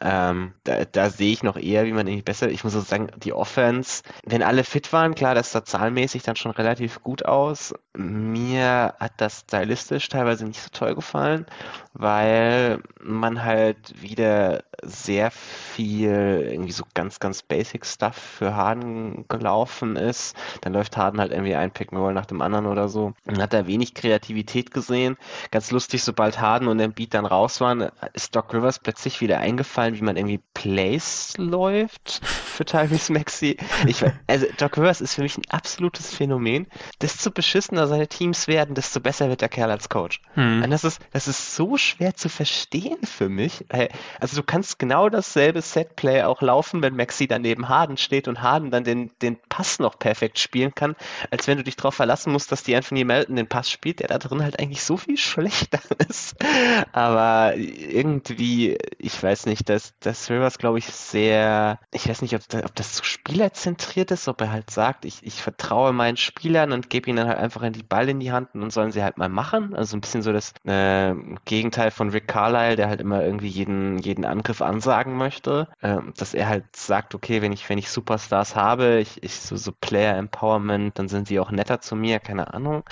Ähm, da, da sehe ich noch eher, wie man irgendwie besser. Ich muss so sagen, die Offense, wenn alle fit waren, klar, das sah zahlenmäßig dann schon relativ gut aus. Mir hat das stylistisch teilweise nicht so toll gefallen, weil man halt wieder sehr viel irgendwie so ganz, ganz basic Stuff für Harden gelaufen ist. Dann läuft Harden halt irgendwie ein Pick Roll nach dem anderen oder so. Und hat da wenig Kreativität gesehen. Ganz lustig, sobald Harden und Beat dann raus waren, ist Doc Rivers plötzlich wieder eingefallen, wie man irgendwie Plays läuft für Tyrese Maxi. Ich, also Doc Rivers ist für mich ein absolutes Phänomen. Desto beschissener seine Teams werden, desto besser wird der Kerl als Coach. Hm. Und das ist, das ist so schwer zu verstehen für mich. Also du kannst genau dasselbe Setplay auch laufen, wenn Maxi daneben Harden steht und Harden dann den, den Pass noch perfekt perfekt spielen kann, als wenn du dich darauf verlassen musst, dass die Anthony Melton den Pass spielt, der da drin halt eigentlich so viel [LAUGHS] schlechter ist. Aber irgendwie, ich weiß nicht, dass, dass Rivers, glaube ich, sehr, ich weiß nicht, ob, ob das zu spielerzentriert ist, ob er halt sagt, ich, ich vertraue meinen Spielern und gebe ihnen halt einfach den Ball in die Hand und dann sollen sie halt mal machen. Also ein bisschen so das äh, Gegenteil von Rick Carlisle, der halt immer irgendwie jeden, jeden Angriff ansagen möchte. Äh, dass er halt sagt, okay, wenn ich, wenn ich Superstars habe, ich, ich so, so Player Empowerment, dann sind sie auch netter zu mir, keine Ahnung.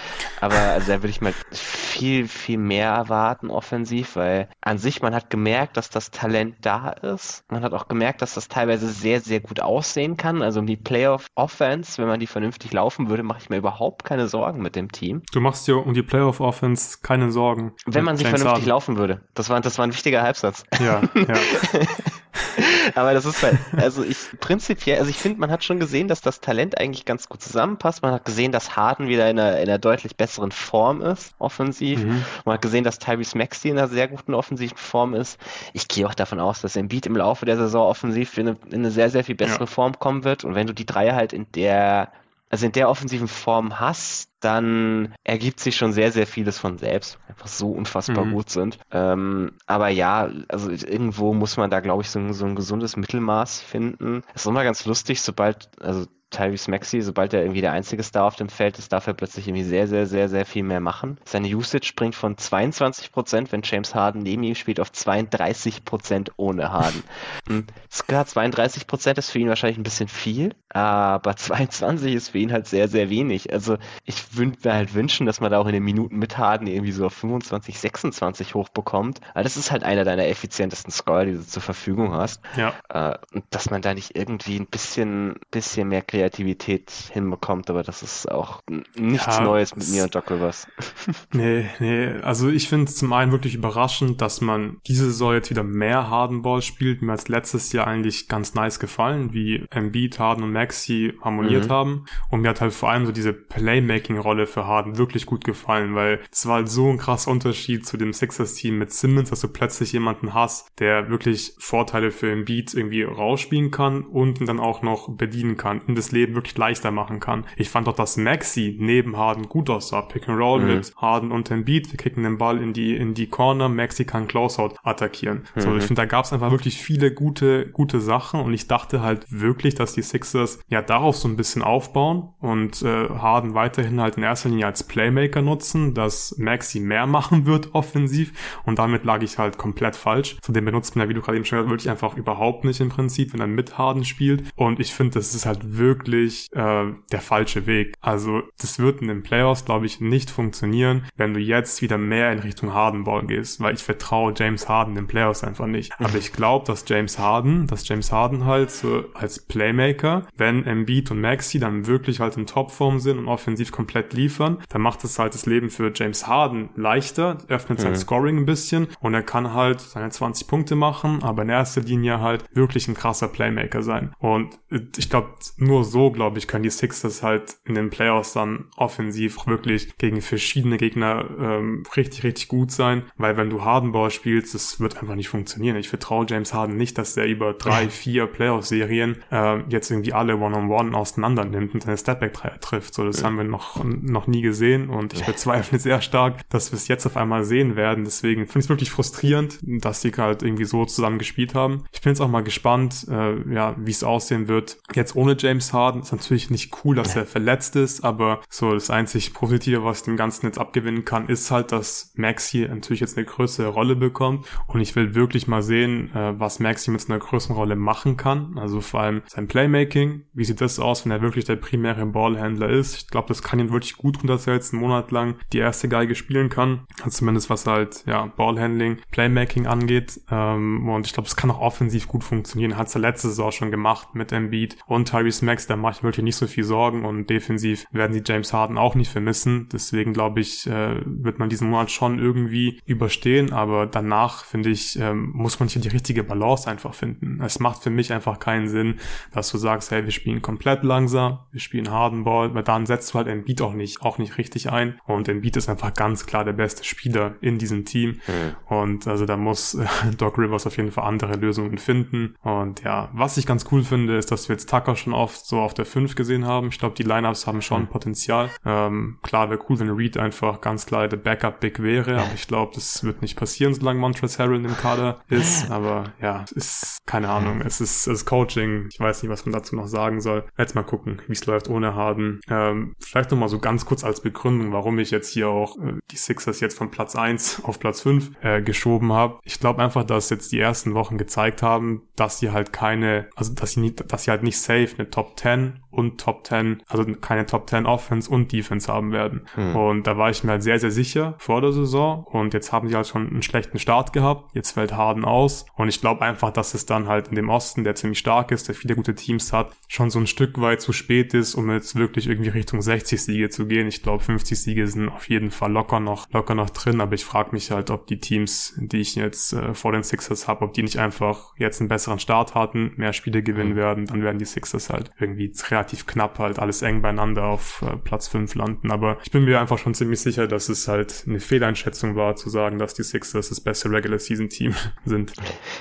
Aber also da würde ich mal viel, viel mehr erwarten offensiv, weil an sich man hat gemerkt, dass das Talent da ist. Man hat auch gemerkt, dass das teilweise sehr, sehr gut aussehen kann. Also um die Playoff Offense, wenn man die vernünftig laufen würde, mache ich mir überhaupt keine Sorgen mit dem Team. Du machst dir um die Playoff Offense keine Sorgen. Wenn man sie vernünftig laufen würde. Das war, das war ein wichtiger Halbsatz. Ja, ja. [LAUGHS] [LAUGHS] Aber das ist halt, also ich prinzipiell, also ich finde, man hat schon gesehen, dass das Talent eigentlich ganz gut zusammenpasst. Man hat gesehen, dass Harden wieder in einer, in einer deutlich besseren Form ist, offensiv. Mhm. Man hat gesehen, dass Tyrese Maxey in einer sehr guten offensiven Form ist. Ich gehe auch davon aus, dass Embiid im Laufe der Saison offensiv in eine, in eine sehr, sehr viel bessere ja. Form kommen wird. Und wenn du die drei halt in der also in der offensiven Form hast, dann ergibt sich schon sehr, sehr vieles von selbst, einfach so unfassbar mhm. gut sind. Ähm, aber ja, also irgendwo muss man da, glaube ich, so, so ein gesundes Mittelmaß finden. Es ist immer ganz lustig, sobald, also Tyrese Maxi, sobald er irgendwie der einzige Star auf dem Feld ist, darf er plötzlich irgendwie sehr, sehr, sehr, sehr viel mehr machen. Seine Usage springt von 22 Prozent, wenn James Harden neben ihm spielt, auf 32 Prozent ohne Harden. Hm, klar, 32 Prozent ist für ihn wahrscheinlich ein bisschen viel, aber 22 ist für ihn halt sehr, sehr wenig. Also ich würde mir halt wünschen, dass man da auch in den Minuten mit Harden irgendwie so auf 25, 26 hochbekommt, weil das ist halt einer deiner effizientesten Scorer, die du zur Verfügung hast. Ja. Äh, dass man da nicht irgendwie ein bisschen, bisschen mehr kriegt Kreativität hinbekommt, aber das ist auch nichts ja, Neues mit mir und Doc Rivers. [LAUGHS] nee, nee, also ich finde es zum einen wirklich überraschend, dass man diese Saison jetzt wieder mehr Hardenball spielt. Mir hat letztes Jahr eigentlich ganz nice gefallen, wie Embiid, Harden und Maxi harmoniert mhm. haben. Und mir hat halt vor allem so diese Playmaking-Rolle für Harden wirklich gut gefallen, weil es war halt so ein krasser Unterschied zu dem Sixers-Team mit Simmons, dass du plötzlich jemanden hast, der wirklich Vorteile für Embiid irgendwie rausspielen kann und dann auch noch bedienen kann in das Leben wirklich leichter machen kann. Ich fand auch, dass Maxi neben Harden gut aussah. Pick and Roll mhm. mit Harden und Embiid. Wir kicken den Ball in die, in die Corner. Maxi kann Closeout attackieren. Mhm. So, ich finde, da gab es einfach wirklich viele gute, gute Sachen und ich dachte halt wirklich, dass die Sixers ja darauf so ein bisschen aufbauen und äh, Harden weiterhin halt in erster Linie als Playmaker nutzen, dass Maxi mehr [LAUGHS] machen wird offensiv und damit lag ich halt komplett falsch. Zu dem benutzt man ja, wie du gerade eben schon gesagt wirklich einfach überhaupt nicht im Prinzip, wenn er mit Harden spielt und ich finde, das ist halt wirklich wirklich äh, der falsche Weg. Also das wird in den Playoffs, glaube ich, nicht funktionieren, wenn du jetzt wieder mehr in Richtung Hardenball gehst, weil ich vertraue James Harden den Playoffs einfach nicht. Aber ich glaube, dass James Harden, dass James Harden halt so als Playmaker, wenn Embiid und Maxi dann wirklich halt in Topform sind und offensiv komplett liefern, dann macht es halt das Leben für James Harden leichter, öffnet mhm. sein Scoring ein bisschen und er kann halt seine 20 Punkte machen, aber in erster Linie halt wirklich ein krasser Playmaker sein. Und ich glaube, nur so, glaube ich, können die Sixers halt in den Playoffs dann offensiv wirklich gegen verschiedene Gegner ähm, richtig, richtig gut sein, weil wenn du Hardenball spielst, das wird einfach nicht funktionieren. Ich vertraue James Harden nicht, dass der über drei, vier Playoff-Serien äh, jetzt irgendwie alle One-on-One -on -One auseinander nimmt und seine Stepback-Dreier trifft. So, das ja. haben wir noch, noch nie gesehen und ich bezweifle sehr stark, dass wir es jetzt auf einmal sehen werden. Deswegen finde ich es wirklich frustrierend, dass die halt irgendwie so zusammen gespielt haben. Ich bin jetzt auch mal gespannt, äh, ja, wie es aussehen wird. Jetzt ohne James Harden Harden. Ist natürlich nicht cool, dass er verletzt ist, aber so das einzig Positive, was ich dem Ganzen jetzt abgewinnen kann, ist halt, dass Maxi natürlich jetzt eine größere Rolle bekommt. Und ich will wirklich mal sehen, äh, was Maxi mit so einer größeren Rolle machen kann. Also vor allem sein Playmaking. Wie sieht das aus, wenn er wirklich der primäre Ballhändler ist? Ich glaube, das kann ihn wirklich gut tun, dass er jetzt einen Monat lang die erste Geige spielen kann. Also zumindest was halt, ja, Ballhandling, Playmaking angeht. Ähm, und ich glaube, es kann auch offensiv gut funktionieren. Hat es ja letzte Saison schon gemacht mit Embiid und Tyrese Max da mache ich wirklich nicht so viel Sorgen und defensiv werden sie James Harden auch nicht vermissen. Deswegen glaube ich, äh, wird man diesen Monat schon irgendwie überstehen, aber danach finde ich, ähm, muss man hier die richtige Balance einfach finden. Es macht für mich einfach keinen Sinn, dass du sagst, hey, wir spielen komplett langsam, wir spielen Hardenball, weil dann setzt du halt Embiid auch nicht, auch nicht richtig ein und Embiid ist einfach ganz klar der beste Spieler in diesem Team mhm. und also da muss äh, [LAUGHS] Doc Rivers auf jeden Fall andere Lösungen finden und ja, was ich ganz cool finde, ist, dass wir jetzt Tucker schon oft so auf der 5 gesehen haben. Ich glaube, die Lineups haben schon mhm. Potenzial. Ähm, klar, wäre cool, wenn Reed einfach ganz klar der Backup-Big wäre, aber ich glaube, das wird nicht passieren, solange Montrezl Harrell im Kader ist. Aber ja, es ist keine Ahnung. Es ist, es ist Coaching. Ich weiß nicht, was man dazu noch sagen soll. Jetzt mal gucken, wie es läuft ohne Harden. Ähm, vielleicht nochmal so ganz kurz als Begründung, warum ich jetzt hier auch äh, die Sixers jetzt von Platz 1 auf Platz 5 äh, geschoben habe. Ich glaube einfach, dass jetzt die ersten Wochen gezeigt haben, dass sie halt keine, also dass sie nicht, dass sie halt nicht safe eine Top 10 und Top 10, also keine Top 10 Offense und Defense haben werden. Hm. Und da war ich mir halt sehr, sehr sicher vor der Saison. Und jetzt haben sie halt schon einen schlechten Start gehabt. Jetzt fällt Harden aus. Und ich glaube einfach, dass es dann halt in dem Osten, der ziemlich stark ist, der viele gute Teams hat, schon so ein Stück weit zu spät ist, um jetzt wirklich irgendwie Richtung 60 Siege zu gehen. Ich glaube, 50 Siege sind auf jeden Fall locker noch, locker noch drin. Aber ich frage mich halt, ob die Teams, die ich jetzt äh, vor den Sixers habe, ob die nicht einfach jetzt einen besseren Start hatten, mehr Spiele gewinnen hm. werden. Dann werden die Sixers halt irgendwie relativ knapp halt alles eng beieinander auf äh, Platz 5 landen. Aber ich bin mir einfach schon ziemlich sicher, dass es halt eine Fehleinschätzung war, zu sagen, dass die Sixers das beste Regular Season Team [LAUGHS] sind.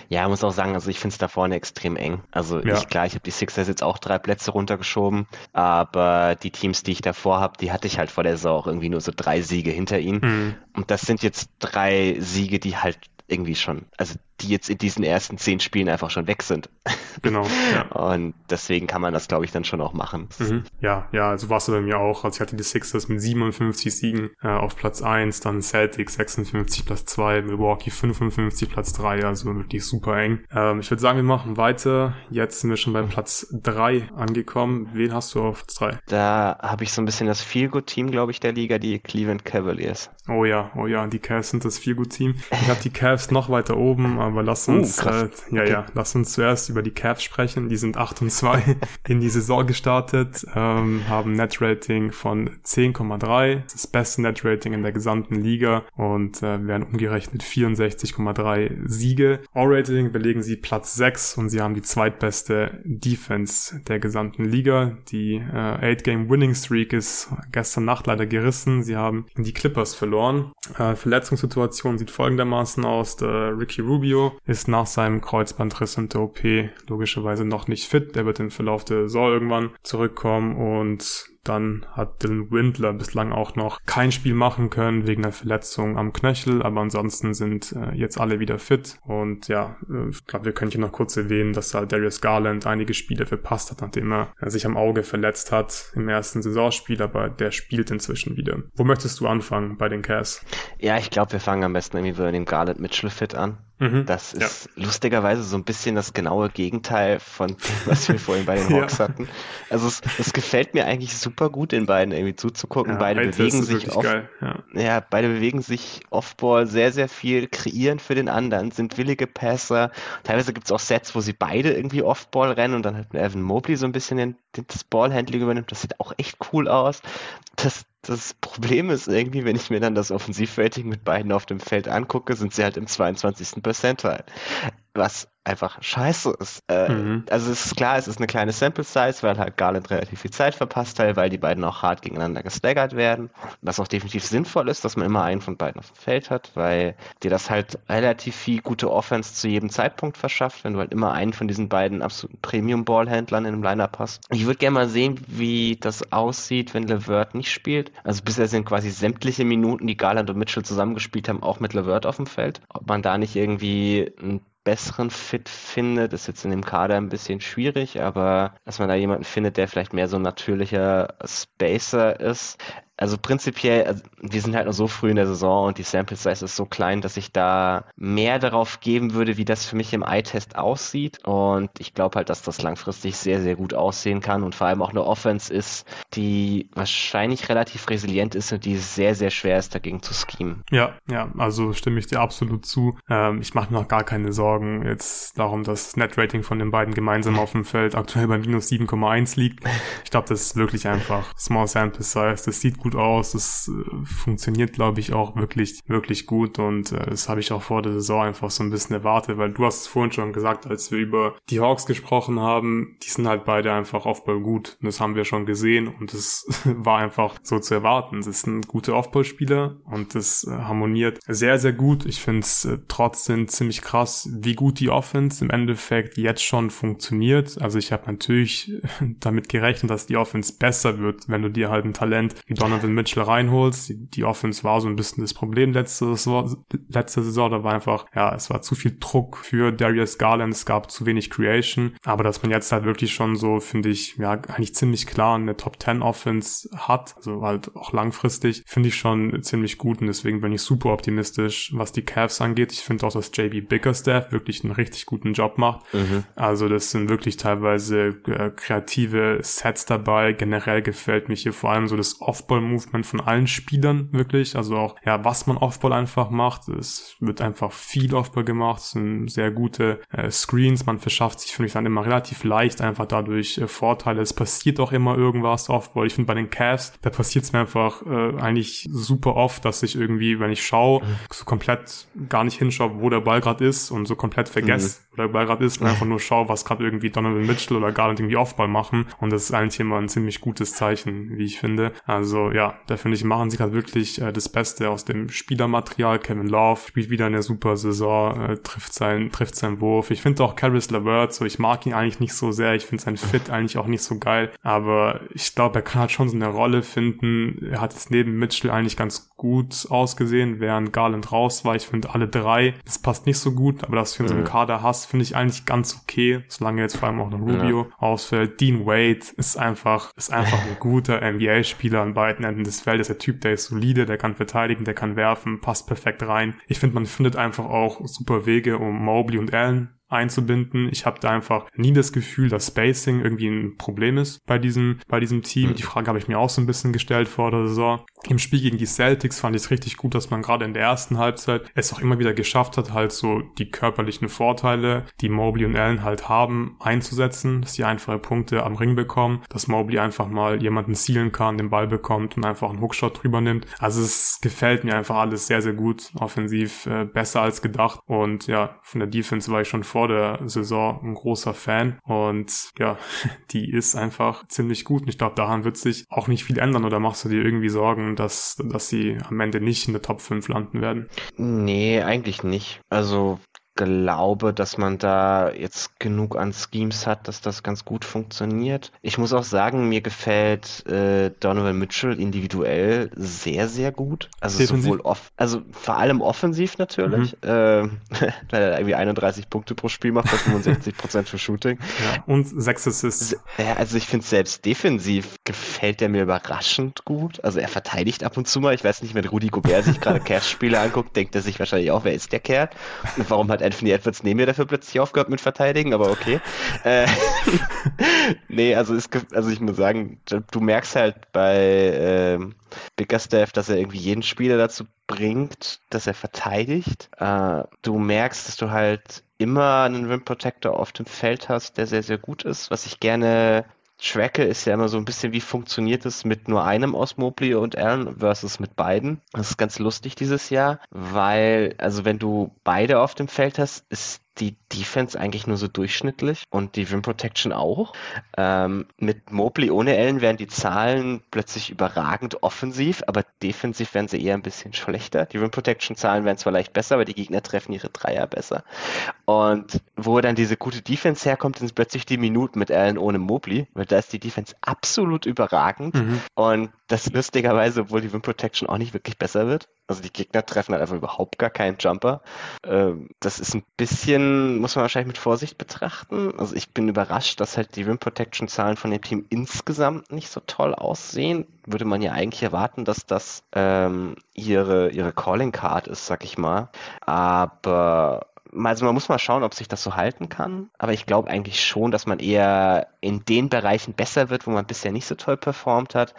Ja, muss auch sagen, also ich finde es da vorne extrem eng. Also ja. ich, klar, ich habe die Sixers jetzt auch drei Plätze runtergeschoben, aber die Teams, die ich davor habe, die hatte ich halt vor der Saison auch irgendwie nur so drei Siege hinter ihnen. Mhm. Und das sind jetzt drei Siege, die halt irgendwie schon, also die jetzt in diesen ersten zehn Spielen einfach schon weg sind. Genau. Ja. [LAUGHS] Und deswegen kann man das, glaube ich, dann schon auch machen. Mhm. Ja, ja, also war es bei mir auch. Also ich hatte die Sixers mit 57 Siegen äh, auf Platz 1, dann Celtics 56 Platz 2, Milwaukee 55 Platz 3, also wirklich super eng. Ähm, ich würde sagen, wir machen weiter. Jetzt sind wir schon bei Platz 3 angekommen. Wen hast du auf Platz 3? Da habe ich so ein bisschen das Feelgood-Team, glaube ich, der Liga, die Cleveland Cavaliers. Oh ja, oh ja, die Cavs sind das Feelgood-Team. Ich habe die Cavs noch weiter oben, aber lass uh, uns, uh, äh, ja, okay. ja, lass uns zuerst über die Cavs sprechen. Die sind 8 und 2 [LAUGHS] in die Saison gestartet, ähm, haben Net-Rating von 10,3, das beste Net-Rating in der gesamten Liga und äh, werden umgerechnet 64,3 Siege. All-Rating belegen sie Platz 6 und sie haben die zweitbeste Defense der gesamten Liga. Die äh, 8-Game-Winning-Streak ist gestern Nacht leider gerissen. Sie haben die Clippers verloren. Äh, Verletzungssituation sieht folgendermaßen aus. Der Ricky Rubio ist nach seinem Kreuzbandriss und der OP logischerweise noch nicht fit. Der wird im Verlauf der Saison irgendwann zurückkommen und dann hat Dylan Windler bislang auch noch kein Spiel machen können wegen einer Verletzung am Knöchel, aber ansonsten sind äh, jetzt alle wieder fit. Und ja, äh, ich glaube, wir können hier noch kurz erwähnen, dass halt Darius Garland einige Spiele verpasst hat, nachdem er äh, sich am Auge verletzt hat im ersten Saisonspiel, aber der spielt inzwischen wieder. Wo möchtest du anfangen bei den Cavs? Ja, ich glaube, wir fangen am besten irgendwie bei dem Garland Mitchell fit an. Mhm, das ist ja. lustigerweise so ein bisschen das genaue Gegenteil von dem, was wir vorhin bei den [LAUGHS] Hawks ja. hatten. Also es, es, gefällt mir eigentlich super gut, den beiden irgendwie zuzugucken. Ja, beide bewegen sich oft, ja. beide bewegen sich Offball sehr, sehr viel, kreieren für den anderen, sind willige Passer. Teilweise gibt es auch Sets, wo sie beide irgendwie Offball rennen und dann hat Evan Mobley so ein bisschen den, den das Ballhandling übernimmt. Das sieht auch echt cool aus. Das, das Problem ist irgendwie, wenn ich mir dann das Offensivrating mit beiden auf dem Feld angucke, sind sie halt im 22. Percentile. Was einfach scheiße ist. Äh, mhm. Also es ist klar, es ist eine kleine Sample Size, weil halt Garland relativ viel Zeit verpasst hat, weil die beiden auch hart gegeneinander gestaggert werden. Was auch definitiv sinnvoll ist, dass man immer einen von beiden auf dem Feld hat, weil dir das halt relativ viel gute Offense zu jedem Zeitpunkt verschafft, wenn du halt immer einen von diesen beiden absoluten Premium-Ballhändlern in einem Lineup hast. Ich würde gerne mal sehen, wie das aussieht, wenn LeVert nicht spielt. Also bisher sind quasi sämtliche Minuten, die Garland und Mitchell zusammengespielt haben, auch mit LeVert auf dem Feld. Ob man da nicht irgendwie ein besseren Fit findet, ist jetzt in dem Kader ein bisschen schwierig, aber dass man da jemanden findet, der vielleicht mehr so ein natürlicher Spacer ist, also prinzipiell, also wir sind halt noch so früh in der Saison und die Sample Size ist so klein, dass ich da mehr darauf geben würde, wie das für mich im Eye-Test aussieht. Und ich glaube halt, dass das langfristig sehr, sehr gut aussehen kann und vor allem auch eine Offense ist, die wahrscheinlich relativ resilient ist und die sehr, sehr schwer ist, dagegen zu schemen. Ja, ja, also stimme ich dir absolut zu. Ähm, ich mache mir noch gar keine Sorgen jetzt darum, dass das Net-Rating von den beiden gemeinsam auf dem Feld aktuell bei minus 7,1 liegt. Ich glaube, das ist wirklich einfach Small Sample Size. Das sieht gut gut aus. Das äh, funktioniert, glaube ich, auch wirklich, wirklich gut und äh, das habe ich auch vor der Saison einfach so ein bisschen erwartet, weil du hast es vorhin schon gesagt, als wir über die Hawks gesprochen haben, die sind halt beide einfach Offball gut. Das haben wir schon gesehen und das [LAUGHS] war einfach so zu erwarten. Das sind gute Offball-Spieler und das äh, harmoniert sehr, sehr gut. Ich finde es äh, trotzdem ziemlich krass, wie gut die Offense im Endeffekt jetzt schon funktioniert. Also ich habe natürlich [LAUGHS] damit gerechnet, dass die Offense besser wird, wenn du dir halt ein Talent wie Donovan Mitchell reinholst. Die, die Offense war so ein bisschen das Problem letzte Saison, letzte Saison. Da war einfach, ja, es war zu viel Druck für Darius Garland. Es gab zu wenig Creation. Aber dass man jetzt halt wirklich schon so, finde ich, ja, eigentlich ziemlich klar eine Top 10 Offense hat, also halt auch langfristig, finde ich schon ziemlich gut. Und deswegen bin ich super optimistisch, was die Cavs angeht. Ich finde auch, dass JB Bickerstaff wirklich einen richtig guten Job macht. Mhm. Also das sind wirklich teilweise äh, kreative Sets dabei. Generell gefällt mir hier vor allem so das Off-Ball-Movement von allen Spielern wirklich. Also auch, ja, was man Off-Ball einfach macht. Es wird einfach viel Off-Ball gemacht. Es sind sehr gute äh, Screens. Man verschafft sich, finde ich, dann immer relativ leicht einfach dadurch äh, Vorteile. Es passiert auch immer irgendwas Off-Ball. Ich finde bei den Cavs, da passiert es mir einfach äh, eigentlich super oft, dass ich irgendwie, wenn ich schaue, mhm. so komplett gar nicht hinschaue, wo der Ball gerade ist und so komplett vergesse, mhm. wo der Ball gerade ist und einfach nur schaue, was gerade irgendwie Donovan Mitchell oder Garland irgendwie Offball machen. Und das ist eigentlich immer ein ziemlich gutes Zeichen, wie ich finde. Also ja, da finde ich, machen sie gerade wirklich äh, das Beste aus dem Spielermaterial. Kevin Love spielt wieder eine super Saison, äh, trifft sein, trifft seinen Wurf. Ich finde auch Caris LeVert, so ich mag ihn eigentlich nicht so sehr. Ich finde sein Fit [LAUGHS] eigentlich auch nicht so geil. Aber ich glaube, er kann halt schon so eine Rolle finden. Er hat jetzt neben Mitchell eigentlich ganz gut ausgesehen, während Garland raus war. Ich finde alle drei, das passt nicht so gut, aber dass du in so einem mhm. Kader hast, finde ich eigentlich ganz okay, solange jetzt vor allem auch noch Rubio ja. ausfällt. Dean Wade ist einfach, ist einfach ein guter NBA-Spieler an beiden Enden des Feldes. Der Typ, der ist solide, der kann verteidigen, der kann werfen, passt perfekt rein. Ich finde, man findet einfach auch super Wege, um Mobley und Allen einzubinden. Ich habe da einfach nie das Gefühl, dass Spacing irgendwie ein Problem ist bei diesem, bei diesem Team. Die Frage habe ich mir auch so ein bisschen gestellt vor der Saison. Im Spiel gegen die Celtics fand ich es richtig gut, dass man gerade in der ersten Halbzeit es auch immer wieder geschafft hat, halt so die körperlichen Vorteile, die Mobley und Allen halt haben, einzusetzen, dass die einfache Punkte am Ring bekommen, dass Mobley einfach mal jemanden zielen kann, den Ball bekommt und einfach einen Hookshot drüber nimmt. Also es gefällt mir einfach alles sehr, sehr gut, offensiv äh, besser als gedacht und ja, von der Defense war ich schon vor der Saison ein großer Fan und ja, [LAUGHS] die ist einfach ziemlich gut und ich glaube, daran wird sich auch nicht viel ändern oder machst du dir irgendwie Sorgen, dass, dass sie am Ende nicht in der Top 5 landen werden? Nee, eigentlich nicht. Also glaube, dass man da jetzt genug an Schemes hat, dass das ganz gut funktioniert. Ich muss auch sagen, mir gefällt äh, Donovan Mitchell individuell sehr, sehr gut. Also Defensiv? sowohl off, also vor allem offensiv natürlich, mhm. äh, [LAUGHS] weil er irgendwie 31 Punkte pro Spiel macht bei 65 Prozent für Shooting. Ja, und sechs Assists. Ja, also ich finde selbst defensiv gefällt er mir überraschend gut. Also er verteidigt ab und zu mal. Ich weiß nicht, wenn Rudi Gobert sich gerade [LAUGHS] Cash-Spiele anguckt, denkt er sich wahrscheinlich auch, wer ist der Kerl? Und warum hat er Anthony Edwards neben mir dafür plötzlich aufgehört mit Verteidigen, aber okay. [LAUGHS] äh, [LAUGHS] nee, also, es, also ich muss sagen, du merkst halt bei äh, Bickerstaff, dass er irgendwie jeden Spieler dazu bringt, dass er verteidigt. Äh, du merkst, dass du halt immer einen Rim Protector auf dem Feld hast, der sehr, sehr gut ist. Was ich gerne tracke, ist ja immer so ein bisschen, wie funktioniert es mit nur einem aus Mobley und Allen versus mit beiden. Das ist ganz lustig dieses Jahr, weil, also wenn du beide auf dem Feld hast, ist die Defense eigentlich nur so durchschnittlich und die Rim Protection auch. Ähm, mit Mobley ohne Ellen wären die Zahlen plötzlich überragend offensiv, aber defensiv wären sie eher ein bisschen schlechter. Die Rim Protection Zahlen wären zwar leicht besser, aber die Gegner treffen ihre Dreier besser. Und wo dann diese gute Defense herkommt, sind plötzlich die Minuten mit Allen ohne Mobley, weil da ist die Defense absolut überragend mhm. und das lustigerweise, obwohl die Rim Protection auch nicht wirklich besser wird. Also die Gegner treffen halt einfach überhaupt gar keinen Jumper. Ähm, das ist ein bisschen, muss man wahrscheinlich mit Vorsicht betrachten. Also ich bin überrascht, dass halt die Rim Protection Zahlen von dem Team insgesamt nicht so toll aussehen. Würde man ja eigentlich erwarten, dass das ähm, ihre, ihre Calling Card ist, sag ich mal. Aber also man muss mal schauen, ob sich das so halten kann. Aber ich glaube eigentlich schon, dass man eher in den Bereichen besser wird, wo man bisher nicht so toll performt hat.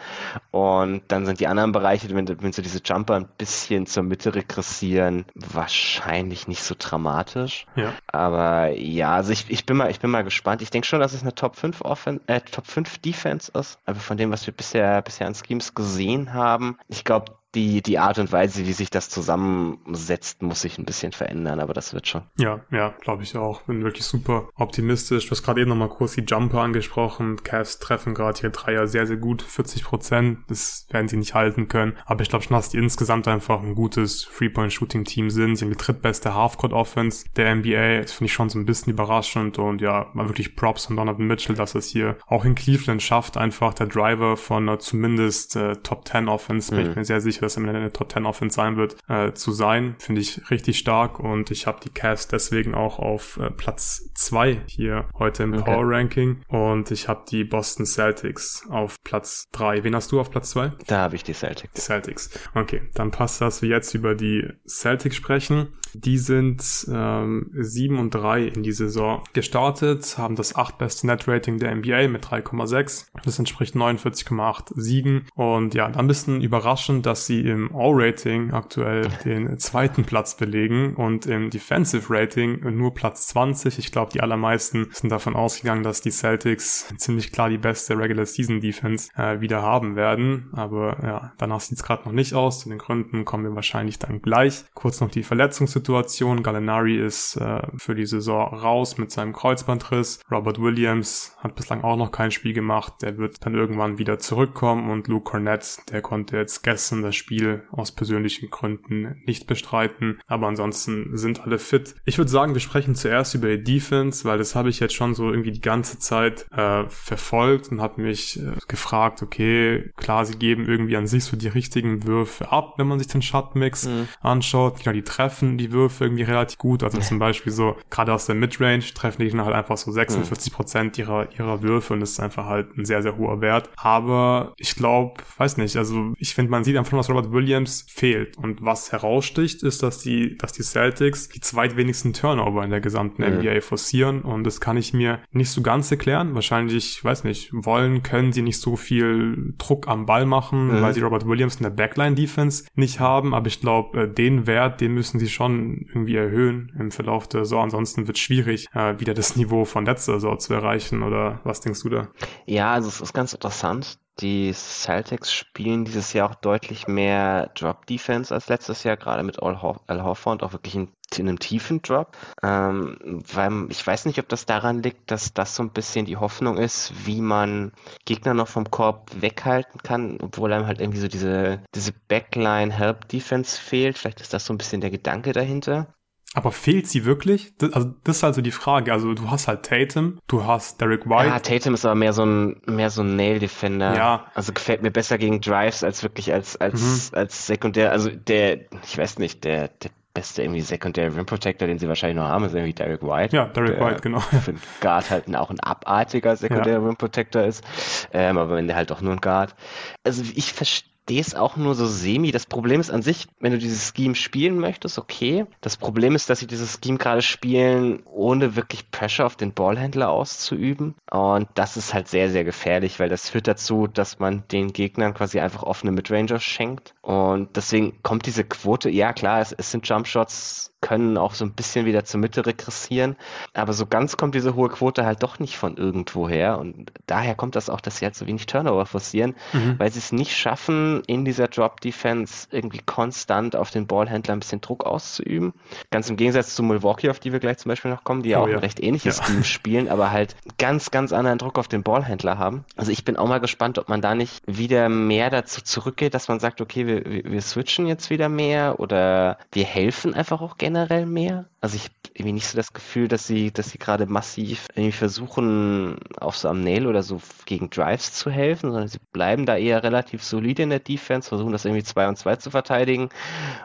Und dann sind die anderen Bereiche, wenn, wenn so diese Jumper ein bisschen zur Mitte regressieren, wahrscheinlich nicht so dramatisch. Ja. Aber ja, also ich, ich bin mal, ich bin mal gespannt. Ich denke schon, dass es eine Top 5 Offen äh, Top 5 Defense ist. Aber von dem, was wir bisher, bisher an Schemes gesehen haben, ich glaube, die, die Art und Weise, wie sich das zusammensetzt, muss sich ein bisschen verändern, aber das wird schon. Ja, ja, glaube ich auch. Bin wirklich super optimistisch. Du hast gerade eben nochmal kurz die Jumper angesprochen. Cavs treffen gerade hier Dreier sehr, sehr gut. 40 Prozent. Das werden sie nicht halten können. Aber ich glaube schon, dass die insgesamt einfach ein gutes Three-Point-Shooting-Team sind. Sie haben die drittbeste Half-Court-Offense der NBA. Das finde ich schon so ein bisschen überraschend und ja, mal wirklich Props von Donovan Mitchell, dass es hier auch in Cleveland schafft, einfach der Driver von uh, zumindest äh, Top 10 Offense. Bin mhm. ich mir sehr sicher dass er eine Top 10 Offense sein wird, äh, zu sein. Finde ich richtig stark und ich habe die Cavs deswegen auch auf äh, Platz 2 hier heute im okay. Power Ranking und ich habe die Boston Celtics auf Platz 3. Wen hast du auf Platz 2? Da habe ich die Celtics. Die Celtics. Okay, dann passt das, wir jetzt über die Celtics sprechen. Die sind ähm, 7 und 3 in die Saison gestartet, haben das 8 beste Net-Rating der NBA mit 3,6. Das entspricht 49,8 Siegen. Und ja, dann ein bisschen überraschend, dass sie im All-Rating aktuell den zweiten Platz belegen und im Defensive Rating nur Platz 20. Ich glaube, die allermeisten sind davon ausgegangen, dass die Celtics ziemlich klar die beste Regular Season Defense äh, wieder haben werden. Aber ja, danach sieht es gerade noch nicht aus. Zu den Gründen kommen wir wahrscheinlich dann gleich. Kurz noch die Verletzungssituation Situation. Gallinari ist äh, für die Saison raus mit seinem Kreuzbandriss. Robert Williams hat bislang auch noch kein Spiel gemacht. Der wird dann irgendwann wieder zurückkommen und Luke Cornett, der konnte jetzt gestern das Spiel aus persönlichen Gründen nicht bestreiten. Aber ansonsten sind alle fit. Ich würde sagen, wir sprechen zuerst über die Defense, weil das habe ich jetzt schon so irgendwie die ganze Zeit äh, verfolgt und habe mich äh, gefragt, okay, klar, sie geben irgendwie an sich so die richtigen Würfe ab, wenn man sich den Shotmix mhm. anschaut. Ja, die treffen die Würfe irgendwie relativ gut. Also zum Beispiel so, gerade aus der Midrange treffen die dann halt einfach so 46 Prozent ihrer, ihrer Würfe und das ist einfach halt ein sehr, sehr hoher Wert. Aber ich glaube, weiß nicht, also ich finde, man sieht einfach, dass Robert Williams fehlt. Und was heraussticht, ist, dass die, dass die Celtics die zweitwenigsten Turnover in der gesamten mhm. NBA forcieren und das kann ich mir nicht so ganz erklären. Wahrscheinlich, weiß nicht, wollen, können sie nicht so viel Druck am Ball machen, mhm. weil sie Robert Williams in der Backline-Defense nicht haben. Aber ich glaube, äh, den Wert, den müssen sie schon irgendwie erhöhen im Verlauf der Saison. Ansonsten wird es schwierig, äh, wieder das Niveau von letzter Saison zu erreichen. Oder was denkst du da? Ja, also es ist ganz interessant. Die Celtics spielen dieses Jahr auch deutlich mehr Drop Defense als letztes Jahr, gerade mit Al, Horford auch wirklich in, in einem tiefen Drop. Ähm, weil ich weiß nicht, ob das daran liegt, dass das so ein bisschen die Hoffnung ist, wie man Gegner noch vom Korb weghalten kann, obwohl einem halt irgendwie so diese, diese Backline Help Defense fehlt. Vielleicht ist das so ein bisschen der Gedanke dahinter. Aber fehlt sie wirklich? Das, also das ist also die Frage. Also du hast halt Tatum, du hast Derek White. Ja, Tatum ist aber mehr so ein mehr so ein Nail Defender. Ja. Also gefällt mir besser gegen Drives als wirklich als als mhm. als Sekundär. Also der, ich weiß nicht, der der beste irgendwie Secondary Rim Protector, den sie wahrscheinlich noch haben, ist irgendwie Derek White. Ja, Derek White, genau. Für einen Guard halt auch ein abartiger Secondary ja. Rim Protector ist. Ähm, aber wenn der halt auch nur ein Guard. Also ich verstehe verstehe es auch nur so semi. Das Problem ist an sich, wenn du dieses Scheme spielen möchtest, okay. Das Problem ist, dass sie dieses Scheme gerade spielen, ohne wirklich Pressure auf den Ballhändler auszuüben. Und das ist halt sehr, sehr gefährlich, weil das führt dazu, dass man den Gegnern quasi einfach offene Midranger schenkt. Und deswegen kommt diese Quote, ja klar, es, es sind Jumpshots können auch so ein bisschen wieder zur Mitte regressieren. Aber so ganz kommt diese hohe Quote halt doch nicht von irgendwoher. Und daher kommt das auch, dass sie halt so wenig Turnover forcieren, mhm. weil sie es nicht schaffen, in dieser Drop-Defense irgendwie konstant auf den Ballhändler ein bisschen Druck auszuüben. Ganz im Gegensatz zu Milwaukee, auf die wir gleich zum Beispiel noch kommen, die ja oh, auch ja. ein recht ähnliches ja. Team spielen, aber halt ganz, ganz anderen Druck auf den Ballhändler haben. Also ich bin auch mal gespannt, ob man da nicht wieder mehr dazu zurückgeht, dass man sagt, okay, wir, wir switchen jetzt wieder mehr oder wir helfen einfach auch generell mehr. Also ich habe irgendwie nicht so das Gefühl, dass sie, dass sie gerade massiv irgendwie versuchen, auf so am Nail oder so gegen Drives zu helfen, sondern sie bleiben da eher relativ solide in der Defense, versuchen das irgendwie 2 und 2 zu verteidigen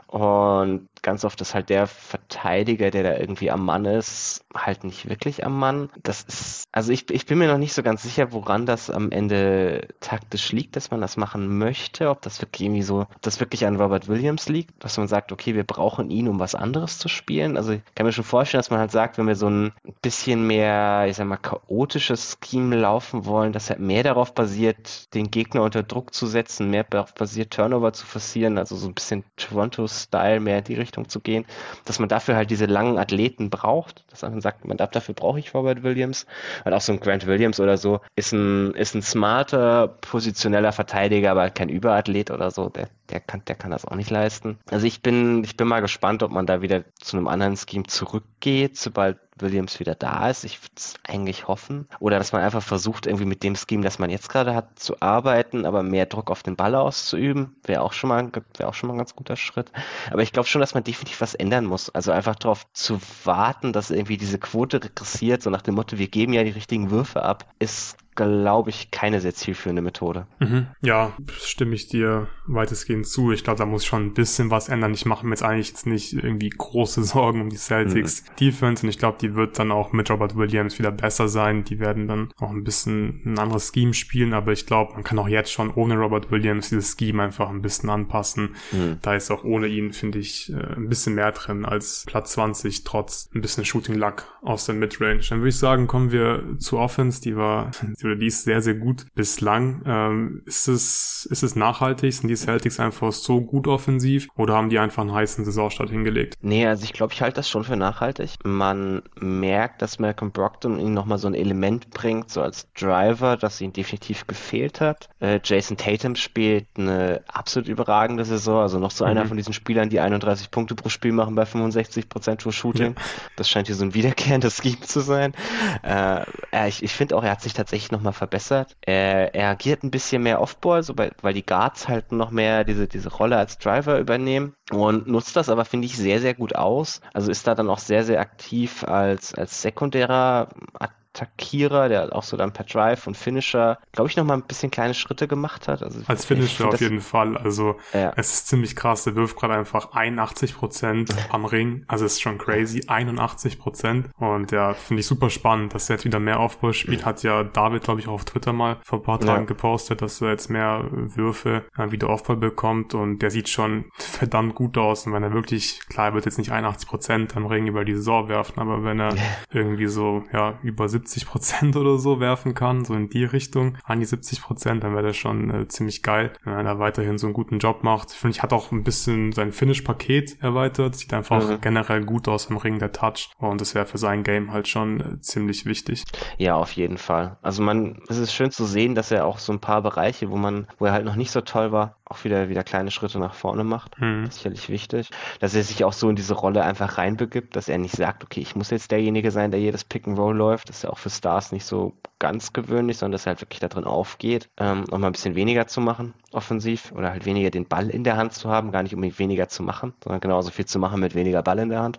und ganz oft ist halt der Verteidiger, der da irgendwie am Mann ist, halt nicht wirklich am Mann. Das ist, also ich, ich bin mir noch nicht so ganz sicher, woran das am Ende taktisch liegt, dass man das machen möchte, ob das wirklich irgendwie so, ob das wirklich an Robert Williams liegt, dass man sagt, okay, wir brauchen ihn, um was anderes zu spielen. Also kann mir schon vorstellen, dass man halt sagt, wenn wir so ein bisschen mehr, ich sag mal, chaotisches Scheme laufen wollen, das halt mehr darauf basiert, den Gegner unter Druck zu setzen, mehr darauf basiert, Turnover zu forcieren, also so ein bisschen Toronto-Style mehr in die Richtung zu gehen, dass man dafür halt diese langen Athleten braucht, dass man sagt, man darf, dafür brauche ich Robert Williams, weil auch so ein Grant Williams oder so ist ein, ist ein smarter, positioneller Verteidiger, aber kein Überathlet oder so, der, der kann, der kann das auch nicht leisten. Also ich bin, ich bin mal gespannt, ob man da wieder zu einem anderen Scheme zurückgeht, sobald Williams wieder da ist. Ich würde es eigentlich hoffen. Oder dass man einfach versucht, irgendwie mit dem Scheme, das man jetzt gerade hat, zu arbeiten, aber mehr Druck auf den Ball auszuüben. Wäre auch schon mal, wäre auch schon mal ein ganz guter Schritt. Aber ich glaube schon, dass man definitiv was ändern muss. Also einfach darauf zu warten, dass irgendwie diese Quote regressiert, so nach dem Motto, wir geben ja die richtigen Würfe ab, ist glaube ich, keine sehr zielführende Methode. Mhm. Ja, stimme ich dir weitestgehend zu. Ich glaube, da muss schon ein bisschen was ändern. Ich mache mir jetzt eigentlich jetzt nicht irgendwie große [LAUGHS] Sorgen um die Celtics mhm. Defense und ich glaube, die wird dann auch mit Robert Williams wieder besser sein. Die werden dann auch ein bisschen ein anderes Scheme spielen, aber ich glaube, man kann auch jetzt schon ohne Robert Williams dieses Scheme einfach ein bisschen anpassen. Mhm. Da ist auch ohne ihn, finde ich, äh, ein bisschen mehr drin als Platz 20, trotz ein bisschen Shooting Luck aus der Midrange. Dann würde ich sagen, kommen wir zu Offense, die war, [LAUGHS] oder die ist sehr, sehr gut bislang. Ähm, ist es, ist es nachhaltig? Sind die Celtics einfach so gut offensiv oder haben die einfach einen heißen Saisonstart hingelegt? Nee, also ich glaube, ich halte das schon für nachhaltig. Man merkt, dass Malcolm Brockton ihnen nochmal so ein Element bringt, so als Driver, das ihnen definitiv gefehlt hat. Äh, Jason Tatum spielt eine absolut überragende Saison, also noch so mhm. einer von diesen Spielern, die 31 Punkte pro Spiel machen bei 65 Prozent True Shooting. Ja. Das scheint hier so ein wiederkehrendes Scheme zu sein. Äh, ich ich finde auch, er hat sich tatsächlich nochmal verbessert. Er, er agiert ein bisschen mehr Offball, so bei, weil die Guards halt noch mehr diese, diese Rolle als Driver übernehmen und nutzt das aber, finde ich, sehr, sehr gut aus. Also ist da dann auch sehr, sehr aktiv als, als sekundärer Attackierer, der auch so dann per Drive und Finisher, glaube ich, noch mal ein bisschen kleine Schritte gemacht hat. Also Als Finisher auf jeden Fall. Also ja. es ist ziemlich krass. Der wirft gerade einfach 81 Prozent am Ring. Also es ist schon crazy. 81 Prozent. Und ja, finde ich super spannend, dass er jetzt wieder mehr Aufbau spielt. Hat ja David, glaube ich, auch auf Twitter mal vor ein paar Tagen ja. gepostet, dass er jetzt mehr Würfe äh, wieder Aufbau bekommt. Und der sieht schon verdammt gut aus. Und wenn er wirklich, klar, er wird jetzt nicht 81 Prozent am Ring über die Saison werfen, aber wenn er irgendwie so, ja, über 70 70 Prozent oder so werfen kann, so in die Richtung, an die 70 Prozent, dann wäre das schon äh, ziemlich geil, wenn er da weiterhin so einen guten Job macht. Ich finde, ich hat auch ein bisschen sein Finish-Paket erweitert, sieht einfach mhm. generell gut aus im Ring, der Touch und das wäre für sein Game halt schon äh, ziemlich wichtig. Ja, auf jeden Fall. Also man, es ist schön zu sehen, dass er auch so ein paar Bereiche, wo man, wo er halt noch nicht so toll war, auch wieder, wieder kleine Schritte nach vorne macht. Mhm. sicherlich wichtig. Dass er sich auch so in diese Rolle einfach reinbegibt, dass er nicht sagt, okay, ich muss jetzt derjenige sein, der jedes Pick and Roll läuft. Das ist ja auch für Stars nicht so ganz gewöhnlich, sondern dass er halt wirklich da drin aufgeht, ähm, auch mal ein bisschen weniger zu machen, offensiv, oder halt weniger den Ball in der Hand zu haben, gar nicht unbedingt weniger zu machen, sondern genauso viel zu machen mit weniger Ball in der Hand.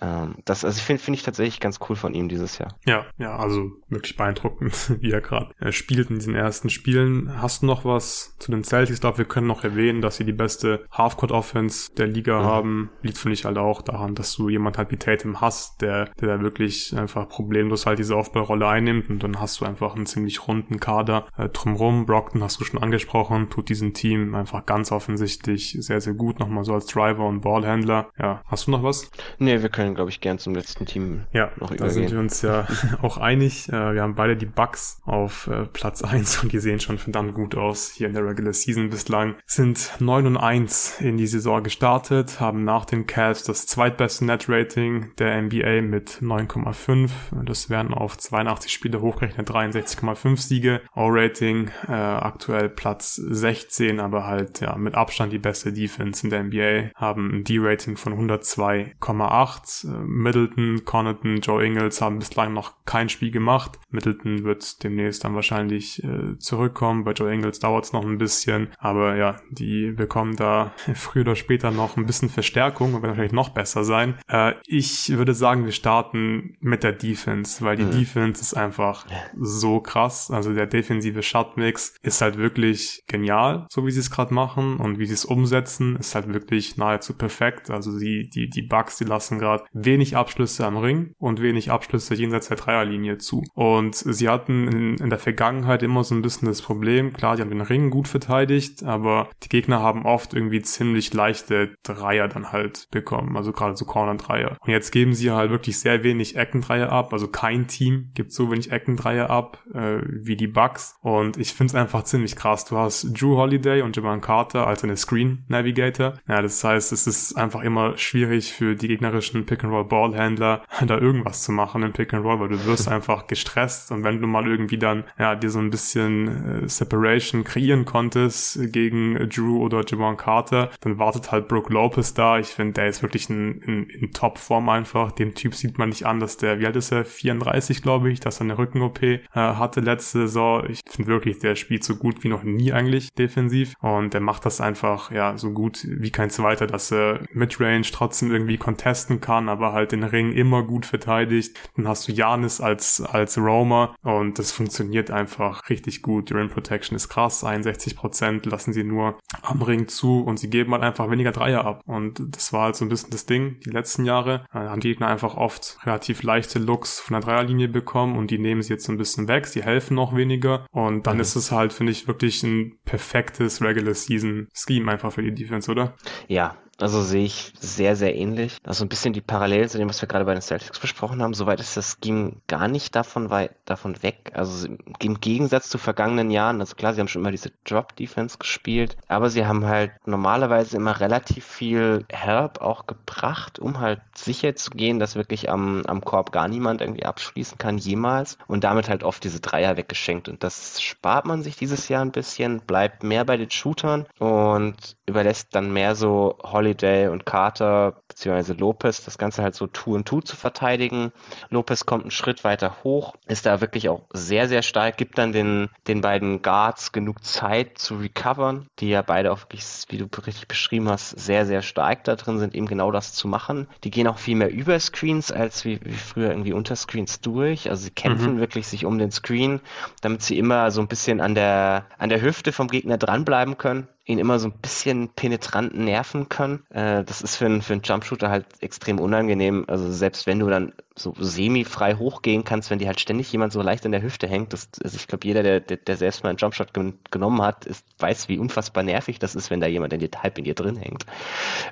Ähm, das, also finde finde ich tatsächlich ganz cool von ihm dieses Jahr. Ja, ja, also wirklich beeindruckend, [LAUGHS] wie er gerade äh, spielt in diesen ersten Spielen. Hast du noch was zu den Celtics? Ich glaube, wir können noch erwähnen, dass sie die beste Halfcourt-Offense der Liga mhm. haben. Liegt, finde ich, halt auch daran, dass du jemand halt wie Tatum hast, der, der da wirklich einfach problemlos halt diese Aufbaurolle einnimmt und dann hast du einfach einen ziemlich runden Kader äh, drumrum. Brockton hast du schon angesprochen, tut diesem Team einfach ganz offensichtlich sehr, sehr gut, nochmal so als Driver und Ballhändler. Ja, hast du noch was? Nee, wir können, glaube ich, gern zum letzten Team ja, noch übergehen. Da sind wir uns ja [LAUGHS] auch einig. Äh, wir haben beide die Bucks auf äh, Platz 1 und die sehen schon verdammt gut aus hier in der Regular Season bislang. Sind 9 und 1 in die Saison gestartet, haben nach den Cavs das zweitbeste Net-Rating der NBA mit 9,5. Das werden auf 82 Spiele hochgerechnet 63,5 Siege. O-Rating äh, aktuell Platz 16, aber halt ja mit Abstand die beste Defense in der NBA. Haben ein D-Rating von 102,8. Äh, Middleton, Connaughton, Joe Ingles haben bislang noch kein Spiel gemacht. Middleton wird demnächst dann wahrscheinlich äh, zurückkommen. Bei Joe Ingles dauert es noch ein bisschen, aber ja, die bekommen da [LAUGHS] früher oder später noch ein bisschen Verstärkung und werden vielleicht noch besser sein. Äh, ich würde sagen, wir starten mit der Defense, weil die mhm. Defense ist einfach so krass. Also der defensive Shotmix ist halt wirklich genial, so wie sie es gerade machen und wie sie es umsetzen, ist halt wirklich nahezu perfekt. Also die, die, die Bugs, die lassen gerade wenig Abschlüsse am Ring und wenig Abschlüsse jenseits der Dreierlinie zu. Und sie hatten in, in der Vergangenheit immer so ein bisschen das Problem, klar, die haben den Ring gut verteidigt, aber die Gegner haben oft irgendwie ziemlich leichte Dreier dann halt bekommen, also gerade so Corner-Dreier. Und jetzt geben sie halt wirklich sehr wenig Eckendreier ab, also kein Team gibt so wenig Eckendreier ab äh, wie die Bucks. Und ich finde es einfach ziemlich krass. Du hast Drew Holiday und Javon Carter als eine Screen Navigator. Ja, das heißt, es ist einfach immer schwierig für die gegnerischen Pick-and-Roll-Ballhändler [LAUGHS] da irgendwas zu machen im Pick-and-Roll, weil du wirst [LAUGHS] einfach gestresst und wenn du mal irgendwie dann ja dir so ein bisschen äh, Separation kreieren konntest gegen Drew oder Javon Carter, dann wartet halt Brooke Lopez da. Ich finde, der ist wirklich in, in, in Top-Form einfach. Dem Typ sieht man nicht an, dass der, wie alt ist er? 34, glaube ich, dass er eine Rücken-OP äh, hatte letzte Saison. Ich finde wirklich, der spielt so gut wie noch nie eigentlich defensiv und der macht das einfach ja so gut wie kein zweiter, dass er Midrange trotzdem irgendwie contesten kann, aber halt den Ring immer gut verteidigt. Dann hast du Janis als als Roamer und das funktioniert einfach richtig gut. Die Rim Protection ist krass, 61 Prozent lassen sie nur am Ring zu und sie geben halt einfach weniger Dreier ab und das war halt so ein bisschen das Ding die letzten Jahre. Da haben die Gegner einfach oft relativ leichte Looks von der Dreierlinie bekommen und die nehmen sie jetzt so ein bisschen weg. Sie helfen noch weniger und dann mhm. ist es halt, finde ich, wirklich ein perfektes Regular Season Scheme einfach für die Defense, oder? Ja, also sehe ich sehr, sehr ähnlich. Also ein bisschen die Parallelen zu dem, was wir gerade bei den Celtics besprochen haben. Soweit ist das Scheme gar nicht davon, weit, davon weg. Also im Gegensatz zu vergangenen Jahren, also klar, sie haben schon immer diese Drop-Defense gespielt, aber sie haben halt normalerweise immer relativ viel Help auch gebracht, um halt sicher zu gehen, dass wirklich am, am Korb gar niemand irgendwie abschließen kann, jemals. Und damit halt oft diese Dreier weggeschenkt. Und das spart man sich dieses Jahr ein bisschen, bleibt mehr bei den Shootern und überlässt dann mehr so Holly Holiday und Carter beziehungsweise Lopez das Ganze halt so Two und Two zu verteidigen. Lopez kommt einen Schritt weiter hoch, ist da wirklich auch sehr, sehr stark, gibt dann den, den beiden Guards genug Zeit zu recovern, die ja beide auch wirklich, wie du richtig beschrieben hast, sehr, sehr stark da drin sind, eben genau das zu machen. Die gehen auch viel mehr über Screens als wie, wie früher irgendwie unter Screens durch. Also sie kämpfen mhm. wirklich sich um den Screen, damit sie immer so ein bisschen an der, an der Hüfte vom Gegner dranbleiben können ihn immer so ein bisschen penetrant nerven können. Äh, das ist für für einen Jumpshooter halt extrem unangenehm. Also selbst wenn du dann so semi-frei hochgehen kannst, wenn die halt ständig jemand so leicht an der Hüfte hängt. Das, also ich glaube, jeder, der, der, der selbst mal einen Jumpshot gen genommen hat, ist, weiß, wie unfassbar nervig das ist, wenn da jemand in dir, halb in dir drin hängt.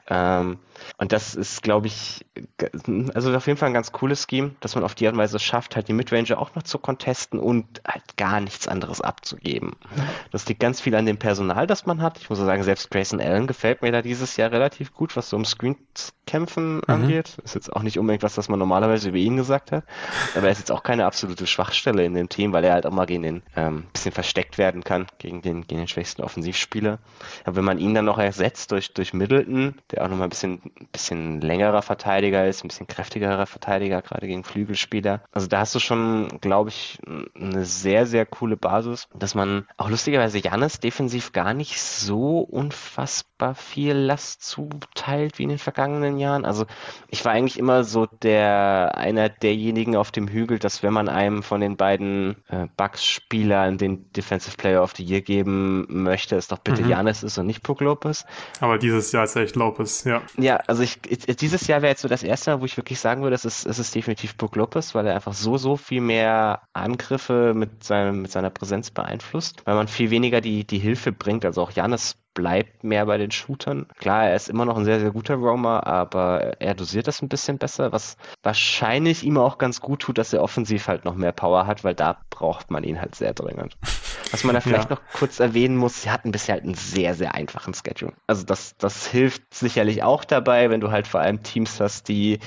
Ähm, und das ist, glaube ich, also auf jeden Fall ein ganz cooles Scheme, dass man auf die Art und Weise schafft, halt die Midrange auch noch zu contesten und halt gar nichts anderes abzugeben. Das liegt ganz viel an dem Personal, das man hat. Ich muss sagen, selbst Grayson Allen gefällt mir da dieses Jahr relativ gut, was so um Screen-Kämpfen mhm. angeht. Ist jetzt auch nicht unbedingt was, das man normalerweise über ihn gesagt hat. Aber er ist jetzt auch keine absolute Schwachstelle in dem Team, weil er halt auch mal gegen den ähm, bisschen versteckt werden kann, gegen den, gegen den schwächsten Offensivspieler. Aber wenn man ihn dann noch ersetzt durch, durch Middleton, der auch nochmal ein bisschen, bisschen längerer Verteidiger ist, ein bisschen kräftigerer Verteidiger, gerade gegen Flügelspieler. Also da hast du schon, glaube ich, eine sehr, sehr coole Basis, dass man auch lustigerweise Janis defensiv gar nicht so unfassbar viel Last zuteilt wie in den vergangenen Jahren. Also ich war eigentlich immer so der einer derjenigen auf dem Hügel, dass wenn man einem von den beiden äh, Bucks-Spielern den Defensive Player of the Year geben möchte, es doch bitte mhm. Janis ist und nicht Puck Lopez. Aber dieses Jahr ist echt Lopez, ja. Ja, also ich, dieses Jahr wäre jetzt so das erste Mal, wo ich wirklich sagen würde, es ist, es ist definitiv Puck Lopez, weil er einfach so, so viel mehr Angriffe mit, seinem, mit seiner Präsenz beeinflusst, weil man viel weniger die, die Hilfe bringt. Also auch Janis bleibt mehr bei den Shootern. Klar, er ist immer noch ein sehr, sehr guter Roamer, aber er dosiert das ein bisschen besser, was wahrscheinlich ihm auch ganz gut tut, dass er offensiv halt noch mehr Power hat, weil da braucht man ihn halt sehr dringend. Was man da [LAUGHS] vielleicht ja. noch kurz erwähnen muss, sie hatten bisher halt einen sehr, sehr einfachen Schedule. Also das, das hilft sicherlich auch dabei, wenn du halt vor allem Teams hast, die,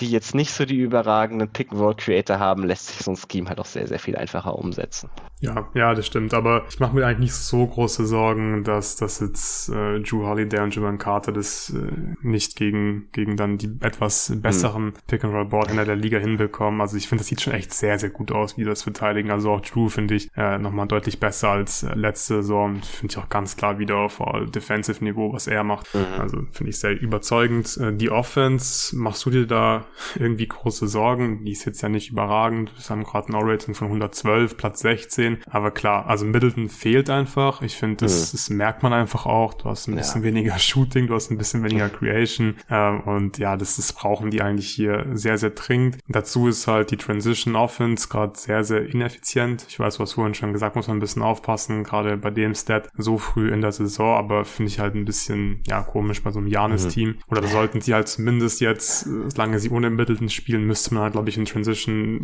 die jetzt nicht so die überragenden Pick-and-Roll-Creator haben, lässt sich so ein Scheme halt auch sehr, sehr viel einfacher umsetzen. Ja, ja, das stimmt. Aber ich mache mir eigentlich nicht so große Sorgen, dass, dass jetzt äh, Drew Holiday und Javon Carter das äh, nicht gegen, gegen dann die etwas besseren hm. Pick-and-Roll-Board-Händler der Liga hinbekommen. Also ich finde, das sieht schon echt sehr, sehr gut aus, wie das verteidigen. Also auch Drew finde ich äh, nochmal deutlich besser als äh, letzte Saison. Finde ich auch ganz klar wieder auf Defensive-Niveau, was er macht. Mhm. Also finde ich sehr überzeugend. Äh, die Offense, machst du dir da irgendwie große Sorgen? Die ist jetzt ja nicht überragend. Wir haben gerade ein O-Rating von 112, Platz 16 sehen. Aber klar, also Middleton fehlt einfach. Ich finde, das, mhm. das merkt man einfach auch. Du hast ein bisschen ja. weniger [LAUGHS] Shooting, du hast ein bisschen weniger Creation. Ähm, und ja, das, das brauchen die eigentlich hier sehr, sehr dringend. Dazu ist halt die Transition Offense gerade sehr, sehr ineffizient. Ich weiß, was vorhin schon gesagt, muss man ein bisschen aufpassen, gerade bei dem Stat so früh in der Saison, aber finde ich halt ein bisschen, ja, komisch bei so einem Janis-Team. Mhm. Oder da sollten sie halt zumindest jetzt, solange sie ohne Middleton spielen, müsste man halt, glaube ich, in Transition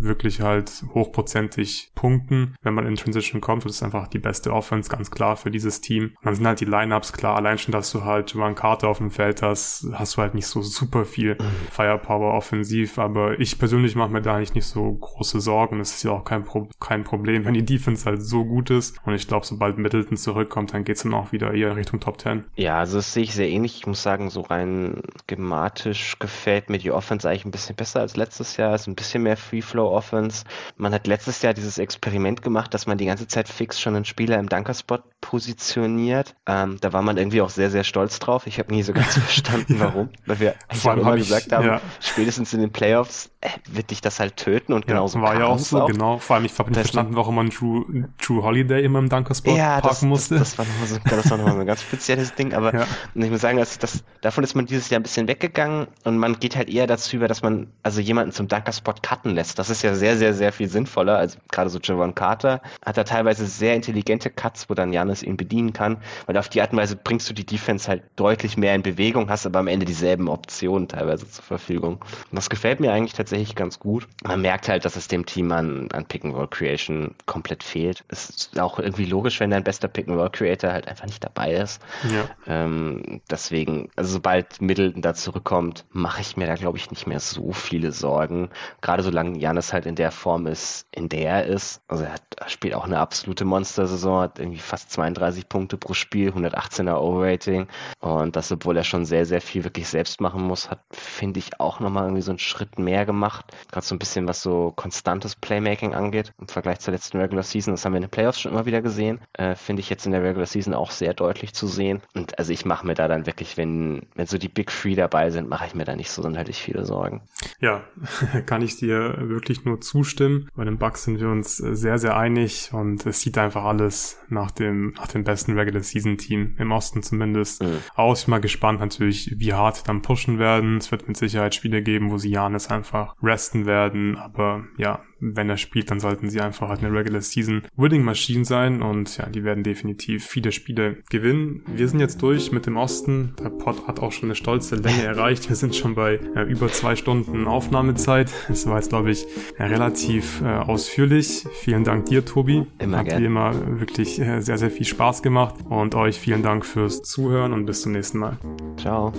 wirklich halt hochprozentig punkten wenn man in Transition kommt. Das ist einfach die beste Offense, ganz klar für dieses Team. Und dann sind halt die Lineups klar. Allein schon, dass du halt Jovan Carter auf dem Feld hast, hast du halt nicht so super viel. Firepower offensiv. Aber ich persönlich mache mir da eigentlich nicht so große Sorgen. Es ist ja auch kein, Pro kein Problem, wenn die Defense halt so gut ist. Und ich glaube, sobald Middleton zurückkommt, dann geht's dann auch wieder eher Richtung Top 10. Ja, also das sehe ich sehr ähnlich. Ich muss sagen, so rein schematisch gefällt mir die Offense eigentlich ein bisschen besser als letztes Jahr. Es ist ein bisschen mehr Free Flow Offense. Man hat letztes Jahr dieses Experiment Experiment gemacht, dass man die ganze Zeit fix schon einen Spieler im Dunkerspot positioniert. Ähm, da war man irgendwie auch sehr, sehr stolz drauf. Ich habe nie so ganz [LAUGHS] verstanden, warum. Weil wir eigentlich immer hab gesagt haben, ja. spätestens in den Playoffs äh, wird dich das halt töten und genauso ja, war ja auch so, auch. genau. Vor allem, ich habe nicht verstanden, warum man Drew, Drew Holiday immer im Dunkerspot ja, parken das, musste. Das, das, war nochmal so, das war nochmal ein ganz spezielles Ding, aber ja. ich muss sagen, dass, dass, davon ist man dieses Jahr ein bisschen weggegangen und man geht halt eher dazu über, dass man also jemanden zum Dunkerspot cutten lässt. Das ist ja sehr, sehr, sehr viel sinnvoller, als gerade so Javon Carter hat er teilweise sehr intelligente Cuts, wo dann Janis ihn bedienen kann, weil auf die Art und Weise bringst du die Defense halt deutlich mehr in Bewegung, hast aber am Ende dieselben Optionen teilweise zur Verfügung. Und das gefällt mir eigentlich tatsächlich ganz gut. Man merkt halt, dass es dem Team an, an Pick-and-Roll-Creation komplett fehlt. Es ist auch irgendwie logisch, wenn dein bester Pick-and-Roll-Creator halt einfach nicht dabei ist. Ja. Ähm, deswegen, also sobald Middleton da zurückkommt, mache ich mir da, glaube ich, nicht mehr so viele Sorgen. Gerade solange Janis halt in der Form ist, in der er ist. Also er hat spielt auch eine absolute Monstersaison, hat irgendwie fast 32 Punkte pro Spiel, 118er O-Rating und das, obwohl er schon sehr, sehr viel wirklich selbst machen muss, hat, finde ich, auch nochmal irgendwie so einen Schritt mehr gemacht. Gerade so ein bisschen, was so konstantes Playmaking angeht im Vergleich zur letzten Regular Season. Das haben wir in den Playoffs schon immer wieder gesehen. Äh, finde ich jetzt in der Regular Season auch sehr deutlich zu sehen. Und also ich mache mir da dann wirklich, wenn, wenn so die Big Three dabei sind, mache ich mir da nicht so sonderlich viele Sorgen. Ja, [LAUGHS] kann ich dir wirklich nur zustimmen. Bei den Bugs sind wir uns sehr, sehr einig einig und es sieht einfach alles nach dem, nach dem besten Regular Season Team, im Osten zumindest, mhm. aus. Ich bin mal gespannt natürlich, wie hart sie dann pushen werden. Es wird mit Sicherheit Spiele geben, wo sie Janis einfach resten werden, aber ja, wenn er spielt, dann sollten sie einfach halt eine Regular Season Winning Machine sein und ja, die werden definitiv viele Spiele gewinnen. Wir sind jetzt durch mit dem Osten. Der Pod hat auch schon eine stolze Länge [LAUGHS] erreicht. Wir sind schon bei ja, über zwei Stunden Aufnahmezeit. Es war jetzt, glaube ich, relativ äh, ausführlich. Vielen Dank dir, Tobi. Immer hat gern. wie immer wirklich äh, sehr, sehr viel Spaß gemacht und euch vielen Dank fürs Zuhören und bis zum nächsten Mal. Ciao.